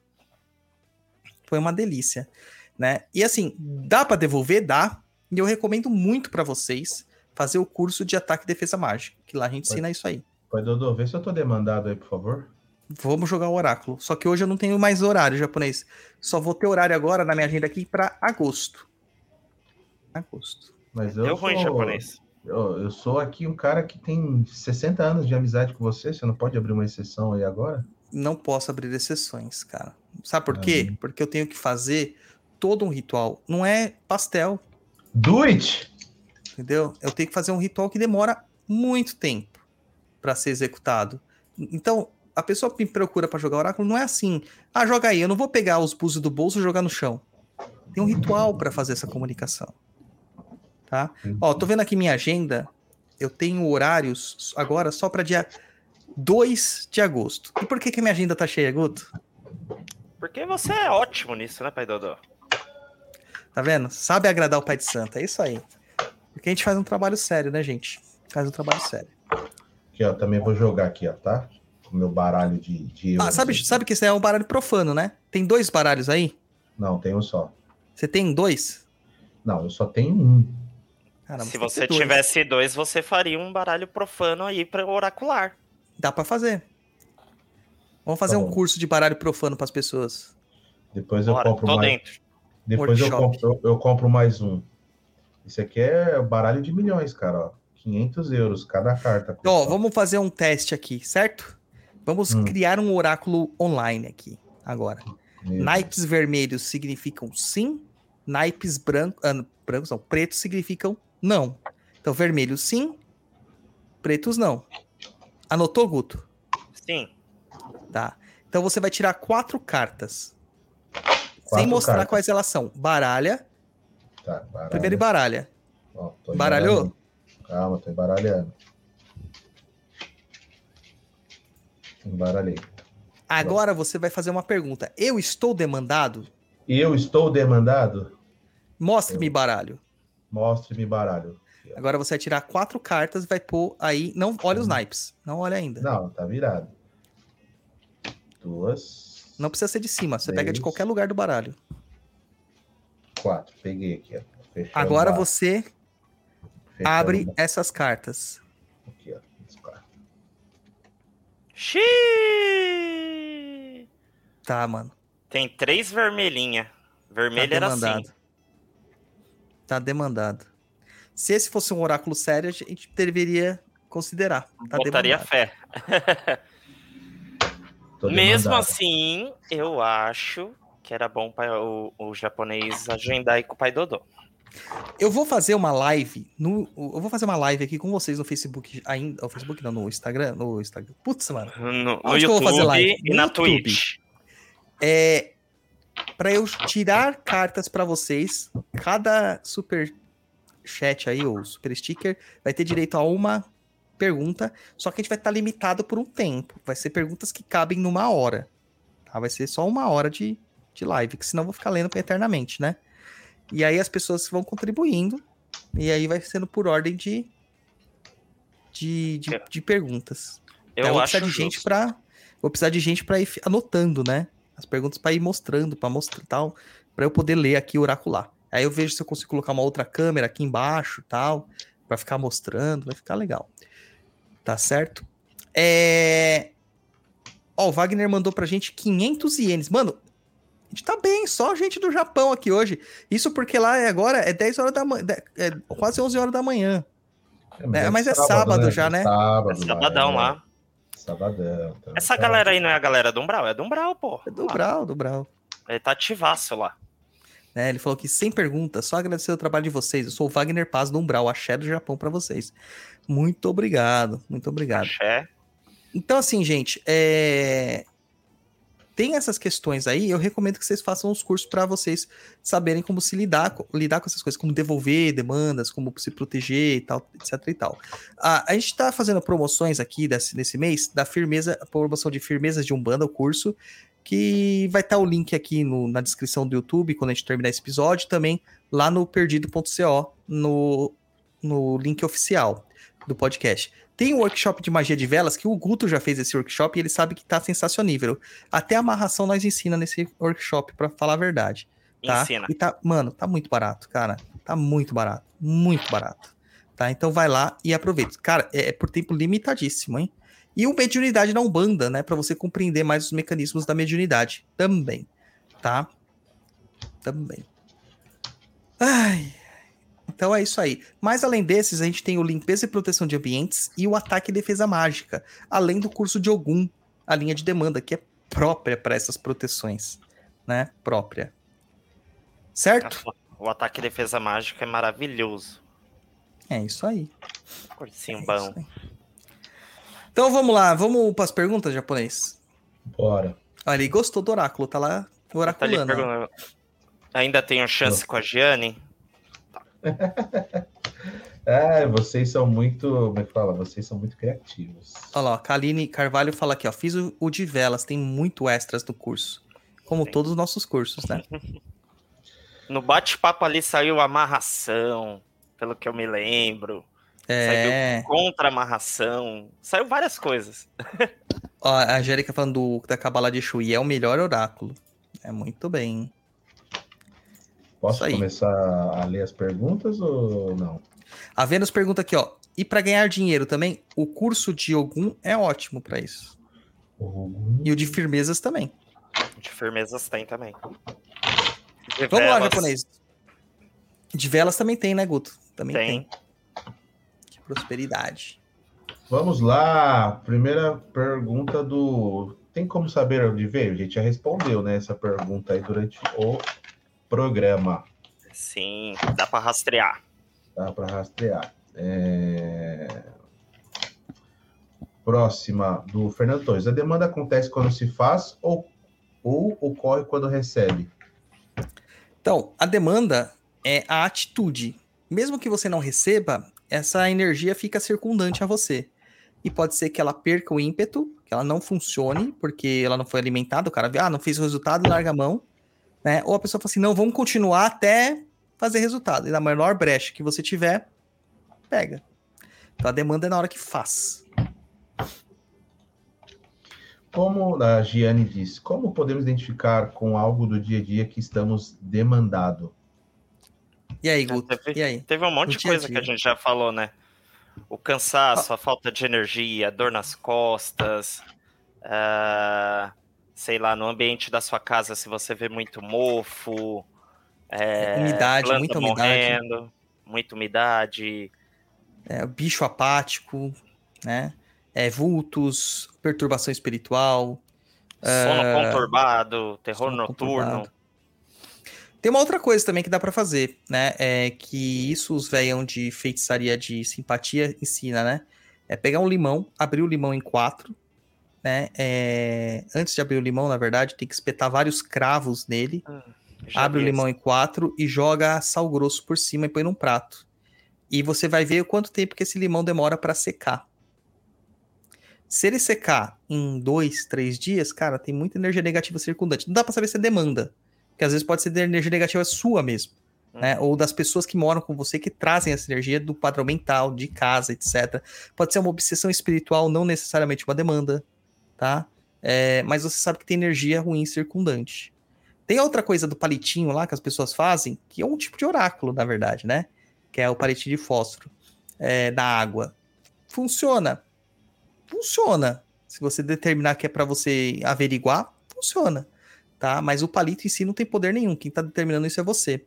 Foi uma delícia, né? E assim, dá pra devolver? Dá. E eu recomendo muito pra vocês fazer o curso de ataque e defesa mágica, que lá a gente ensina isso aí. Pai Dodô, vê se eu tô demandado aí, por favor. Vamos jogar o oráculo. Só que hoje eu não tenho mais horário japonês. Só vou ter horário agora na minha agenda aqui pra agosto. Agosto. Mas eu Deu ruim sou, japonês. Eu, eu sou aqui um cara que tem 60 anos de amizade com você. Você não pode abrir uma exceção aí agora? Não posso abrir exceções, cara. Sabe por quê? Porque eu tenho que fazer todo um ritual. Não é pastel, Do it! entendeu? Eu tenho que fazer um ritual que demora muito tempo pra ser executado. Então, a pessoa que me procura pra jogar oráculo não é assim. Ah, joga aí. Eu não vou pegar os búzios do bolso e jogar no chão. Tem um ritual pra fazer essa comunicação. Tá? Ó, tô vendo aqui minha agenda. Eu tenho horários agora só pra dia 2 de agosto. E por que, que minha agenda tá cheia, Guto? Porque você é ótimo nisso, né, Pai Dodô? Tá vendo? Sabe agradar o pai de santo. É isso aí. Porque a gente faz um trabalho sério, né, gente? Faz um trabalho sério. Aqui, ó, também vou jogar aqui, ó, tá? O meu baralho de, de Ah, sabe, aqui. sabe que esse é um baralho profano, né? Tem dois baralhos aí? Não, tem um só. Você tem dois? Não, eu só tenho um. Caramba, Se você dois. tivesse dois, você faria um baralho profano aí para oracular. Dá pra fazer. Vamos fazer Tá um curso de baralho profano pras pessoas. Depois eu Bora, compro tô mais. dentro. Depois eu compro, eu, eu compro mais um. Esse aqui é baralho de milhões, cara. Ó. 500 euros cada carta. Ó, vamos fazer um teste aqui, certo? Vamos Hum. criar um oráculo online aqui, agora. Meu Naipes vermelhos significam sim, naipes branco, ah, brancos não, pretos significam não. Então, vermelhos sim, pretos não. Anotou, Guto? Sim. Tá. Então você vai tirar quatro cartas. sem Quatro mostrar cartas. quais elas são. Baralha. Tá, baralha. Primeiro embaralha. Ó, tô Baralhou? embaralhando. Calma, tô embaralhando. Embaralhei. Agora você vai fazer uma pergunta. Eu estou demandado? Eu estou demandado? Mostre-me baralho. Mostre-me baralho. Agora você vai tirar quatro cartas e vai pôr aí. Não olha os naipes. Não olha ainda. Não, Não, tá virado. Duas. precisa ser de cima. Você pega de Três. qualquer lugar do baralho. Quatro. Peguei aqui, ó. Agora você fechando abre essas cartas. Aqui, ó. Xiii! Tá, mano. Tem três vermelhinha. Tá Vermelho era assim. demandado. Tá demandado. Se esse fosse um oráculo sério, a gente deveria considerar. Tá Botaria demandado. fé. Mesmo assim, eu acho que era bom para o, o japonês agendar aí com o pai Dodô. Eu vou fazer uma live no, eu vou fazer uma live aqui com vocês no Facebook ainda, o Facebook não, no Instagram, no Instagram. Putz, mano. No, no Onde que eu vou fazer YouTube live? e No na YouTube. Twitch. É para eu tirar cartas pra vocês. Cada super chat aí ou super sticker vai ter direito a uma pergunta, só que a gente vai estar limitado por um tempo. Vai ser perguntas que cabem numa hora. Tá? Vai ser só uma hora de, de live, que senão eu vou ficar lendo eternamente, né? E aí as pessoas vão contribuindo e aí vai sendo por ordem de de, de, de perguntas. Eu Aí vou acho precisar de gente para vou precisar de gente para ir anotando, né? As perguntas para ir mostrando, para mostrar tal, para eu poder ler aqui oracular. Aí eu vejo se eu consigo colocar uma outra câmera aqui embaixo, tal, para ficar mostrando, vai ficar legal. Tá certo? É Ó, o Wagner mandou pra gente 500 ienes. Mano, a gente tá bem, só gente do Japão aqui hoje. Isso porque lá é agora é 10 horas da manhã, é quase 11 horas da manhã. É, mas é sábado já, né? Sábado, É sabadão né? lá. Sabadão. então Essa tá. galera aí não é a galera do Umbral, é do Umbral, pô. É do Brau, do Brau. Ele tá ativaço lá. né? Ele falou que sem pergunta, só agradecer o trabalho de vocês. Eu sou o Wagner Paz do Umbral, axé do Japão pra vocês. Muito obrigado, muito obrigado. Axé. Então, assim, gente, é... tem essas questões aí. Eu recomendo que vocês façam os cursos para vocês saberem como se lidar lidar com essas coisas, como devolver demandas, como se proteger e tal, etc e tal. A, a gente está fazendo promoções aqui desse, desse mês da firmeza, promoção de firmezas de Umbanda, o curso, que vai estar o link aqui no- na descrição do YouTube quando a gente terminar esse episódio, também lá no perdido.co, no, no link oficial do podcast. Tem um workshop de magia de velas que o Guto já fez esse workshop e ele sabe que tá sensacionível. Até amarração nós ensina nesse workshop, pra falar a verdade. Tá? Ensina. E tá, mano, tá muito barato, cara. Tá muito barato. Muito barato. Tá? Então vai lá e aproveita. Cara, é, é por tempo limitadíssimo, hein? E o mediunidade na Umbanda, né? Pra você compreender mais os mecanismos da mediunidade também. Tá? Também. Ai. Então é isso aí. Mas além desses, a gente tem o limpeza e proteção de ambientes e o ataque e defesa mágica, além do curso de Ogum, a linha de demanda que é própria para essas proteções, né? Própria. Certo? O ataque e defesa mágica é maravilhoso. É isso aí. Cursinho É bom. isso aí. Então vamos lá, vamos para as perguntas, japonês. Bora. Olha, ele gostou do oráculo, tá lá Tá ali oraculando. perguntando, Ainda tenho chance com a Gianni? É, vocês são muito. Como é que fala? Vocês são muito criativos. Olha lá, Kaline Carvalho fala aqui, ó. Fiz o, o de velas, tem muito extras no curso. Como Sim. todos os nossos cursos, né? No bate-papo ali saiu amarração, pelo que eu me lembro. É. Contra amarração. Saiu várias coisas. Ó, a Angélica falando do, da Cabala de Shui é o melhor oráculo. É muito bem. Posso começar a ler as perguntas ou não? A Vênus pergunta aqui, ó. E para ganhar dinheiro também, o curso de Ogum é ótimo para isso. Ogum. E o de firmezas também. De firmezas tem também. De Vamos lá, velas japonês. De velas também tem, né, Guto? Também tem. Tem. Que prosperidade. Vamos lá. Primeira pergunta do. Tem como saber onde veio? A gente já respondeu, né? Essa pergunta aí durante o programa. Sim, dá pra rastrear. Dá para rastrear. É, Próxima, do Fernando Torres. A demanda acontece quando se faz ou, ou ocorre quando recebe? Então, a demanda é a atitude. Mesmo que você não receba, essa energia fica circundante a você. E pode ser que ela perca o ímpeto, que ela não funcione, porque ela não foi alimentada, o cara vê, ah, não fez o resultado, larga a mão. Né? Ou a pessoa fala assim, não, vamos continuar até fazer resultado. E na menor brecha que você tiver, pega. Então a demanda é na hora que faz. Como a Giane disse, como podemos identificar com algo do dia a dia que estamos demandado? E aí, Guto? Teve, E aí? teve um monte de dia a coisa que a dia. gente já falou, né? O cansaço, a falta de energia, dor nas costas, ah, sei lá, no ambiente da sua casa, se você vê muito mofo, é, umidade, planta muita umidade. morrendo, muita umidade, É, bicho apático, né? É, vultos, perturbação espiritual. sono conturbado, terror sono noturno. conturbado. Tem uma outra coisa também que dá pra fazer, né? É que isso os velhão de feitiçaria de simpatia ensina, né? É pegar um limão, abrir o limão em quatro, né? É, Antes de abrir o limão, na verdade, tem que espetar vários cravos nele. Já abre o limão em quatro e joga sal grosso por cima e põe num prato. E você vai ver quanto tempo que esse limão demora para secar. Se ele secar em dois, três dias, cara, tem muita energia negativa circundante. Não dá para saber se é demanda. Porque às vezes pode ser de energia negativa sua mesmo. Né? Ou das pessoas que moram com você que trazem essa energia do padrão mental, de casa, etc. Pode ser uma obsessão espiritual, não necessariamente uma demanda, tá? É, mas você sabe que tem energia ruim circundante. Tem outra coisa do palitinho lá que as pessoas fazem, que é um tipo de oráculo, na verdade, né? Que é o palitinho de fósforo é, da água. Funciona. Funciona. Se você determinar que é para você averiguar, funciona. Tá? Mas o palito em si não tem poder nenhum. Quem tá determinando isso é você.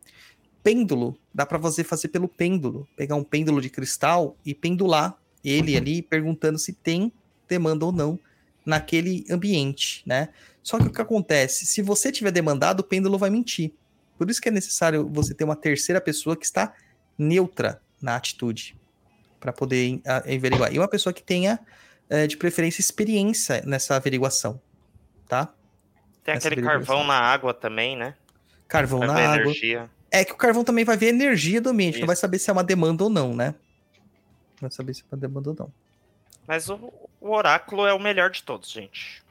Pêndulo, dá para você fazer pelo pêndulo. Pegar um pêndulo de cristal e pendular ele ali, perguntando se tem demanda ou não naquele ambiente, né? Só que o que acontece? Se você tiver demandado, o pêndulo vai mentir. Por isso que é necessário você ter uma terceira pessoa que está neutra na atitude para poder averiguar. E uma pessoa que tenha, eh, de preferência, experiência nessa averiguação, tá? Tem Essa aquele carvão na água também, né? Carvão na água. energia. É que o carvão também vai ver a energia do ambiente, não Isso. vai saber se é uma demanda ou não, né? Não vai saber se é uma demanda ou não. Mas o, o oráculo é o melhor de todos, gente.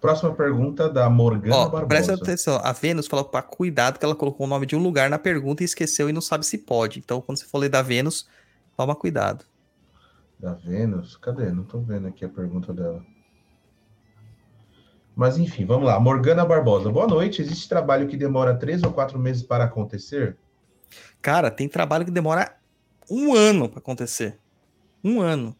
Próxima pergunta da Morgana Ó, Barbosa. presta atenção. A Vênus falou para cuidado que ela colocou o nome de um lugar na pergunta e esqueceu e não sabe se pode. Então, quando você for ler da Vênus, toma cuidado. Da Vênus? Cadê? Não tô vendo aqui a pergunta dela. Mas enfim, vamos lá. Morgana Barbosa. Boa noite. Existe trabalho que demora três ou quatro meses para acontecer? Cara, tem trabalho que demora um ano para acontecer. Um ano.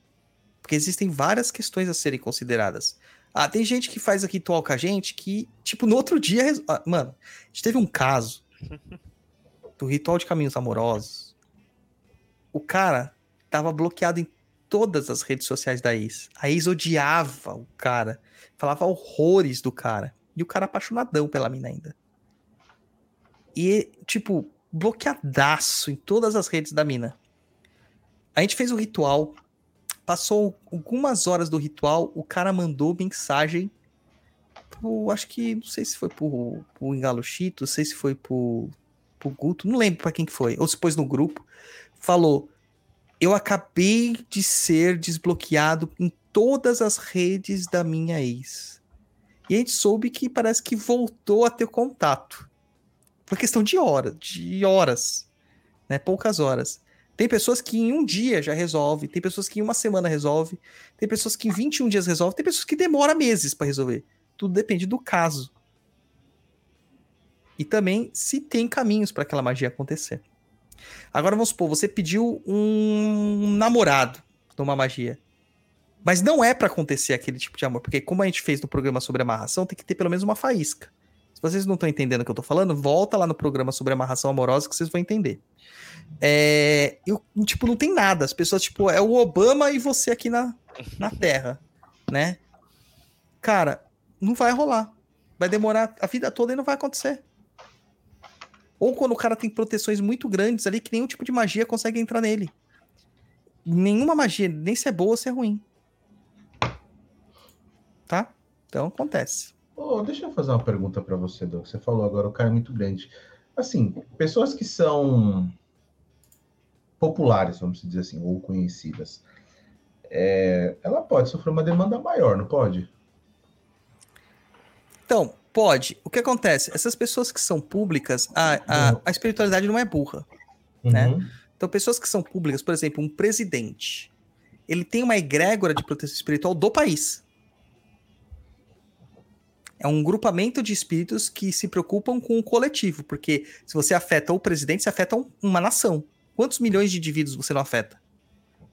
Porque existem várias questões a serem consideradas. Ah, tem gente que faz aqui ritual com a gente que, tipo, no outro dia. res- ah, mano, a gente teve um caso do ritual de caminhos amorosos. O cara tava bloqueado em todas as redes sociais da ex. A ex odiava o cara, falava horrores do cara. E o cara apaixonadão pela mina ainda. E, tipo, bloqueadaço em todas as redes da mina. A gente fez o ritual, passou algumas horas do ritual, o cara mandou mensagem pro, acho que, não sei se foi pro, pro Engalo Chito, não sei se foi pro, pro Guto, não lembro pra quem que foi, ou se pôs no grupo, falou, eu acabei de ser desbloqueado em todas as redes da minha ex. E a gente soube que parece que voltou a ter contato. Por questão de horas, de horas, né? Poucas horas. Tem pessoas que em um dia já resolve, tem pessoas que em uma semana resolve, tem pessoas que em 21 dias resolve, tem pessoas que demora meses para resolver. Tudo depende do caso. E também se tem caminhos para aquela magia acontecer. Agora vamos supor, você pediu um namorado numa magia. Mas não é para acontecer aquele tipo de amor, porque como a gente fez no programa sobre amarração, tem que ter pelo menos uma faísca. Vocês não estão entendendo o que eu tô falando, volta lá no programa sobre amarração amorosa que vocês vão entender. É, eu, tipo, não tem nada. As pessoas, tipo, é o Obama e você aqui na, na Terra, né? Cara, não vai rolar. Vai demorar a vida toda e não vai acontecer. Ou quando o cara tem proteções muito grandes ali que nenhum tipo de magia consegue entrar nele. Nenhuma magia, nem se é boa ou se é ruim. Tá? Então acontece. Ô, deixa eu fazer uma pergunta para você, Doug. Você falou agora, o cara é muito grande. Assim, pessoas que são populares, vamos dizer assim, ou conhecidas, é, ela pode sofrer uma demanda maior, não pode? Então, pode. O que acontece? Essas pessoas que são públicas, a, a, a espiritualidade não é burra. Né? Uhum. Então, pessoas que são públicas, por exemplo, um presidente, ele tem uma egrégora de proteção espiritual do país. É um grupamento de espíritos que se preocupam com o coletivo, porque se você afeta o presidente, você afeta um- uma nação. Quantos milhões de indivíduos você não afeta?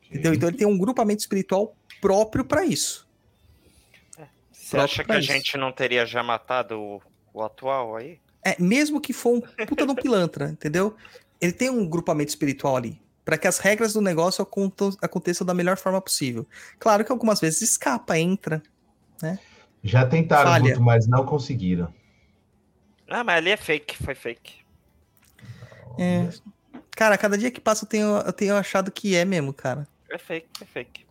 Entendeu? Então ele tem um grupamento espiritual próprio para isso. Você Próprio acha que a isso. gente não teria já matado o, o atual aí? É, mesmo que for um puta de um pilantra, entendeu? Ele tem um grupamento espiritual ali. Para que as regras do negócio aconteçam da melhor forma possível. Claro que algumas vezes escapa, entra. Já tentaram, Falha. Guto, mas não conseguiram. Ah, mas ali é fake, foi fake. É. Cara, cada dia que passa eu tenho, eu tenho achado que é mesmo, cara. É fake, é fake.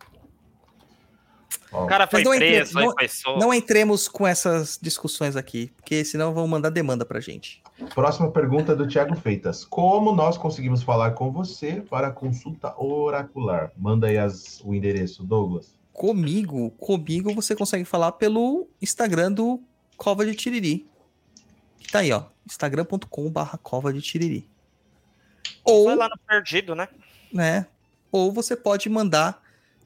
O cara foi não preso, não- foi solto. Não entremos com essas discussões aqui, porque senão vão mandar demanda pra gente. Próxima pergunta do Thiago Feitas. Como nós conseguimos falar com você para consulta oracular? Manda aí as- o endereço, Douglas. Comigo, comigo você consegue falar pelo Instagram do Cova de Tiriri. Que tá aí, ó. instagram.com/barra Cova de Tiriri. Ou, Foi lá no perdido, né? né? Ou você pode mandar.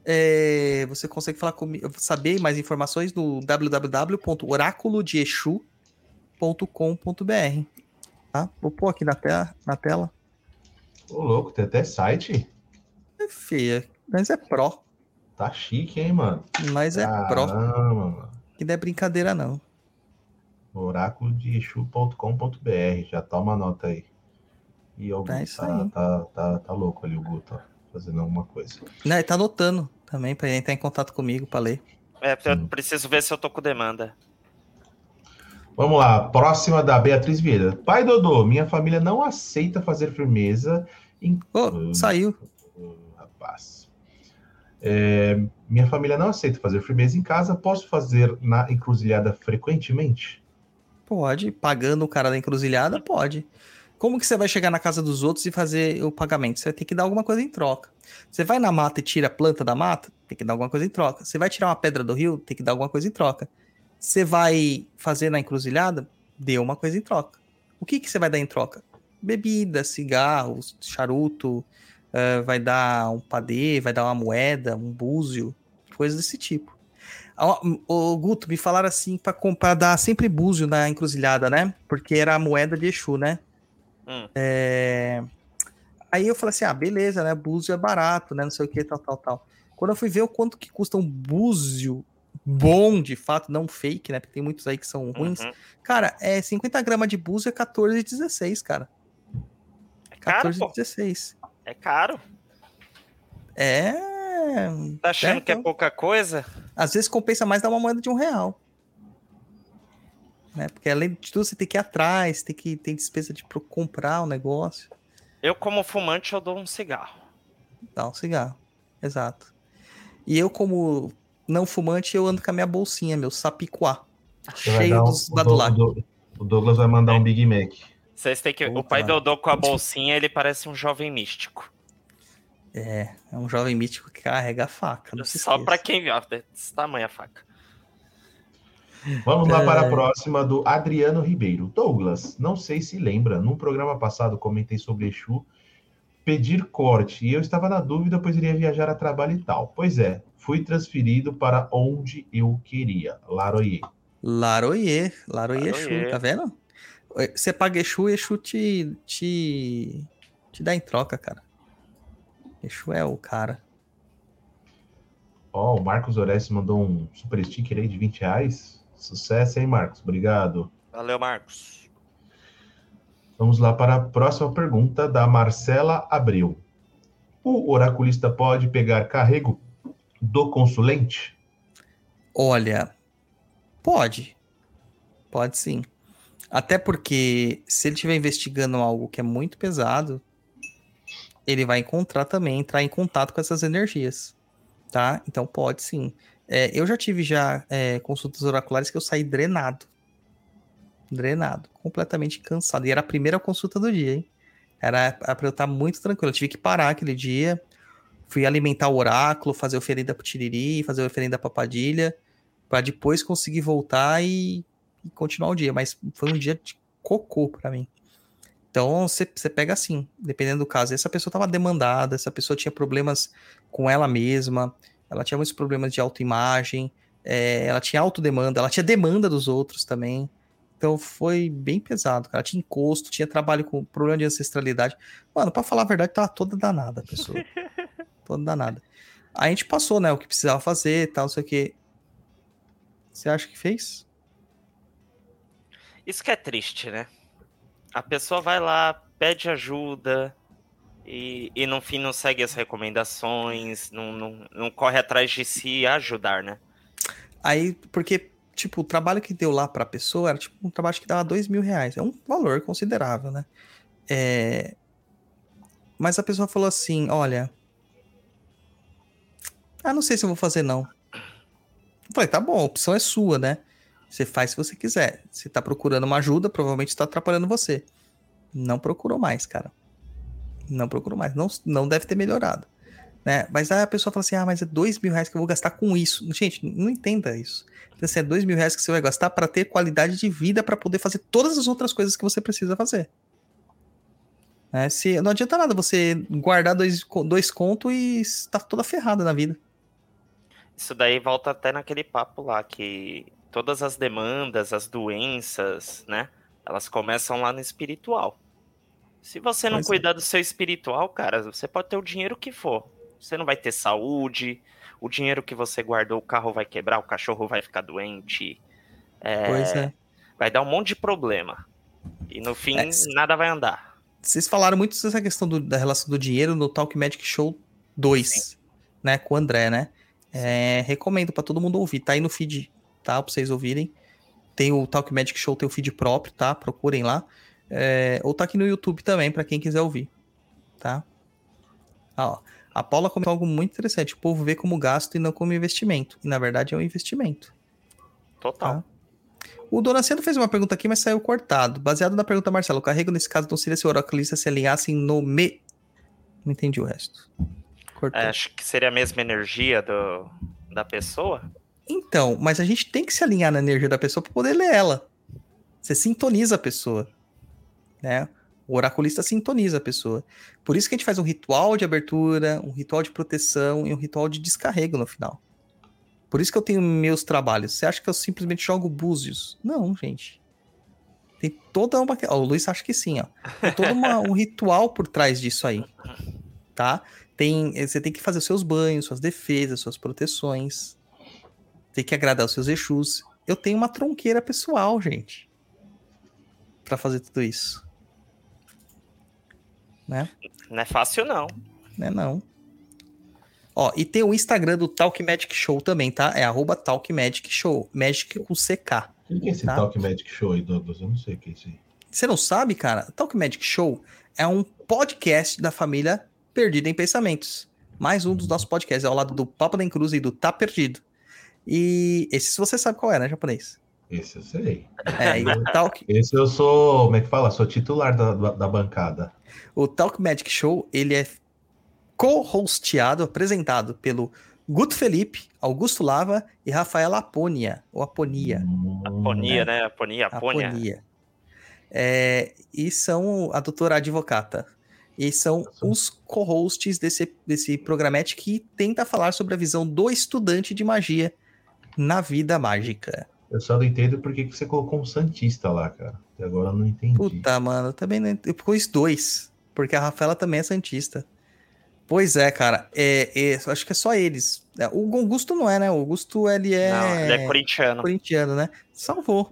é, você consegue falar comigo, saber mais informações no www.oraculodiechu.com.br. Tá? Vou pôr aqui na tela. Na tela. Ô, louco, tem até site? É feia, mas é pró. Tá chique, hein, mano? Mas é pró. Caramba, mano. Que não é brincadeira, não. Oráculodiechu.com.br. Já toma nota aí. E o É isso tá, aí. tá, tá, tá louco ali o Guto, ó, fazendo alguma coisa. Não, ele tá anotando também pra ele entrar em contato comigo pra ler. É, eu Sim. preciso ver se eu tô com demanda. Vamos lá, próxima da Beatriz Vieira. Pai Dodô, minha família não aceita fazer firmeza em. Ô, Hum. saiu. Rapaz. É, minha família não aceita fazer firmeza em casa. Posso fazer na encruzilhada frequentemente? Pode, pagando o cara da encruzilhada, pode. Como que você vai chegar na casa dos outros e fazer o pagamento? Você vai ter que dar alguma coisa em troca. Você vai na mata e tira a planta da mata? Tem que dar alguma coisa em troca. Você vai tirar uma pedra do rio? Tem que dar alguma coisa em troca. Você vai fazer na encruzilhada? Dê uma coisa em troca. O que, que você vai dar em troca? Bebida, cigarros, charuto, eh, vai dar um padê, vai dar uma moeda, um búzio, coisas desse tipo. Ah, Ô, Guto, me falaram assim pra comprar, dar sempre búzio na encruzilhada, né? Porque era a moeda de Exu, né? Hum. É, Aí eu falei assim, ah, beleza, né? Búzio é barato, né? Não sei o que, tal, tal, tal. Quando eu fui ver o quanto que custa um búzio bom, de fato, não fake, né? Porque tem muitos aí que são ruins. Uhum. Cara, é 50 gramas de búzio é 14,16, cara. É caro, pô. 14,16. É caro. É... Tá achando É, que é pouca coisa? Às vezes compensa mais dar uma moeda de um real. Né? Porque além de tudo, você tem que ir atrás, tem que tem despesa de pro- comprar o negócio. Eu, como fumante, eu dou um cigarro. Dá um cigarro. Exato. E eu, como não fumante, eu ando com a minha bolsinha, meu sapicuá. Você Cheio um- dos badulac. O Douglas vai mandar um Big Mac. Vocês têm que. O Opa. pai Dodô com a bolsinha, ele parece um jovem místico. É, é um jovem mítico que carrega a faca. Não se Só pra quem viu. ó, Desse tamanho a faca. Vamos lá para É. a próxima do Adriano Ribeiro. Douglas, não sei se lembra, num programa passado comentei sobre Exu pedir corte e eu estava na dúvida, pois iria viajar a trabalho e tal. Pois é, fui transferido para onde eu queria, Laroie. Laroie, Laroie Exu, Laroie. tá vendo? Você paga Exu, Exu te, te, te dá em troca, cara. Exu é o cara. Ó, o Marcos Orestes mandou um super sticker aí de 20 reais. Sucesso, hein, Marcos? Obrigado. Valeu, Marcos. Vamos lá para a próxima pergunta da Marcela Abreu. O oraculista pode pegar carrego do consulente? Olha, pode. Pode sim. Até porque se ele estiver investigando algo que é muito pesado, ele vai encontrar também, entrar em contato com essas energias, tá? Então pode sim. É, eu já tive já é, consultas oraculares que eu saí drenado. Drenado, completamente cansado. E era a primeira consulta do dia, hein? Era para eu estar muito tranquilo. Eu tive que parar aquele dia, fui alimentar o oráculo, fazer oferenda pro Tiriri, fazer oferenda pra Padilha, para depois conseguir voltar e, e continuar o dia. Mas foi um dia de cocô para mim. Então você, pega assim, dependendo do caso. Essa pessoa estava demandada, essa pessoa tinha problemas com ela mesma, ela tinha muitos problemas de autoimagem, é, ela tinha autodemanda, ela tinha demanda dos outros também. Então foi bem pesado, cara. Tinha encosto, tinha trabalho com problema de ancestralidade. Mano, pra falar a verdade, tava toda danada a pessoa. toda danada. Aí a gente passou, né, o que precisava fazer e tal, não sei o que. Você acha que fez? Isso que é triste, né? A pessoa vai lá, pede ajuda e, e no fim não segue as recomendações, não, não, não corre atrás de se ajudar, né? Aí, porque, tipo, o trabalho que deu lá pra pessoa era tipo um trabalho que dava dois mil reais. É um valor considerável, né? É... Mas a pessoa falou assim: olha. Ah, não sei se eu vou fazer, não. Eu falei, tá bom, a opção é sua, né? Você faz se você quiser. Você tá procurando uma ajuda, provavelmente está atrapalhando você. Não procurou mais, cara. Não procurou mais. Não, não deve ter melhorado. Né? Mas aí a pessoa fala assim: ah, mas é dois mil reais que eu vou gastar com isso. Gente, não entenda isso. Então, assim, é dois mil reais que você vai gastar para ter qualidade de vida para poder fazer todas as outras coisas que você precisa fazer. Né? Se, não adianta nada você guardar dois, dois contos e está toda ferrada na vida. Isso daí volta até naquele papo lá que todas as demandas, as doenças, né? Elas começam lá no espiritual. Se você não Pois é. cuidar do seu espiritual, cara, você pode ter o dinheiro que for. Você não vai ter saúde, o dinheiro que você guardou, o carro vai quebrar, o cachorro vai ficar doente. é, Pois é. Vai dar um monte de problema. E no fim, É, nada vai andar. Vocês falaram muito dessa questão do- da relação do dinheiro no Talk Magic Show 2, né? Com o André, né? É, recomendo pra todo mundo ouvir. Tá aí no feed, tá? Pra vocês ouvirem. Tem o Talk Magic Show, tem o feed próprio, tá? Procurem lá. É, ou tá aqui no YouTube também, pra quem quiser ouvir, tá? Ah, ó. A Paula comentou algo muito interessante. O povo vê como gasto e não como investimento. E na verdade é um investimento. Total. Tá. O Donaciano fez uma pergunta aqui, mas saiu cortado. Baseado na pergunta, Marcelo, o carrego nesse caso não seria se o oraculista se alinhassem no me. Não entendi o resto. Cortou. É, acho que seria a mesma energia do, da pessoa. Então, mas a gente tem que se alinhar na energia da pessoa para poder ler ela. Você sintoniza a pessoa, né? O oraculista sintoniza a pessoa. Por isso que a gente faz um ritual de abertura, um ritual de proteção e um ritual de descarrego no final. Por isso que eu tenho meus trabalhos. Você acha que eu simplesmente jogo búzios? Não, gente. Tem toda uma. Ó, o Luiz acha que sim, ó. Tem todo uma- um ritual por trás disso aí. Tá? Tem, você tem que fazer os seus banhos, suas defesas, suas proteções. Tem que agradar os seus Exus. Eu tenho uma tronqueira pessoal, gente. Pra fazer tudo isso. Né? Não é fácil, não. Né, não. Ó, e tem o Instagram do Talk Magic Show também, tá? É arroba Talk Magic Show. Magic com CK. O que é esse Tá. Talk Magic Show aí, Douglas? Eu não sei o que é isso aí. Você não sabe, cara? Talk Magic Show é um podcast da família Perdida em Pensamentos. Mais um dos nossos podcasts, ao lado do Papo da Cruz e do Tá Perdido. E esse você sabe qual é, né, japonês? Esse eu sei. É, e o Talk, Esse eu sou, como é que fala? Sou titular da, da, da bancada. o Talk Magic Show, ele é co-hosteado, apresentado pelo Guto Felipe, Augusto Lava e Rafael Aponia, ou Aponia. Aponia, é. né? Aponia, aponia. Aponia. É, e são a doutora advocata. E são os co-hosts desse, desse programete que tenta falar sobre a visão do estudante de magia na vida mágica. Eu só não entendo por que, você colocou um Santista lá, cara. Até agora eu não entendi. Puta, mano, eu também não ent- eu pus dois, porque a Rafaela também é santista. Pois é, cara, é, é, eu acho que é só eles. É, O Augusto não é, né? O Augusto, ele é, Não, ele é corintiano. corintiano, né? Salvou.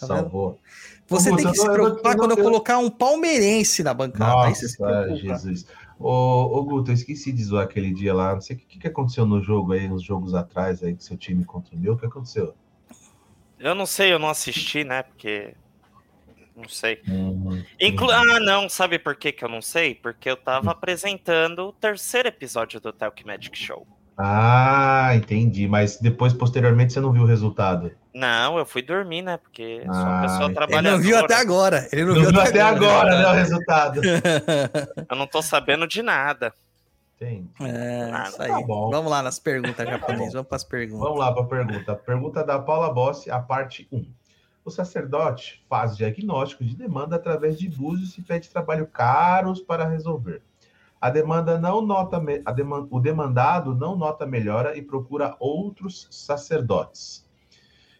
Tá vendo? Salvou. Você Ô, tem que se eu- preocupar eu- quando eu eu- colocar um palmeirense na bancada. Aí você se Nossa. Jesus. Ô, ô, Guto, eu esqueci de zoar aquele dia lá. Não sei o que, que aconteceu no jogo aí, uns jogos atrás aí, que seu time contra o meu. O que aconteceu? Eu não sei, eu não assisti, né? Porque. Não sei. Hum, Inclu ah, não, sabe por que, que eu não sei? Porque eu tava apresentando o terceiro episódio do Talk Magic Show. Ah, entendi. Mas depois, posteriormente, você não viu o resultado. Não, eu fui dormir, né? Porque sou uma Ah, pessoa ele Ele trabalhadora. não viu até agora. Ele não, Não viu até agora, né, o resultado. Eu não tô sabendo de nada. Entendi. É, Ah, isso aí. tá. Vamos lá nas perguntas japonesas. Vamos para as perguntas. Vamos lá para a pergunta. Pergunta da Paula Bossi, a parte 1. O sacerdote faz diagnóstico de demanda através de búzios e pede trabalho caros para resolver. A demanda não nota a deman- o demandado não nota melhora e procura outros sacerdotes.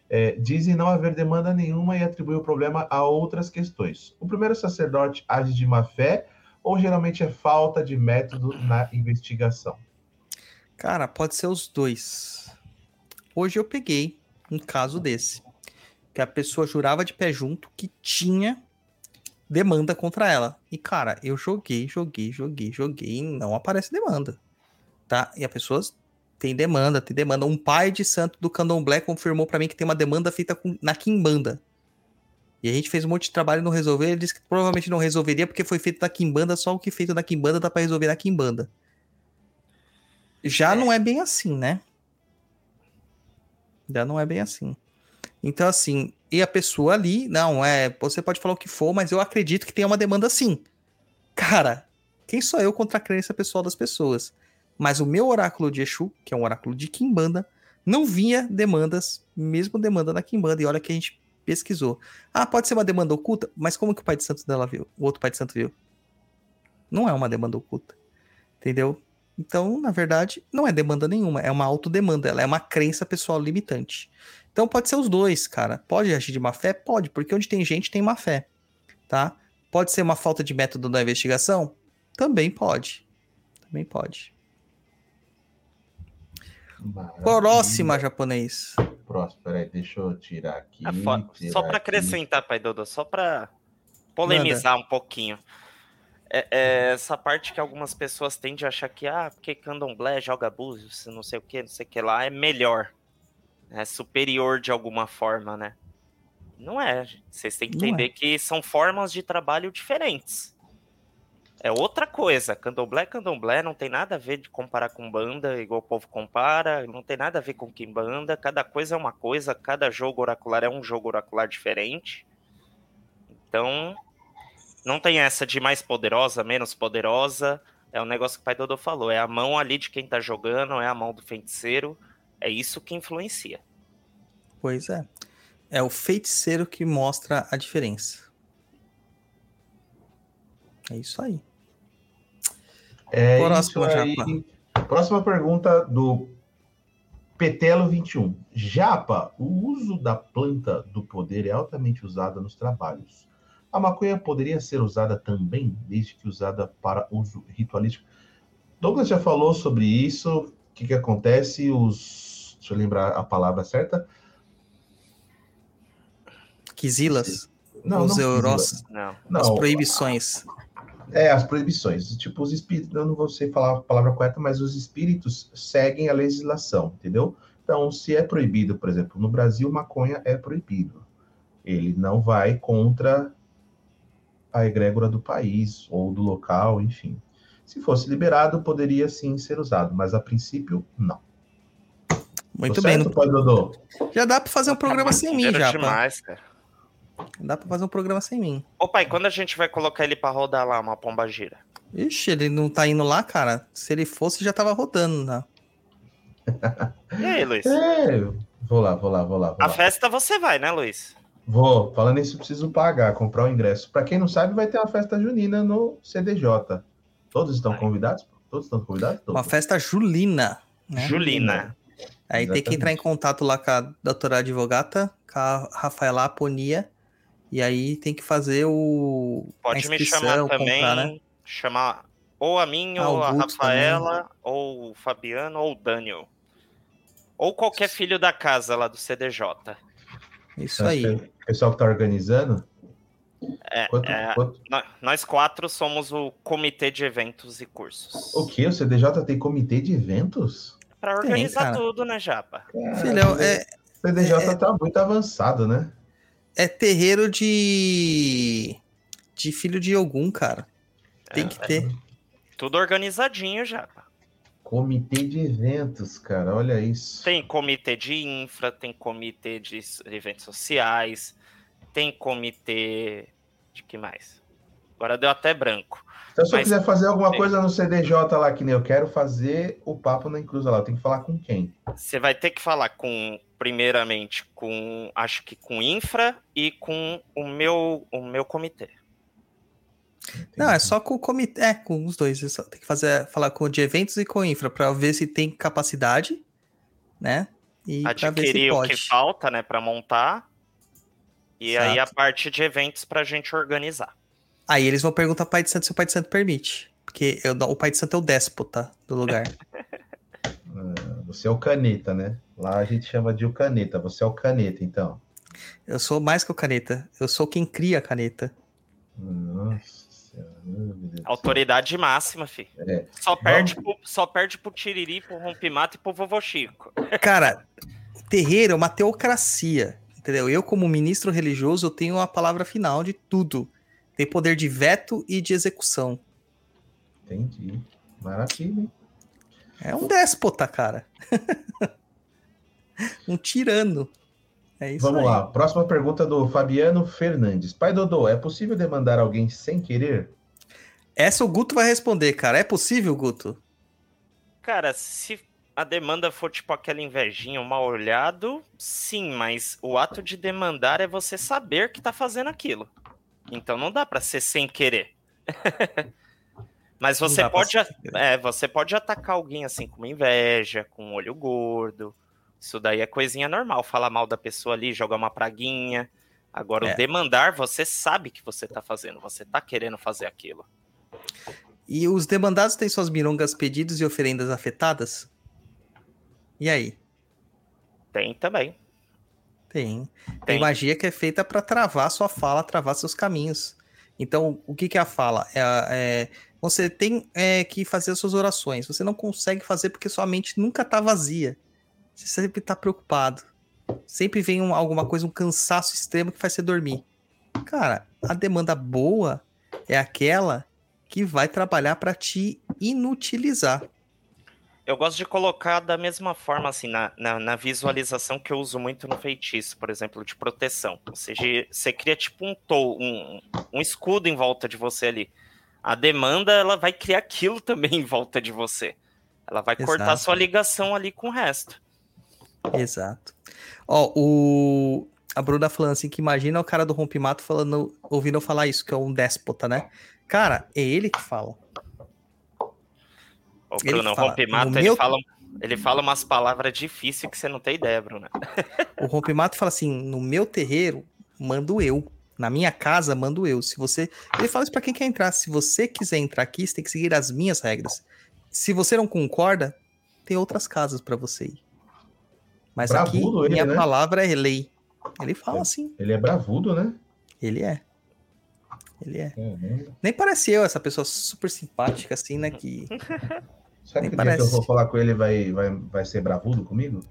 É, dizem não haver demanda nenhuma e atribui o problema a outras questões. O primeiro sacerdote age de má fé ou geralmente é falta de método na investigação? Cara, pode ser os dois. Hoje eu peguei um caso desse. Que a pessoa jurava de pé junto que tinha demanda contra ela. E, cara, eu joguei, joguei, joguei, joguei e não aparece demanda. Tá? E a pessoa tem demanda, tem demanda. Um pai de santo do candomblé confirmou pra mim que tem uma demanda feita com- na quimbanda. E a gente fez um monte de trabalho e não resolveu. Ele disse que provavelmente não resolveria porque foi feito na quimbanda, só o que é feito na quimbanda dá pra resolver na quimbanda. Já não é bem assim, né? Já não é bem assim. Então, assim, e a pessoa ali, não, é. Você pode falar o que for, mas eu acredito que tem uma demanda sim. Cara, quem sou eu contra a crença pessoal das pessoas? Mas o meu oráculo de Exu, que é um oráculo de Kimbanda, não vinha demandas, mesmo demanda na Kimbanda. E olha que a gente pesquisou. Ah, pode ser uma demanda oculta, mas como que o pai de santo dela viu? O outro pai de santo viu? Não é uma demanda oculta. Entendeu? Então, na verdade, não é demanda nenhuma, é uma autodemanda, ela é uma crença pessoal limitante. Então pode ser os dois, cara. Pode agir de má fé? Pode, porque onde tem gente tem má fé, tá? Pode ser uma falta de método da investigação? Também pode. Também pode. Maravilha. Próxima, japonês. Próximo, peraí, deixa eu tirar aqui. É fo- tirar só pra aqui. acrescentar, pai Dodô, só pra polemizar um pouquinho. É, é essa parte que algumas pessoas tendem a achar que, ah, porque candomblé joga búzios, não sei o que, não sei o que lá, é melhor. É superior de alguma forma, né? Não é. Vocês têm que é. entender que são formas de trabalho diferentes. É outra coisa. Candomblé é candomblé, não tem nada a ver de comparar com banda, igual o povo compara, não tem nada a ver com quimbanda. Cada coisa é uma coisa, cada jogo oracular é um jogo oracular diferente. Então, não tem essa de mais poderosa, menos poderosa. É o negócio que o pai Dodô falou. É a mão ali de quem tá jogando, é a mão do feiticeiro. É isso que influencia. Pois é. É o feiticeiro que mostra a diferença. É isso aí. É Próxima, isso aí. Japa. Próxima pergunta do Petelo 21. Japa, o uso da planta do poder é altamente usada nos trabalhos. A maconha poderia ser usada também, desde que usada para uso ritualístico. Douglas já falou sobre isso. O que, que acontece? Os. Deixa eu lembrar a palavra certa. Quizilas, Não, os não euros, Não. Não, as proibições. É, as proibições. Tipo, os espíritos, eu não vou sei falar a palavra correta, mas os espíritos seguem a legislação, entendeu? Então, se é proibido, por exemplo, no Brasil, maconha é proibido. Ele não vai contra a egrégora do país ou do local, enfim. Se fosse liberado, poderia sim ser usado, mas a princípio, não. Muito Tô bem. certo, Pai Dodô? Já dá pra fazer um programa sem mim, já. pá. demais, cara. Dá pra fazer um programa sem mim. Ô pai, quando a gente vai colocar ele pra rodar lá, uma pomba gira? Ixi, ele não tá indo lá, cara. Se ele fosse, já tava rodando, né? E aí, Luiz? É, vou lá, vou lá, vou lá. Vou, A lá. festa você vai, né, Luiz? vou. falando nisso, preciso pagar, comprar o ingresso. Para quem não sabe, vai ter uma festa junina no CDJ. Todos estão convidados? Todos estão convidados? Uma festa julina. Né? Julina. Aí tem que entrar em contato lá com a doutora advogata, com a Rafaela Aponia. E aí tem que fazer o. a Pode me chamar também. comprar, né? Chamar ou a mim, Ah, ou a Rafaela, ou o Fabiano, ou o Daniel. Ou qualquer filho da casa lá do CDJ. Isso aí. O pessoal que tá organizando. É, Quanto, é, quanto- nó- nós quatro somos o comitê de eventos e cursos. O que? O CDJ tem comitê de eventos? Pra Tem, organizar tudo, né, Japa? Filhão, é, O CDJ tá muito avançado, né? é terreiro de. de filho de algum, cara. Tem É, que ter. Tudo organizadinho, Japa. Comitê de eventos, cara. Olha isso. Tem comitê de infra, tem comitê de eventos sociais, tem comitê de que mais? Agora deu até branco. Então, se eu Mas- quiser fazer alguma Sim. coisa no CDJ lá, que nem eu quero fazer o papo na inclusa lá, eu tenho que falar com quem? Você vai ter que falar com, primeiramente, com, acho que com infra e com o meu, o meu comitê. Não, é só com o comitê. É, com os dois. é só Tem que fazer, falar com o de eventos e com o infra pra ver se tem capacidade, né? E pra ver se Adquirir o que falta, né, para montar. E aí a Exato. parte de eventos pra gente organizar. Aí eles vão perguntar pro pai de santo se o pai de santo permite. Porque eu, o pai de santo é o déspota do lugar. Ah, Você é o caneta, né? Lá a gente chama de o caneta. Você é o caneta, então. eu sou mais que o caneta. Eu sou quem cria a caneta. Nossa senhora. meu Deus do céu. Autoridade máxima, fi. É. Só perde, pro, só perde pro Tiriri, pro Rompimato e pro Vovô Chico. Cara, terreiro é uma teocracia. Entendeu? Eu, como ministro religioso, eu tenho a palavra final de tudo. Tem poder de veto e de execução. Entendi. Maravilha. hein? É um déspota, cara. um tirano. É isso Vamos aí. lá. Próxima pergunta do Fabiano Fernandes. Pai Dodô, é possível demandar alguém sem querer? Essa o Guto vai responder, cara. É possível, Guto? Cara, se a demanda for tipo aquela invejinha, um mal olhado, sim, mas o ato de demandar é você saber que tá fazendo aquilo. Então não dá pra ser sem querer. mas você pode, é, você pode atacar alguém assim com uma inveja, com um olho gordo. Isso daí é coisinha normal, falar mal da pessoa ali, jogar uma praguinha. Agora, É. o demandar, você sabe que você tá fazendo, você tá querendo fazer aquilo. E os demandados têm suas mirongas, pedidos e oferendas afetadas? E aí? Tem também. Tem. Tem, Tem. magia que é feita pra travar sua fala, travar seus caminhos. Então, o que, que é a fala? É, é, você tem é, que fazer as suas orações. Você não consegue fazer porque sua mente nunca tá vazia. Você sempre tá preocupado. Sempre vem um- alguma coisa, um cansaço extremo que faz você dormir. Cara, a demanda boa é aquela que vai trabalhar pra te inutilizar. Eu gosto de colocar da mesma forma, assim, na, na, na visualização que eu uso muito no feitiço, por exemplo, de proteção. Ou seja, você cria tipo um, um, um escudo em volta de você ali. A demanda, ela vai criar aquilo também em volta de você. Ela vai cortar Exato. sua ligação ali com o resto. Exato. Ó, o. A Bruna falando assim que imagina o cara do rompimato falando, ouvindo eu falar isso, que é um déspota, né? Cara, é ele que fala. O Ele Bruno, o fala, Rompimato, "No ele, meu- fala, ele fala umas palavras difíceis que você não tem ideia, Bruno. O rompimato fala assim: no meu terreiro, mando eu. Na minha casa, mando eu. Se você. Ele fala isso pra quem quer entrar. Se você quiser entrar aqui, você tem que seguir as minhas regras. Se você não concorda, tem outras casas pra você ir. Mas aqui, Bravudo ele, minha né? palavra é lei. Ele fala assim. Ele é bravudo, né? Ele é. Ele é. Caramba. Nem parece eu, essa pessoa super simpática, assim, né? Que. Será Nem que o dia que eu vou falar com ele vai, vai, vai ser bravudo comigo?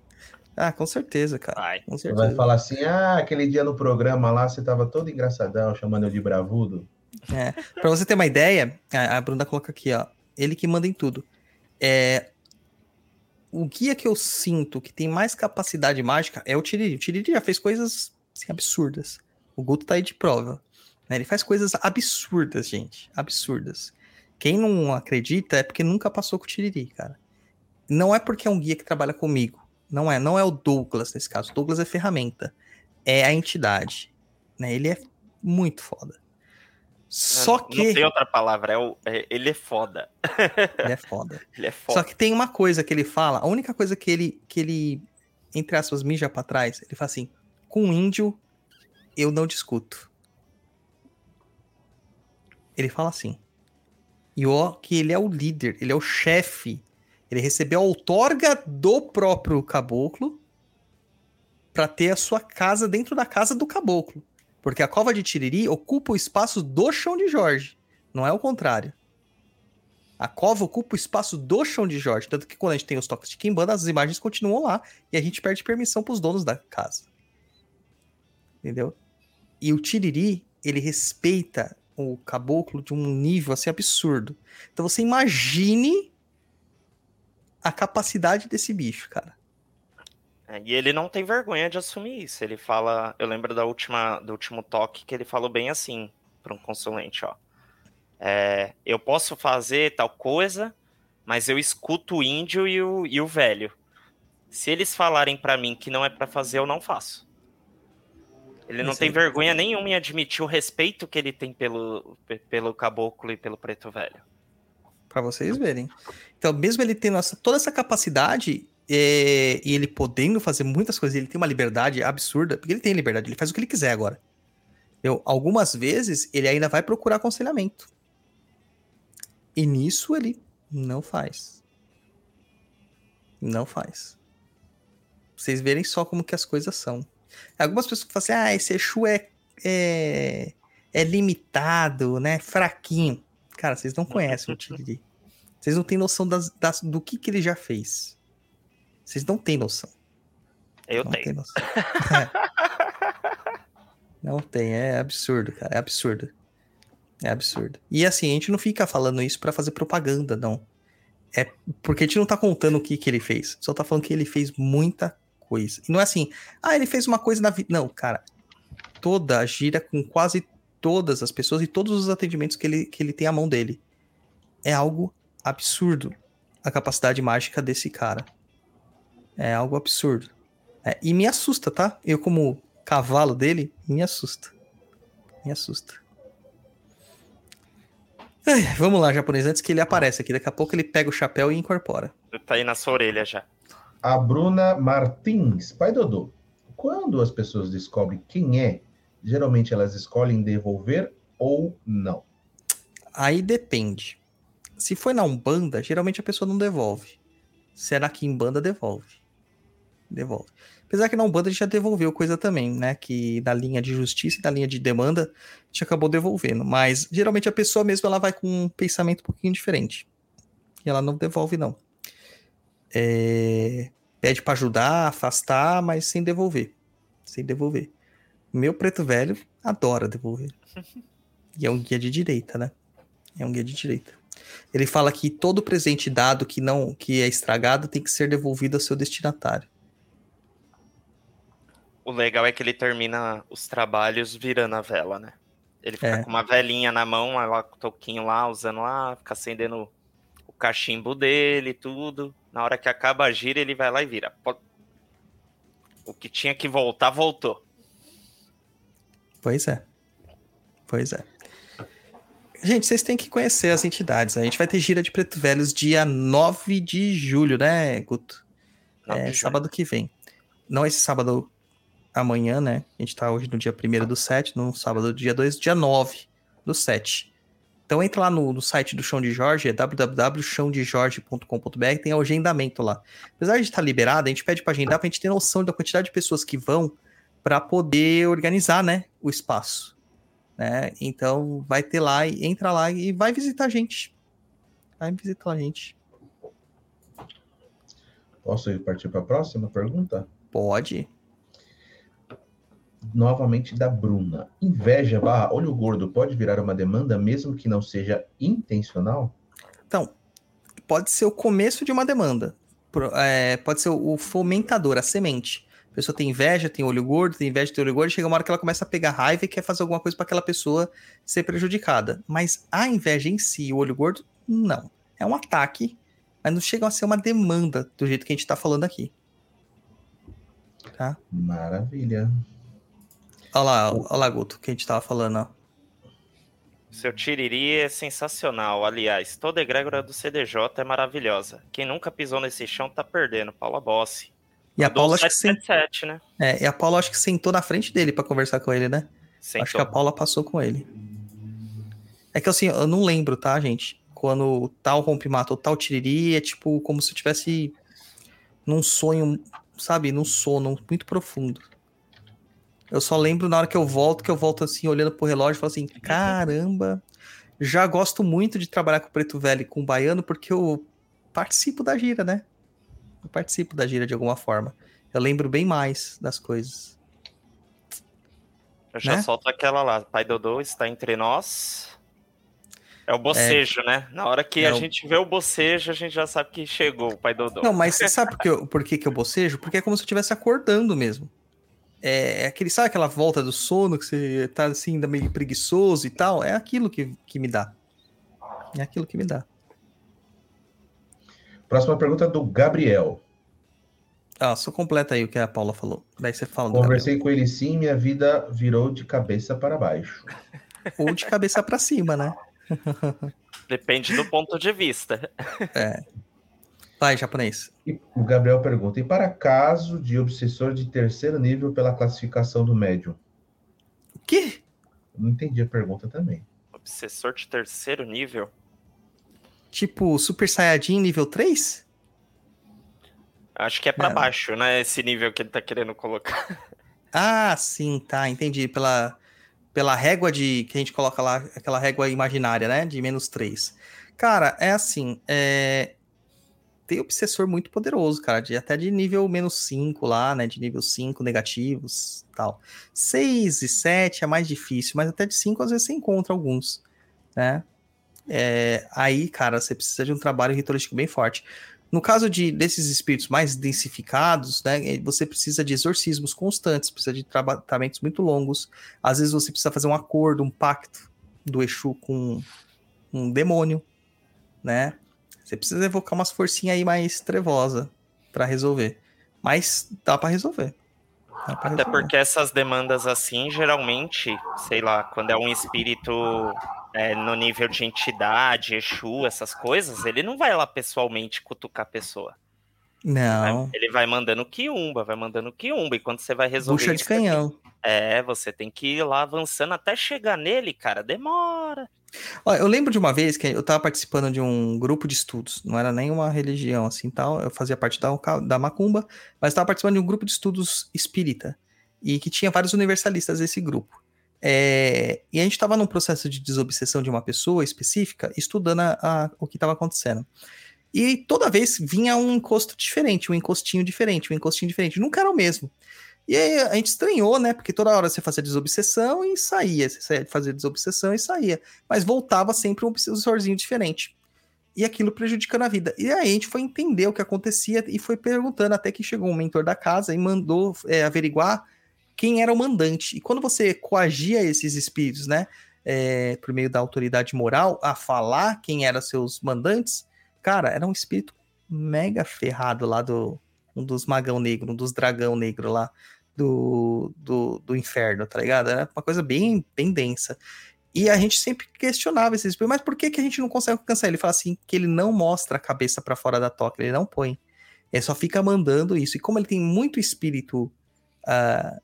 Ah, com certeza, cara. Vai. Com Vai certeza. falar assim, ah, aquele dia no programa lá você tava todo engraçadão, chamando eu de bravudo. É. Pra você ter uma ideia, a a Bruna coloca aqui, ó. Ele que manda em tudo. É, o guia que eu sinto que tem mais capacidade mágica é o Tiriri. O Tiriri já fez coisas assim, absurdas. O Guto tá aí de prova. né? Ele faz coisas absurdas, gente. Absurdas. Quem não acredita é porque nunca passou com o Tiriri, cara. Não é porque é um guia que trabalha comigo. Não é. Não é o Douglas nesse caso. O Douglas é ferramenta. É a entidade. Né? Ele é muito foda. Só Não- que. Não tem outra palavra, é o, é- ele é foda. Ele é foda. Ele é Só foda. que tem uma coisa que ele fala, a única coisa que ele, que ele entre aspas, mija pra trás, ele fala assim: com índio eu não discuto. Ele fala assim. E ó, que ele é o líder, ele é o chefe. Ele recebeu a outorga do próprio caboclo para ter a sua casa dentro da casa do caboclo. Porque a cova de Tiriri ocupa o espaço do chão de Jorge, não é o contrário. A cova ocupa o espaço do chão de Jorge, tanto que quando a gente tem os toques de Kimbanda, as imagens continuam lá e a gente perde permissão para os donos da casa. Entendeu? E o Tiriri, ele respeita o caboclo de um nível assim absurdo. Então você imagine a capacidade desse bicho, cara. É, e ele não tem vergonha de assumir isso. Ele fala, eu lembro da última, do último toque que ele falou bem assim para um consulente, ó. É, eu posso fazer tal coisa, mas eu escuto o índio e o, e o velho. Se eles falarem para mim que não é para fazer, eu não faço. Ele não Isso tem aí. vergonha nenhuma em admitir o respeito que ele tem pelo, pe- pelo caboclo e pelo preto velho. Pra vocês verem. Então, mesmo ele tendo essa- toda essa capacidade é, e ele podendo fazer muitas coisas, ele tem uma liberdade absurda, porque ele tem liberdade, ele faz o que ele quiser agora. Eu, algumas vezes ele ainda vai procurar aconselhamento. E nisso ele não faz. Não faz. Pra Vocês verem só como que as coisas são. Algumas pessoas falam assim, ah, esse Exu é, é, é limitado, né? Fraquinho. Cara, vocês não conhecem o Tiriri. Vocês não têm noção das, das- do que, que ele já fez. Vocês não têm noção. Eu não tenho. noção. não tem, é absurdo, cara. É absurdo. É absurdo. E assim, a gente não fica falando isso pra fazer propaganda, não. É porque a gente não tá contando o que, que ele fez. Só tá falando que ele fez muita coisa. E não é assim, ah, ele fez uma coisa na vida. Não, cara. Toda gira com quase todas as pessoas e todos os atendimentos que ele, que ele tem à mão dele. É algo absurdo a capacidade mágica desse cara. É algo absurdo. É, e me assusta, tá? Eu, como cavalo dele, me assusta. Me assusta. Ai, vamos lá, japonês, antes que ele apareça aqui. Daqui a pouco ele pega o chapéu e incorpora. Tá aí na sua orelha já. A Bruna Martins, pai Dodô. Quando as pessoas descobrem quem é, geralmente elas escolhem devolver ou não. Aí depende. Se foi na Umbanda, geralmente a pessoa não devolve. Será que em banda devolve? Devolve. Apesar que na Umbanda a gente já devolveu coisa também, né? Que da linha de justiça e da linha de demanda, a gente acabou devolvendo. Mas geralmente a pessoa mesmo ela vai com um pensamento um pouquinho diferente. E ela não devolve, não. É, Pede pra ajudar, afastar, mas sem devolver. Sem devolver. Meu preto velho adora devolver. E é um guia de direita, né? É um guia de direita. Ele fala que todo presente dado que não que é estragado tem que ser devolvido ao seu destinatário. O legal é que ele termina os trabalhos virando a vela, né? Ele fica É. com uma velinha na mão, lá com o toquinho lá, usando lá, fica acendendo o cachimbo dele e tudo. Na hora que acaba a gira, ele vai lá e vira. O que tinha que voltar, voltou. Pois é. Pois é. Gente, vocês têm que conhecer as entidades. A gente vai ter gira de Preto Velhos dia 9 de julho, né, Guto? É sábado que vem. Não esse sábado amanhã, né? A gente tá hoje no dia 1 do 7, no sábado dia 2, dia 9 do 7. Então entra lá no, no site do Chão de Jorge, é www.chãodejorge.com.br, tem agendamento lá. Apesar de estar liberado, a gente pede para agendar pra gente ter noção da quantidade de pessoas que vão para poder organizar, né, o espaço. Né? Então vai ter lá, e entra lá e vai visitar a gente. Vai visitar a gente. Posso ir partir para a próxima pergunta? Pode. Novamente da Bruna. Inveja barra olho gordo pode virar uma demanda mesmo que não seja intencional? Então, pode ser o começo de uma demanda. É, pode ser o, fomentador, a semente. A pessoa tem inveja, tem olho gordo, tem inveja, tem olho gordo, chega uma hora que ela começa a pegar raiva e quer fazer alguma coisa para aquela pessoa ser prejudicada. Mas a inveja em si, o olho gordo, não. É um ataque, mas não chega a ser uma demanda do jeito que a gente tá falando aqui. Tá? Maravilha. Olha lá, olha lá, Guto, que a gente tava falando, ó. Seu Tiriri é sensacional. Aliás, toda egrégora do CDJ é maravilhosa. Quem nunca pisou nesse chão tá perdendo. Paula Bossi. E a Paula acho que, sen... 777, né? é, e a Paula acho que sentou na frente dele para conversar com ele, né? Sentou. Acho que a Paula passou com ele. É que assim, eu não lembro, tá, gente? Quando tal rompe-mato ou tal tiriri, é tipo como se eu tivesse num sonho sabe, num sono muito profundo. Eu só lembro na hora que eu volto, que eu volto assim, olhando pro relógio e falo assim: caramba, já gosto muito de trabalhar com o preto velho e com o baiano, porque eu participo da gira, né? Eu participo da gira de alguma forma. Eu lembro bem mais das coisas. Eu já Né? solto aquela lá. Pai Dodô está entre nós. É o bocejo, né? Na hora que É a gente vê o bocejo, a gente já sabe que chegou o Pai Dodô. Não, mas você sabe por que, eu, por que, que eu bocejo? Porque é como se eu estivesse acordando mesmo. É, é aquele, sabe aquela volta do sono que você tá assim, ainda meio preguiçoso e tal? É aquilo que, que me dá. É aquilo que me dá. Próxima pergunta é do Gabriel. Ah, só completa aí o que a Paula falou. Daí você fala. Conversei com ele sim, minha vida virou de cabeça para baixo. Ou de cabeça pra cima, né? Depende do ponto de vista. Vai, japonês. E o Gabriel pergunta: e para caso de obsessor de terceiro nível pela classificação do médium? O quê? Não entendi a pergunta também. Obsessor de terceiro nível. Tipo, Super Saiyajin nível 3? Acho que é pra Não. baixo, né? Esse nível que ele tá querendo colocar. Ah, sim, tá, entendi. Pela, pela régua de que a gente coloca lá, aquela régua imaginária, né? De menos 3. Cara, é assim, é... tem obsessor muito poderoso, cara, de, até de nível menos 5 lá, né? De nível 5 negativos tal. 6 e 7 é mais difícil, mas até de 5 às vezes você encontra alguns, né? É, aí, cara, você precisa de um trabalho ritualístico bem forte. No caso de desses espíritos mais densificados, né, eh, você precisa de exorcismos constantes, precisa de tratamentos muito longos. Às vezes você precisa fazer um acordo, um pacto do Exu com um demônio, né? Você precisa evocar umas forcinhas aí mais trevosa para resolver. Mas dá para resolver. Dá pra Até resolver. porque essas demandas assim, geralmente, sei lá, quando é um espírito é, no nível de entidade, Exu, essas coisas, ele não vai lá pessoalmente cutucar a pessoa. Não, né? Ele vai mandando quiumba, vai mandando quiumba. E quando você vai resolver bucha de canhão. É, você tem que ir lá avançando até chegar nele, cara. Demora. Ó, eu lembro de uma vez que eu tava participando de um grupo de estudos, não era nenhuma religião assim tal, eu fazia parte da, da Macumba, mas estava participando de um grupo de estudos espírita, e que tinha vários universalistas desse grupo. É, e a gente estava num processo de desobsessão de uma pessoa específica, estudando a- a- o que estava acontecendo. E toda vez vinha um encosto diferente, um encostinho diferente, um encostinho diferente, nunca era o mesmo. E aí a gente estranhou, né? Porque toda hora você fazia desobsessão e saía, você saía desobsessão e saía mas voltava sempre um obsessorzinho diferente. E aquilo prejudicando a vida. E aí a gente foi entender o que acontecia e foi perguntando até que chegou um mentor da casa e mandou é, averiguar quem era o mandante. E quando você coagia esses espíritos, né, é, por meio da autoridade moral, a falar quem eram seus mandantes, cara, era um espírito mega ferrado lá do um dos magão negro, um dos dragão negro lá do, do, do inferno, tá ligado? Era uma coisa bem, bem densa. E a gente sempre questionava esse espírito, mas por que, que a gente não consegue alcançar? Ele fala assim, que ele não mostra a cabeça para fora da toca, ele não põe. Ele só fica mandando isso. E como ele tem muito espírito, ah,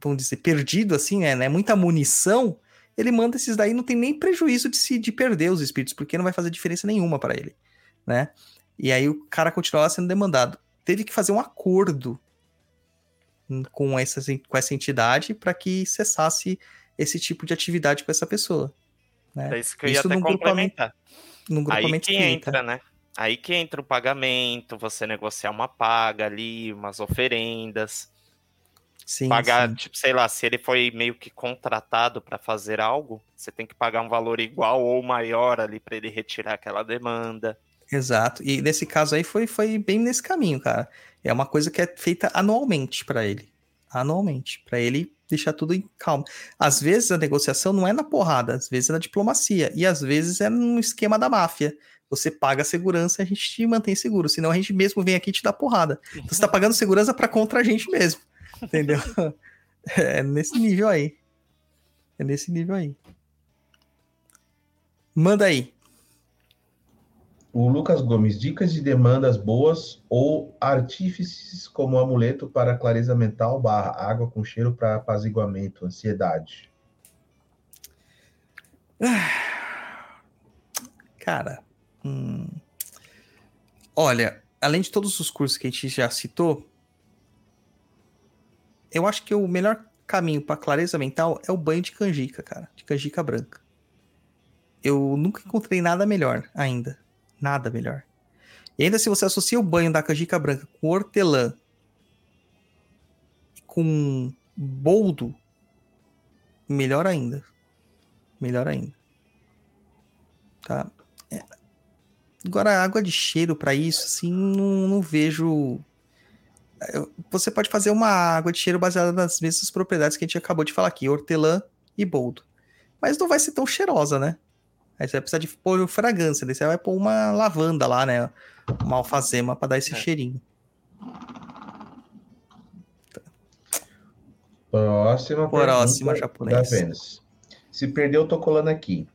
vamos dizer, perdido assim, né, né? Muita munição, ele manda esses daí, não tem nem prejuízo de se de perder os espíritos, porque não vai fazer diferença nenhuma para ele, né? E aí o cara continuava sendo demandado. Teve que fazer um acordo com essa, com essa entidade para que cessasse esse tipo de atividade com essa pessoa. Né? É isso que eu ia Isso até num complementar. Num Aí grupamento que espírita. entra, né? Aí que entra o pagamento, você negociar uma paga ali, umas oferendas. Sim, pagar, sim. tipo, sei lá, se ele foi meio que contratado para fazer algo, você tem que pagar um valor igual ou maior ali para ele retirar aquela demanda. Exato. E nesse caso aí foi, foi bem nesse caminho, cara. É uma coisa que é feita anualmente para ele. Anualmente. para ele deixar tudo em calma. Às vezes a negociação não é na porrada, às vezes é na diplomacia. E às vezes é no esquema da máfia. Você paga a segurança e a gente te mantém seguro. Senão a gente mesmo vem aqui e te dá porrada. Então você tá pagando segurança para contra a gente mesmo. Entendeu? É nesse nível aí. É nesse nível aí. Manda aí. O Lucas Gomes, dicas de demandas boas ou artífices como amuleto para clareza mental barra água com cheiro para apaziguamento, ansiedade. Cara, hum, olha, além de todos os cursos que a gente já citou, eu acho que o melhor caminho para clareza mental é o banho de canjica, cara, de canjica branca. Eu nunca encontrei nada melhor ainda, nada melhor. E ainda se você associa o banho da canjica branca com hortelã e com boldo, melhor ainda. Melhor ainda. Tá? É. Agora, água de cheiro para isso, assim, não, não vejo. Você pode fazer uma água de cheiro baseada nas mesmas propriedades que a gente acabou de falar aqui, hortelã e boldo. Mas não vai ser tão cheirosa, né? Aí você vai precisar de pôr fragrância, daí você vai pôr uma lavanda lá, né? Uma alfazema para dar esse É. cheirinho. Próxima, Próxima, pergunta japonês. da Vênus. Se perdeu, tô colando aqui.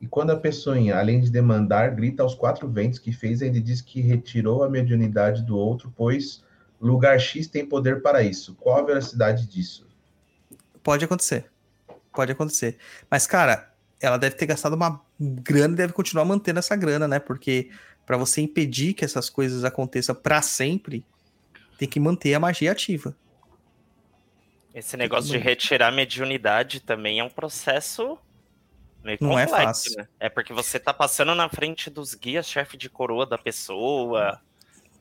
E quando a pessoinha, além de demandar, grita aos quatro ventos que fez, ainda diz que retirou a mediunidade do outro, pois lugar X tem poder para isso. Qual a veracidade disso? Pode acontecer. Pode acontecer. Mas, cara, ela deve ter gastado uma grana e deve continuar mantendo essa grana, né? Porque para você impedir que essas coisas aconteçam para sempre, tem que manter a magia ativa. Esse negócio de retirar a mediunidade também é um processo meio Não é fácil. né? É porque você tá passando na frente dos guias chefe de coroa da pessoa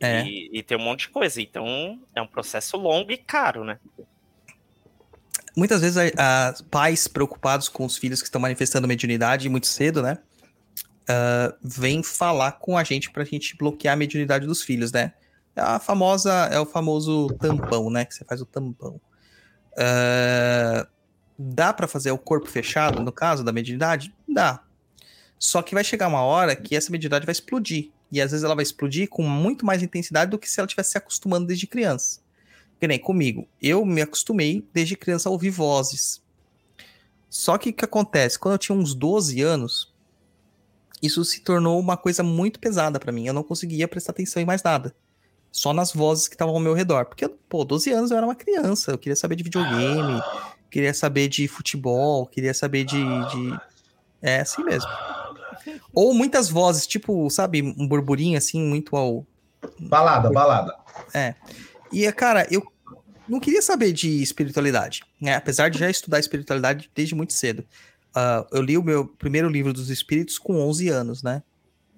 É. e, e tem um monte de coisa. Então é um processo longo e caro, né? Muitas vezes a- a- pais preocupados com os filhos que estão manifestando mediunidade muito cedo, né? ah, vêm falar com a gente pra gente bloquear a mediunidade dos filhos, né? É a famosa, é o famoso tampão, né? Que você faz o tampão. Ah, dá pra fazer o corpo fechado, no caso da mediunidade? Dá. Só que vai chegar uma hora que essa mediunidade vai explodir. E às vezes ela vai explodir com muito mais intensidade do que se ela tivesse se acostumando desde criança. Que nem comigo. Eu me acostumei desde criança a ouvir vozes. Só que o que acontece? Quando eu tinha uns 12 anos, isso se tornou uma coisa muito pesada pra mim. Eu não conseguia prestar atenção em mais nada. Só nas vozes que estavam ao meu redor. Porque, pô, 12 anos eu era uma criança. Eu queria saber de videogame, queria saber de futebol, queria saber de. de... É assim mesmo. Ou muitas vozes, tipo, sabe, um burburinho assim, muito ao, Balada, balada. e, cara, eu não queria saber de espiritualidade, né? Apesar de já estudar espiritualidade desde muito cedo. Ah, eu li o meu primeiro livro dos espíritos com 11 anos, né?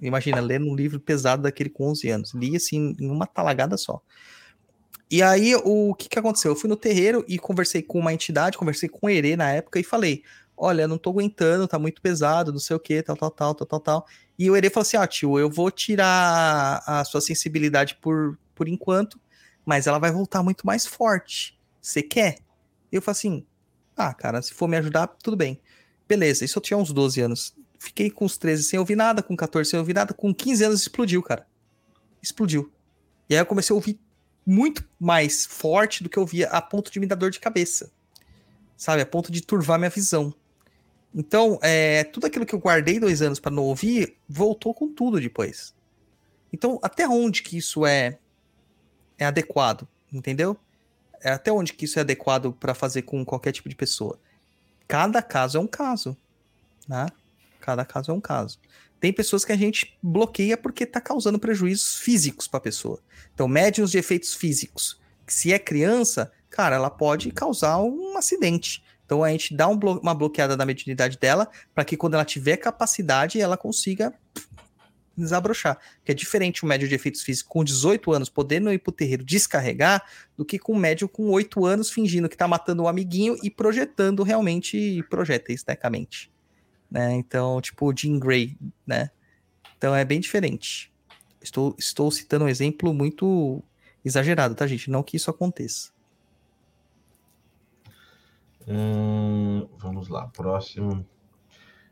Imagina, lendo um livro pesado daquele com 11 anos. Li, assim, em uma talagada só. E aí, o que que aconteceu? Eu fui no terreiro e conversei com uma entidade, conversei com o Herê na época e falei, olha, não tô aguentando, tá muito pesado, não sei o que, tal, tal, tal, tal, tal, tal. E o Herê falou assim, ó, tio, eu vou tirar a sua sensibilidade por, por enquanto, mas ela vai voltar muito mais forte. Você quer? Eu falei assim: ah, cara, se for me ajudar, tudo bem. Beleza, isso eu tinha uns 12 anos. Fiquei com os 13 sem ouvir nada, com 14 sem ouvir nada, com 15 anos explodiu, cara. Explodiu. E aí eu comecei a ouvir muito mais forte do que eu ouvia, a ponto de me dar dor de cabeça. Sabe? A ponto de turvar minha visão. Então, é, tudo aquilo que eu guardei dois anos para não ouvir, voltou com tudo depois. Então, até onde que isso é é adequado, entendeu? É até onde que isso é adequado para fazer com qualquer tipo de pessoa. Cada caso é um caso, né? Cada caso é um caso. Tem pessoas que a gente bloqueia porque tá causando prejuízos físicos para a pessoa. Então, médiums de efeitos físicos. Se é criança, cara, ela pode causar um acidente. Então a gente dá um blo- uma bloqueada na mediunidade dela para que quando ela tiver capacidade ela consiga desabrochar. Que é diferente um médium de efeitos físicos com 18 anos podendo ir pro terreiro descarregar do que com um médium com 8 anos fingindo que tá matando um amiguinho e projetando realmente projéteis, tecnicamente. Né? Então, tipo o Jean Grey, né? Então é bem diferente. Estou, estou citando um exemplo muito exagerado, tá, gente? Não que isso aconteça. Hum, vamos lá, próximo.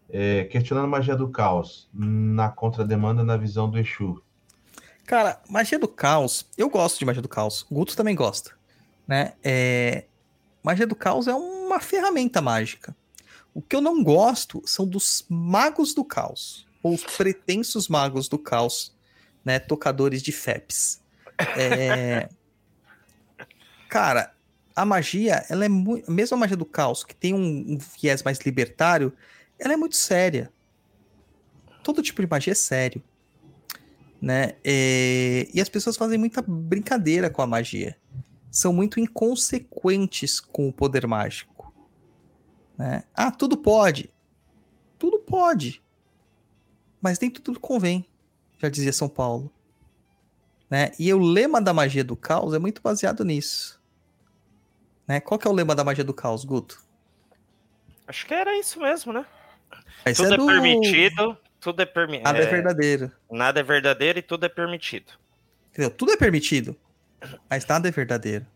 É, questionando magia do caos na contrademanda na visão do Exu. Cara, magia do caos, eu gosto de magia do caos. O Guto também gosta, né? É, magia do caos é uma ferramenta mágica. O que eu não gosto são dos magos do caos, ou os pretensos magos do caos, né? Tocadores de FEPs. É, Cara, a magia, ela é muito. Mesmo a magia do caos, que tem um, um viés mais libertário, ela é muito séria. Todo tipo de magia é sério. né? É, E as pessoas fazem muita brincadeira com a magia. São muito inconsequentes com o poder mágico. Né? Ah, tudo pode. Tudo pode. Mas nem tudo convém, já dizia São Paulo. Né? E o lema da magia do caos é muito baseado nisso. Né? Qual que é o lema da magia do caos, Guto? Acho que era isso mesmo, né? Esse tudo é, do- permitido, tudo é permitido. Nada é verdadeiro. Nada é verdadeiro e tudo é permitido. Entendeu? Tudo é permitido, mas nada é verdadeiro.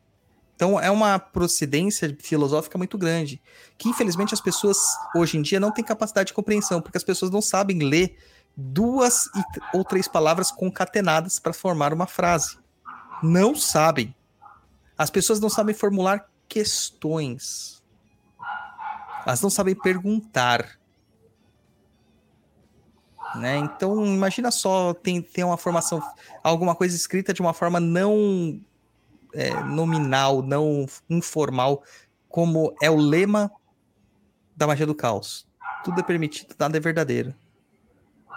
Então é uma procedência filosófica muito grande, que infelizmente as pessoas hoje em dia não têm capacidade de compreensão, porque as pessoas não sabem ler duas e ou três palavras concatenadas para formar uma frase. Não sabem. As pessoas não sabem formular questões. Elas não sabem perguntar. Né? Então, imagina só, tem, tem uma formação, alguma coisa escrita de uma forma não é, nominal, não informal, como é o lema da magia do caos. Tudo é permitido, nada é verdadeiro.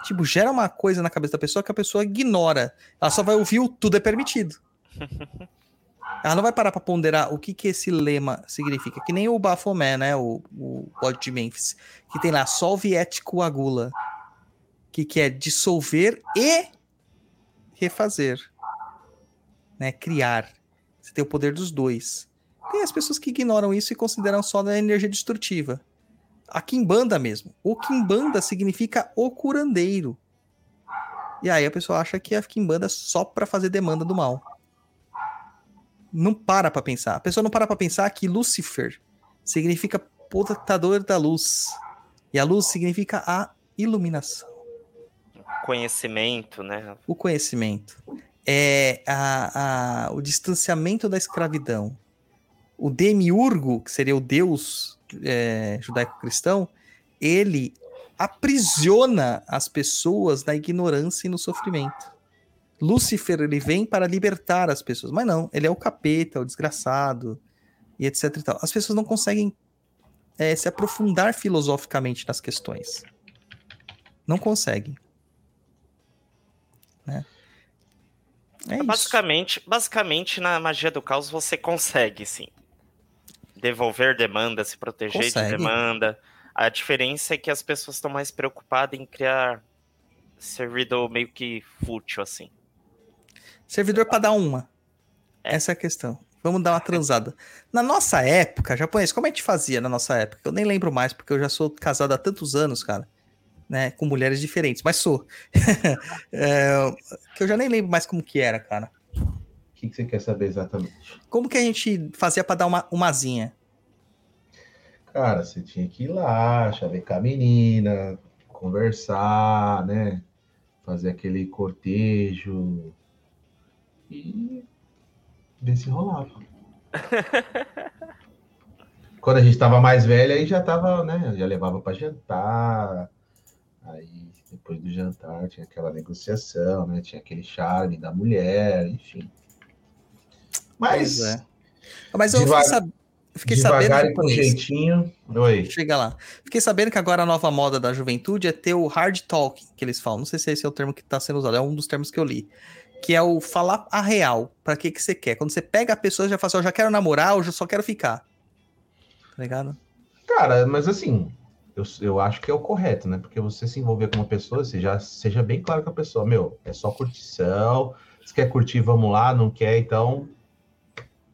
Tipo, gera uma coisa na cabeça da pessoa que a pessoa ignora. Ela só vai ouvir o tudo é permitido. Ela não vai parar pra ponderar o que, que esse lema significa. Que nem o Baphomet, né? O, o bode de Memphis. Que tem lá, solve et coagula. Que, que é dissolver e refazer. Né? Criar. Você tem o poder dos dois. Tem as pessoas que ignoram isso e consideram só da energia destrutiva. A Kimbanda mesmo. O Kimbanda significa o curandeiro. E aí a pessoa acha que a Kimbanda é só pra fazer demanda do mal. Não para pra pensar. A pessoa não para pra pensar que Lúcifer significa portador da luz. E a luz significa a iluminação Conhecimento, né? o conhecimento, é a, a- o distanciamento da escravidão. O demiurgo, que seria o deus é, judaico-cristão, ele aprisiona as pessoas na ignorância e no sofrimento. Lúcifer, ele vem para libertar as pessoas, mas não, ele é o capeta, o desgraçado, e etc e tal. As pessoas não conseguem é, se aprofundar filosoficamente nas questões. Não conseguem. Né? É isso. basicamente, basicamente, na magia do caos você consegue, sim. Devolver demanda, se proteger Consegue. de demanda. A diferença é que as pessoas estão mais preocupadas em criar servidor meio que fútil, assim. Servidor para dar uma. Essa é a questão. Vamos dar uma transada. Na nossa época, japonês, como a gente fazia na nossa época? Eu nem lembro mais, porque eu já sou casado há tantos anos, cara. Né, com mulheres diferentes, mas sou. É, que eu já nem lembro mais como que era, cara. O que, que você quer saber exatamente? Como que a gente fazia para dar uma umazinha? Cara, você tinha que ir lá, chavecar a menina, conversar, né? Fazer aquele cortejo e ver se rolava. Quando a gente tava mais velha, aí já tava, né? Já levava para jantar. Aí depois do jantar tinha aquela negociação, né? Tinha aquele charme da mulher, enfim. Mas é. Mas eu Devagar- fiquei, sab... sabendo, devagar e com jeitinho. Oi. Chega lá. Fiquei sabendo que agora a nova moda da juventude é ter o hard talking, que eles falam. Não sei se esse é o termo que está sendo usado, é um dos termos que eu li. Que é o falar a real. Pra que que você quer? Quando você pega a pessoa, já fala assim, eu já quero namorar, eu só quero ficar. Tá ligado? Cara, mas assim, eu, eu acho que é o correto, né? Porque você se envolver com uma pessoa, você já seja bem claro com a pessoa, meu, é só curtição. Se quer curtir, vamos lá, não quer, então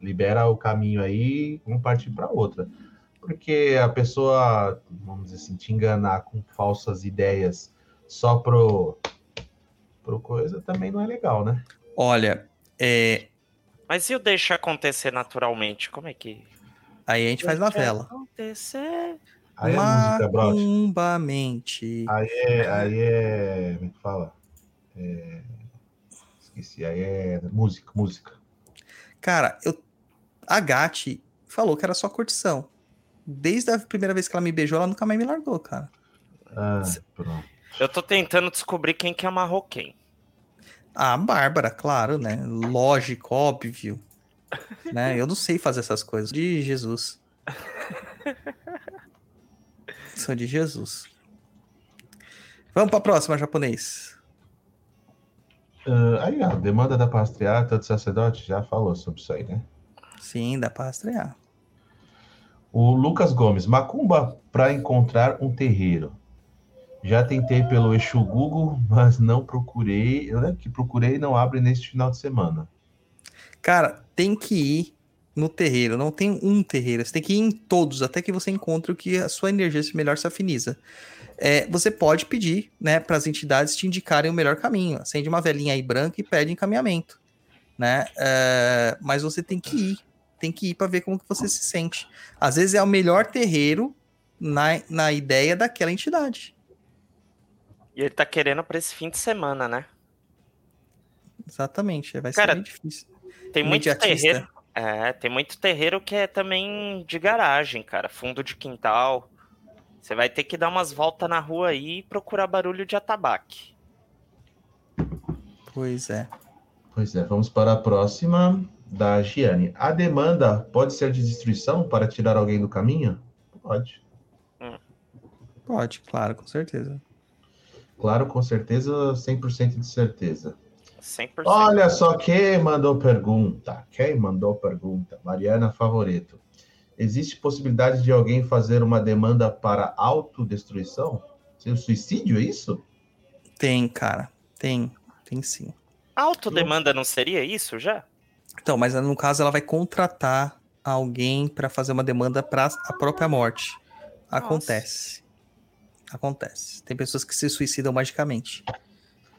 libera o caminho aí, vamos partir para outra. Porque a pessoa, vamos dizer assim, te enganar com falsas ideias só pro, pro coisa também não é legal, né? Olha, é, Mas e o deixar acontecer naturalmente? Como é que. aí a gente faz novela. Acontecer. Aí é música, bro. Macumbamente. Aí é, aí é. Como é que fala? É, esqueci, aí é música, música. Cara, eu, a Gatti falou que era só curtição. Desde a primeira vez que ela me beijou, ela nunca mais me largou, cara. Ah, pronto. Eu tô tentando descobrir quem que amarrou quem. Ah, a Bárbara, claro, né? Lógico, óbvio. né? Eu não sei fazer essas coisas. De Jesus. Sou de Jesus. Vamos pra próxima, japonês. Ah, aí, ó, demanda da pastriata do sacerdote já falou sobre isso aí, né? Sim, dá pra rastrear. O Lucas Gomes, macumba para encontrar um terreiro. Já tentei pelo Exu Google, mas não procurei. Eu lembro que procurei e não abre neste final de semana. Cara, tem que ir no terreiro. Não tem um terreiro. Você tem que ir em todos, até que você encontre o que a sua energia se melhor se afiniza. É, você pode pedir, né, para as entidades te indicarem o melhor caminho. Acende uma velhinha aí branca e pede encaminhamento, né? É, mas você tem que ir, tem que ir para ver como que você se sente. Às vezes é o melhor terreiro na, na ideia daquela entidade. E ele tá querendo pra esse fim de semana, né? Exatamente. Vai Cara, ser bem difícil. Tem muito terreiro. É, tem muito terreiro que é também de garagem, cara. Fundo de quintal. Você vai ter que dar umas voltas na rua aí e procurar barulho de atabaque. Pois é. Pois é, vamos para a próxima da Giane. A demanda pode ser de destruição para tirar alguém do caminho? Pode. Pode, claro, com certeza. Claro, com certeza, 100% de certeza. 100%. Olha só quem mandou pergunta. Quem mandou pergunta? Mariana Favoreto. Existe possibilidade de alguém fazer uma demanda para autodestruição? Seu suicídio, é isso? Tem, cara. Tem. Tem sim. Autodemanda não seria isso já? Então, mas no caso ela vai contratar alguém para fazer uma demanda para a própria morte. Acontece. Acontece. Tem pessoas que se suicidam magicamente.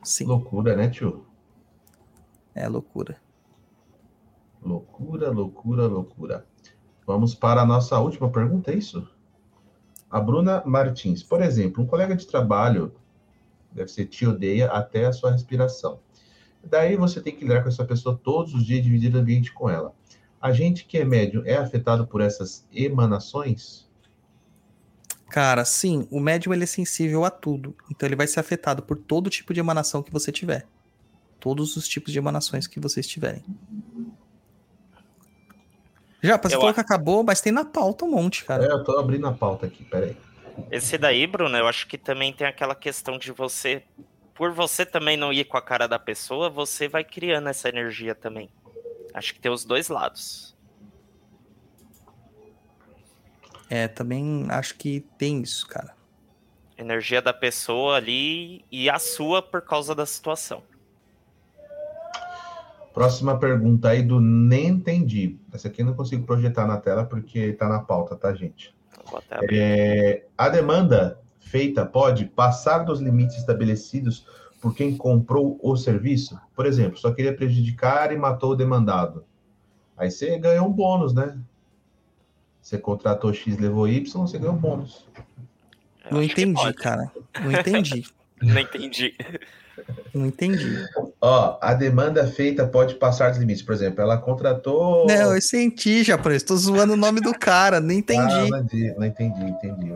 Sim, Loucura, né, tio? é loucura. Loucura, loucura, loucura. Vamos para a nossa última pergunta, é isso? A Bruna Martins. Por exemplo, um colega de trabalho, deve ser te odeia até a sua respiração. Daí você tem que lidar com essa pessoa todos os dias, dividir o ambiente com ela. A gente que é médium é afetado por essas emanações? Cara, sim, o médium ele é sensível a tudo. Então ele vai ser afetado por todo tipo de emanação que você tiver. Todos os tipos de emanações que vocês tiverem. Já, você Eu falou a- que acabou, mas tem na pauta um monte, cara. É, eu tô abrindo a pauta aqui, peraí. Esse daí, Bruno, eu acho que também tem aquela questão de você. Por você também não ir com a cara da pessoa, você vai criando essa energia também. Acho que tem os dois lados. É, também acho que tem isso, cara. Energia da pessoa ali e a sua por causa da situação. Próxima pergunta aí do Nem Entendi. Essa aqui eu não consigo projetar na tela porque tá na pauta, tá, gente? É, a demanda feita pode passar dos limites estabelecidos por quem comprou o serviço? Por exemplo, só queria prejudicar e matou o demandado. Aí você ganhou um bônus, né? Você contratou X, levou Y, você ganhou bônus. Eu não entendi, cara. Não entendi. Não entendi. Não entendi. Ó, a demanda feita pode passar dos limites. Por exemplo, ela contratou. Não, eu senti, japonês. Tô zoando o nome do cara. Não Ah, entendi. não, entendi, não entendi, entendi.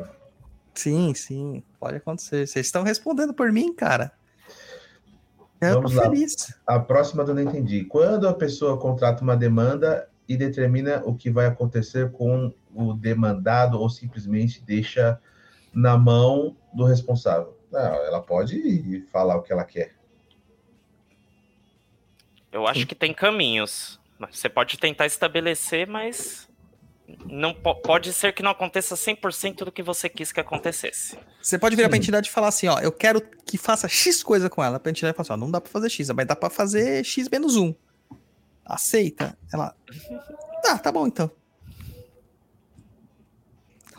Sim, sim. Pode acontecer. Vocês estão respondendo por mim, cara. Eu tô Vamos lá. feliz. A próxima eu não entendi. Quando a pessoa contrata uma demanda e determina o que vai acontecer com o demandado ou simplesmente deixa na mão do responsável? Não, ela pode falar o que ela quer. Eu acho que tem caminhos. Você pode tentar estabelecer, mas não po- pode ser que não aconteça 100% do que você quis que acontecesse. Você pode virar pra Sim. entidade e falar assim, ó, eu quero que faça X coisa com ela. Pra entidade falar assim, ó, não dá pra fazer X, mas dá pra fazer X menos 1. Aceita? Ela, tá, tá bom então.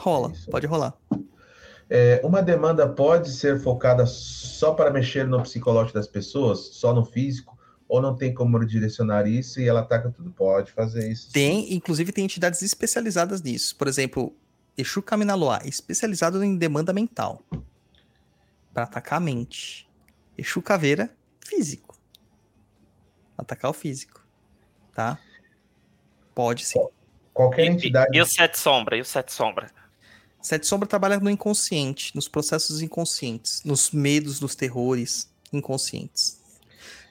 Rola, Isso. pode rolar. É, uma demanda pode ser focada só para mexer no psicológico das pessoas, só no físico, ou não tem como direcionar isso e ela ataca tudo? Pode fazer isso. sim. Tem, inclusive tem entidades especializadas nisso. Por exemplo, Exu Kaminaloa, especializado em demanda mental. Pra atacar a mente. Exu Caveira, físico. Atacar o físico. Tá? Pode sim. Qualquer E, entidade. e o Sete Sombra? E o Sete Sombra? Sete Sombra trabalha no inconsciente, nos processos inconscientes, nos medos, nos terrores inconscientes.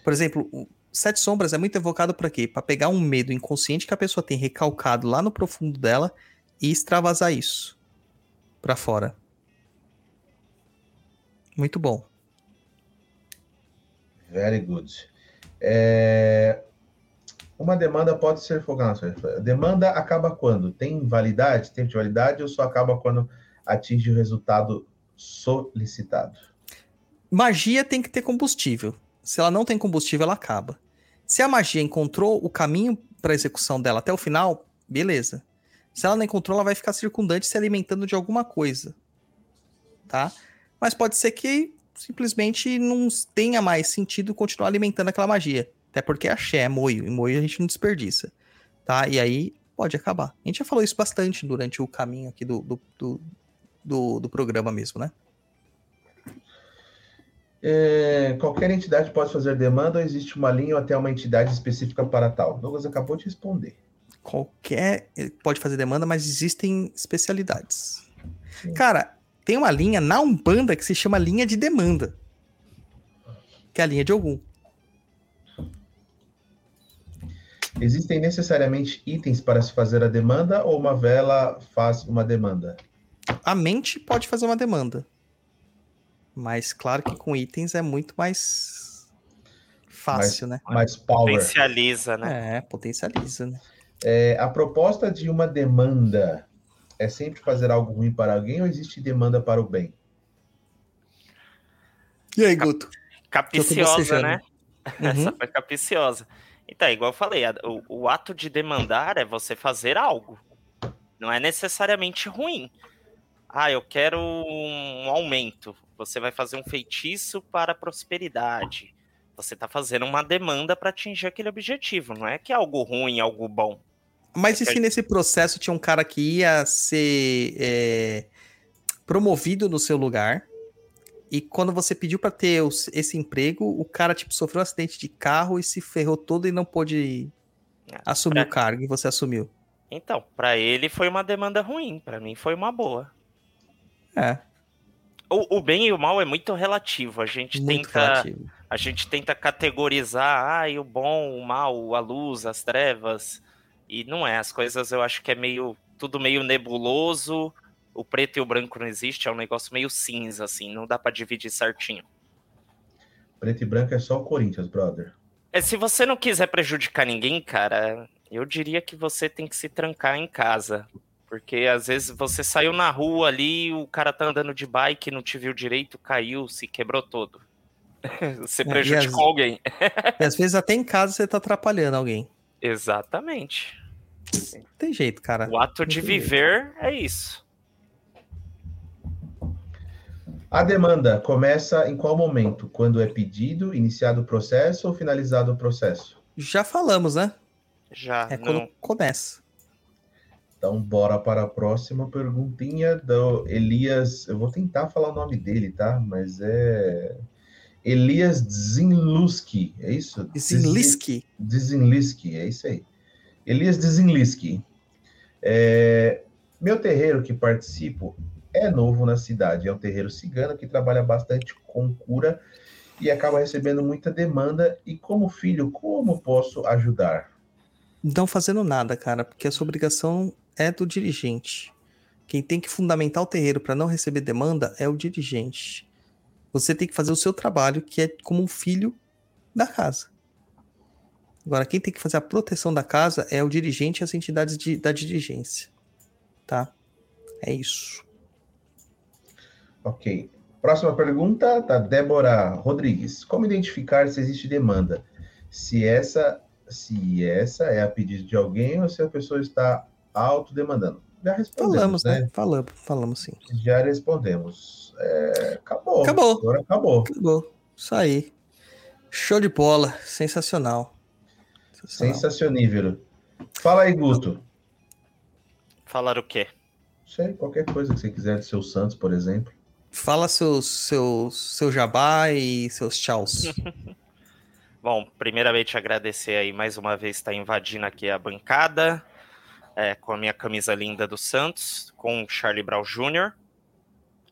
Por exemplo, Sete Sombras é muito evocado para quê? Para pegar um medo inconsciente que a pessoa tem recalcado lá no profundo dela e extravasar isso para fora. Muito bom. Very good. É, Uma demanda pode ser folgada. Demanda acaba quando? Tem validade? De validade ou só acaba quando atinge o resultado solicitado? Magia tem que ter combustível. Se ela não tem combustível, ela acaba. Se a magia encontrou o caminho para execução dela até o final, beleza. Se ela não encontrou, ela vai ficar circundante se alimentando de alguma coisa. Tá? Mas pode ser que simplesmente não tenha mais sentido continuar alimentando aquela magia. Até porque é axé, é moio. E moio a gente não desperdiça. Tá? E aí pode acabar. A gente já falou isso bastante durante o caminho aqui do, do, do, do, do programa mesmo, né? É, qualquer entidade pode fazer demanda ou existe uma linha ou até uma entidade específica para tal? Douglas acabou de responder. Qualquer. ele Pode fazer demanda, mas existem especialidades. Sim. Cara, tem uma linha na Umbanda que se chama linha de demanda. Que é a linha de algum. Existem necessariamente itens para se fazer a demanda ou uma vela faz uma demanda? A mente pode fazer uma demanda. Mas claro que com itens é muito mais fácil, né? Mais power. Potencializa, né? É, potencializa, né? É, a proposta de uma demanda é sempre fazer algo ruim para alguém ou existe demanda para o bem? E aí, Guto? Capiciosa, né? Uhum. Essa foi capiciosa. Então, igual eu falei, a- o, o ato de demandar é você fazer algo. Não é necessariamente ruim. Ah, eu quero um aumento. Você vai fazer um feitiço para a prosperidade. Você está fazendo uma demanda para atingir aquele objetivo. Não é que é algo ruim, algo bom. Mas e se nesse processo tinha um cara que ia ser é, promovido no seu lugar? E quando você pediu pra ter os- esse emprego, o cara tipo sofreu um acidente de carro e se ferrou todo e não pôde Ah, assumir pra- o cargo e você assumiu. Então, para ele foi uma demanda ruim. Para mim foi uma boa. É, O, o bem e o mal é muito relativo. A gente muito tenta relativo. A gente tenta categorizar, ah, e o bom, o mal, a luz, as trevas. E não é, as coisas eu acho que é meio. Tudo meio nebuloso. O preto e o branco não existe, é um negócio meio cinza, assim, não dá pra dividir certinho. Preto e branco é só o Corinthians, brother. É, se você não quiser prejudicar ninguém, cara, eu diria que você tem que se trancar em casa. Porque às vezes você saiu na rua ali, o cara tá andando de bike, não te viu direito, caiu, se quebrou todo. Você É, e prejudicou as- alguém. E às vezes até em casa você tá atrapalhando alguém. Exatamente. Não tem jeito, cara. O ato de viver é isso. A demanda começa em qual momento? Quando é pedido, iniciado o processo ou finalizado o processo? Já falamos, né? Já É não. quando começa. Então, bora para a próxima perguntinha do Elias. Eu vou tentar falar o nome dele, tá? Mas é. Elias Zinluski, é isso? Zinliski. Zinliski, é isso aí. Elias Zinliski. É, meu terreiro que participo é novo na cidade. É um terreiro cigano que trabalha bastante com cura e acaba recebendo muita demanda. E como filho, como posso ajudar? Não fazendo nada, cara, porque a sua obrigação é do dirigente. Quem tem que fundamentar o terreiro para não receber demanda é o dirigente. Você tem que fazer o seu trabalho, que é como um filho da casa. Agora, quem tem que fazer a proteção da casa é o dirigente e as entidades de- da dirigência. Tá? É isso. Ok. Próxima pergunta da Débora Rodrigues. Como identificar se existe demanda? Se essa, se essa é a pedido de alguém ou se a pessoa está autodemandando? Já respondemos, Falamos, né? né? Falamos, falamos sim. Já respondemos. É, acabou. Acabou. Agora acabou. Acabou. Isso aí. Show de bola. Sensacional. Sensacional. Sensacionível. Fala aí, Guto. Falar o quê? Sei, qualquer coisa que você quiser do seu Santos, por exemplo. Fala seus, seus, seu jabá e seus tchauz. Bom, primeiramente agradecer aí mais uma vez estar invadindo aqui a bancada é, com a minha camisa linda do Santos, com o Charlie Brown Jr.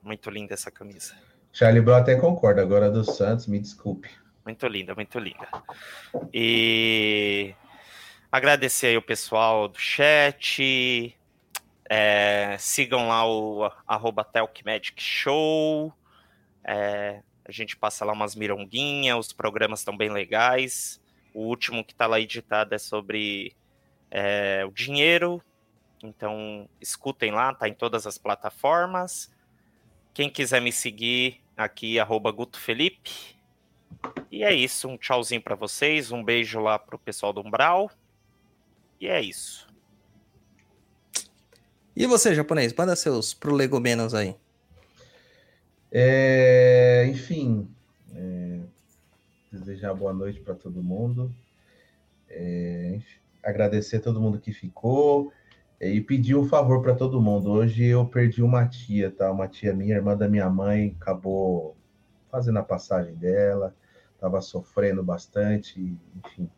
Muito linda essa camisa. Charlie Brown até concorda, agora do Santos, me desculpe. Muito linda, muito linda. E agradecer aí o pessoal do chat. É, sigam lá o arroba Telk Magic Show. É, a gente passa lá umas mironguinhas, os programas estão bem legais. O último que tá lá editado é sobre é, o dinheiro. Então, escutem lá, tá em todas as plataformas. Quem quiser me seguir aqui, arroba Guto Felipe. E é isso, um tchauzinho para vocês, um beijo lá pro pessoal do Umbral. E é isso. E você, japonês, manda seus prolegomenos aí. É, enfim, é, desejar boa noite para todo mundo. É, agradecer a todo mundo que ficou é, e pedir um favor para todo mundo. Hoje eu perdi uma tia, tá? Uma tia minha, irmã da minha mãe, acabou fazendo a passagem dela, estava sofrendo bastante, enfim.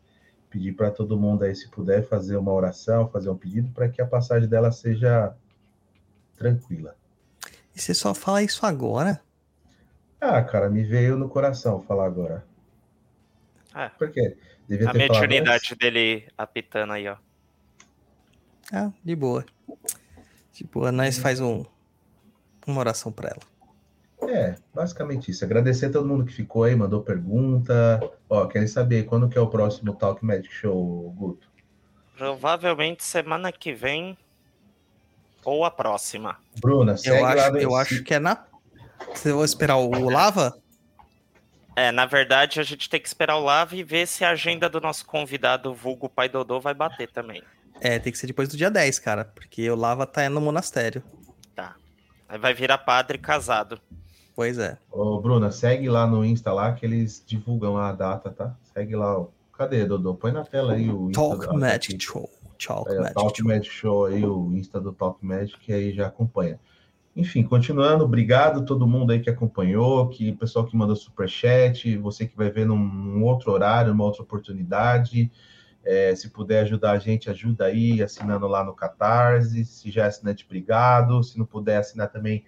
Pedir para todo mundo aí, se puder, fazer uma oração, fazer um pedido para que a passagem dela seja tranquila. E você só fala isso agora? Ah, cara, me veio no coração falar agora. É. Por quê? Devia A mediunidade dele apitando aí, ó. Ah, de boa. De boa, nós faz um, uma oração pra ela. É, basicamente isso. Agradecer a todo mundo que ficou aí, mandou pergunta. Ó, querem saber quando que é o próximo Talk Magic Show, Guto? Provavelmente semana que vem ou a próxima. Bruna, segue Eu acho, eu acho que é na. Você vai esperar o Lava? É, na verdade, a gente tem que esperar o Lava e ver se a agenda do nosso convidado, vulgo Pai Dodô, vai bater também. É, tem que ser depois do dia 10, cara. Porque o Lava tá no monastério. Tá. Aí vai virar padre casado. Pois é. Ô, Bruna, segue lá no Insta lá que eles divulgam lá a data, tá? Segue lá. ó. Cadê, Dodô? Põe na tela aí o Insta. Talk do- Magic. Show. Talk É, Magic Talk Show. Magic Show aí, o Insta do Talk Magic, que aí já acompanha. Enfim, continuando, obrigado a todo mundo aí que acompanhou, que o pessoal que mandou superchat, você que vai ver num, num outro horário, numa outra oportunidade. É, se puder ajudar a gente, ajuda aí, assinando lá no Catarse. Se já é assinante, obrigado. Se não puder assinar também,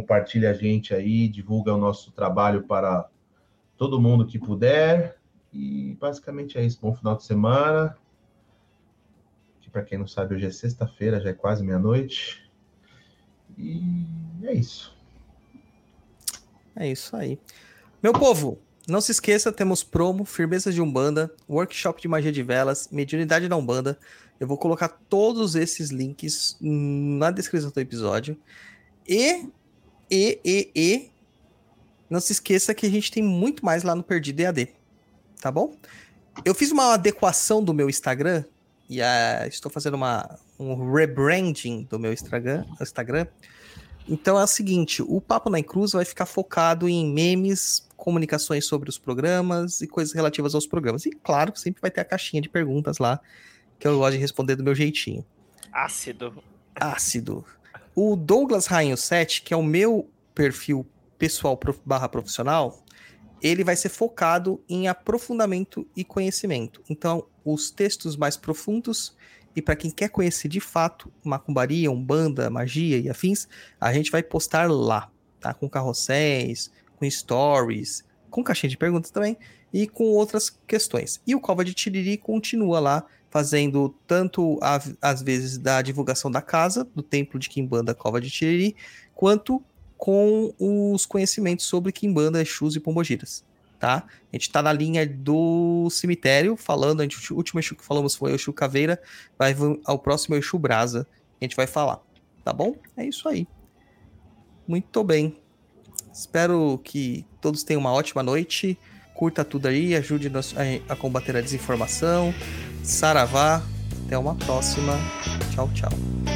compartilha a gente aí, divulga o nosso trabalho para todo mundo que puder. E basicamente é isso. Bom final de semana que para quem não sabe, hoje é sexta-feira, já é quase meia-noite. E é isso. É isso aí. Meu povo, não se esqueça, temos promo, firmezas de Umbanda, workshop de magia de velas, mediunidade da Umbanda. Eu vou colocar todos esses links na descrição do episódio. E, e, e, e, não se esqueça que a gente tem muito mais lá no Perdido EAD, tá bom? Eu fiz uma adequação do meu Instagram e ah, estou fazendo uma, um rebranding do meu Instagram, Instagram. Então é o seguinte, o Papo na Cruz vai ficar focado em memes, comunicações sobre os programas e coisas relativas aos programas. E claro, sempre vai ter a caixinha de perguntas lá, que eu gosto de responder do meu jeitinho. Ácido. Ácido. O Douglas Rainho 7, que é o meu perfil pessoal prof- barra profissional, ele vai ser focado em aprofundamento e conhecimento. Então, os textos mais profundos e para quem quer conhecer de fato macumbaria, umbanda, magia e afins, a gente vai postar lá, tá? Com carrosséis, com stories, com caixinha de perguntas também e com outras questões. E o Cova de Tiriri continua lá fazendo tanto a- às vezes da divulgação da casa, do templo de Quimbanda Cova de Tiriri, quanto com os conhecimentos sobre Quimbanda, Exus e Pombogiras, tá? A gente tá na linha do cemitério, falando, a o último Exu que falamos foi o Exu Caveira, vai ao próximo Exu Brasa, a gente vai falar, tá bom? É isso aí. Muito bem. Espero que todos tenham uma ótima noite. Curta tudo aí, ajude a, a combater a desinformação. Saravá. Até uma próxima. Tchau, tchau.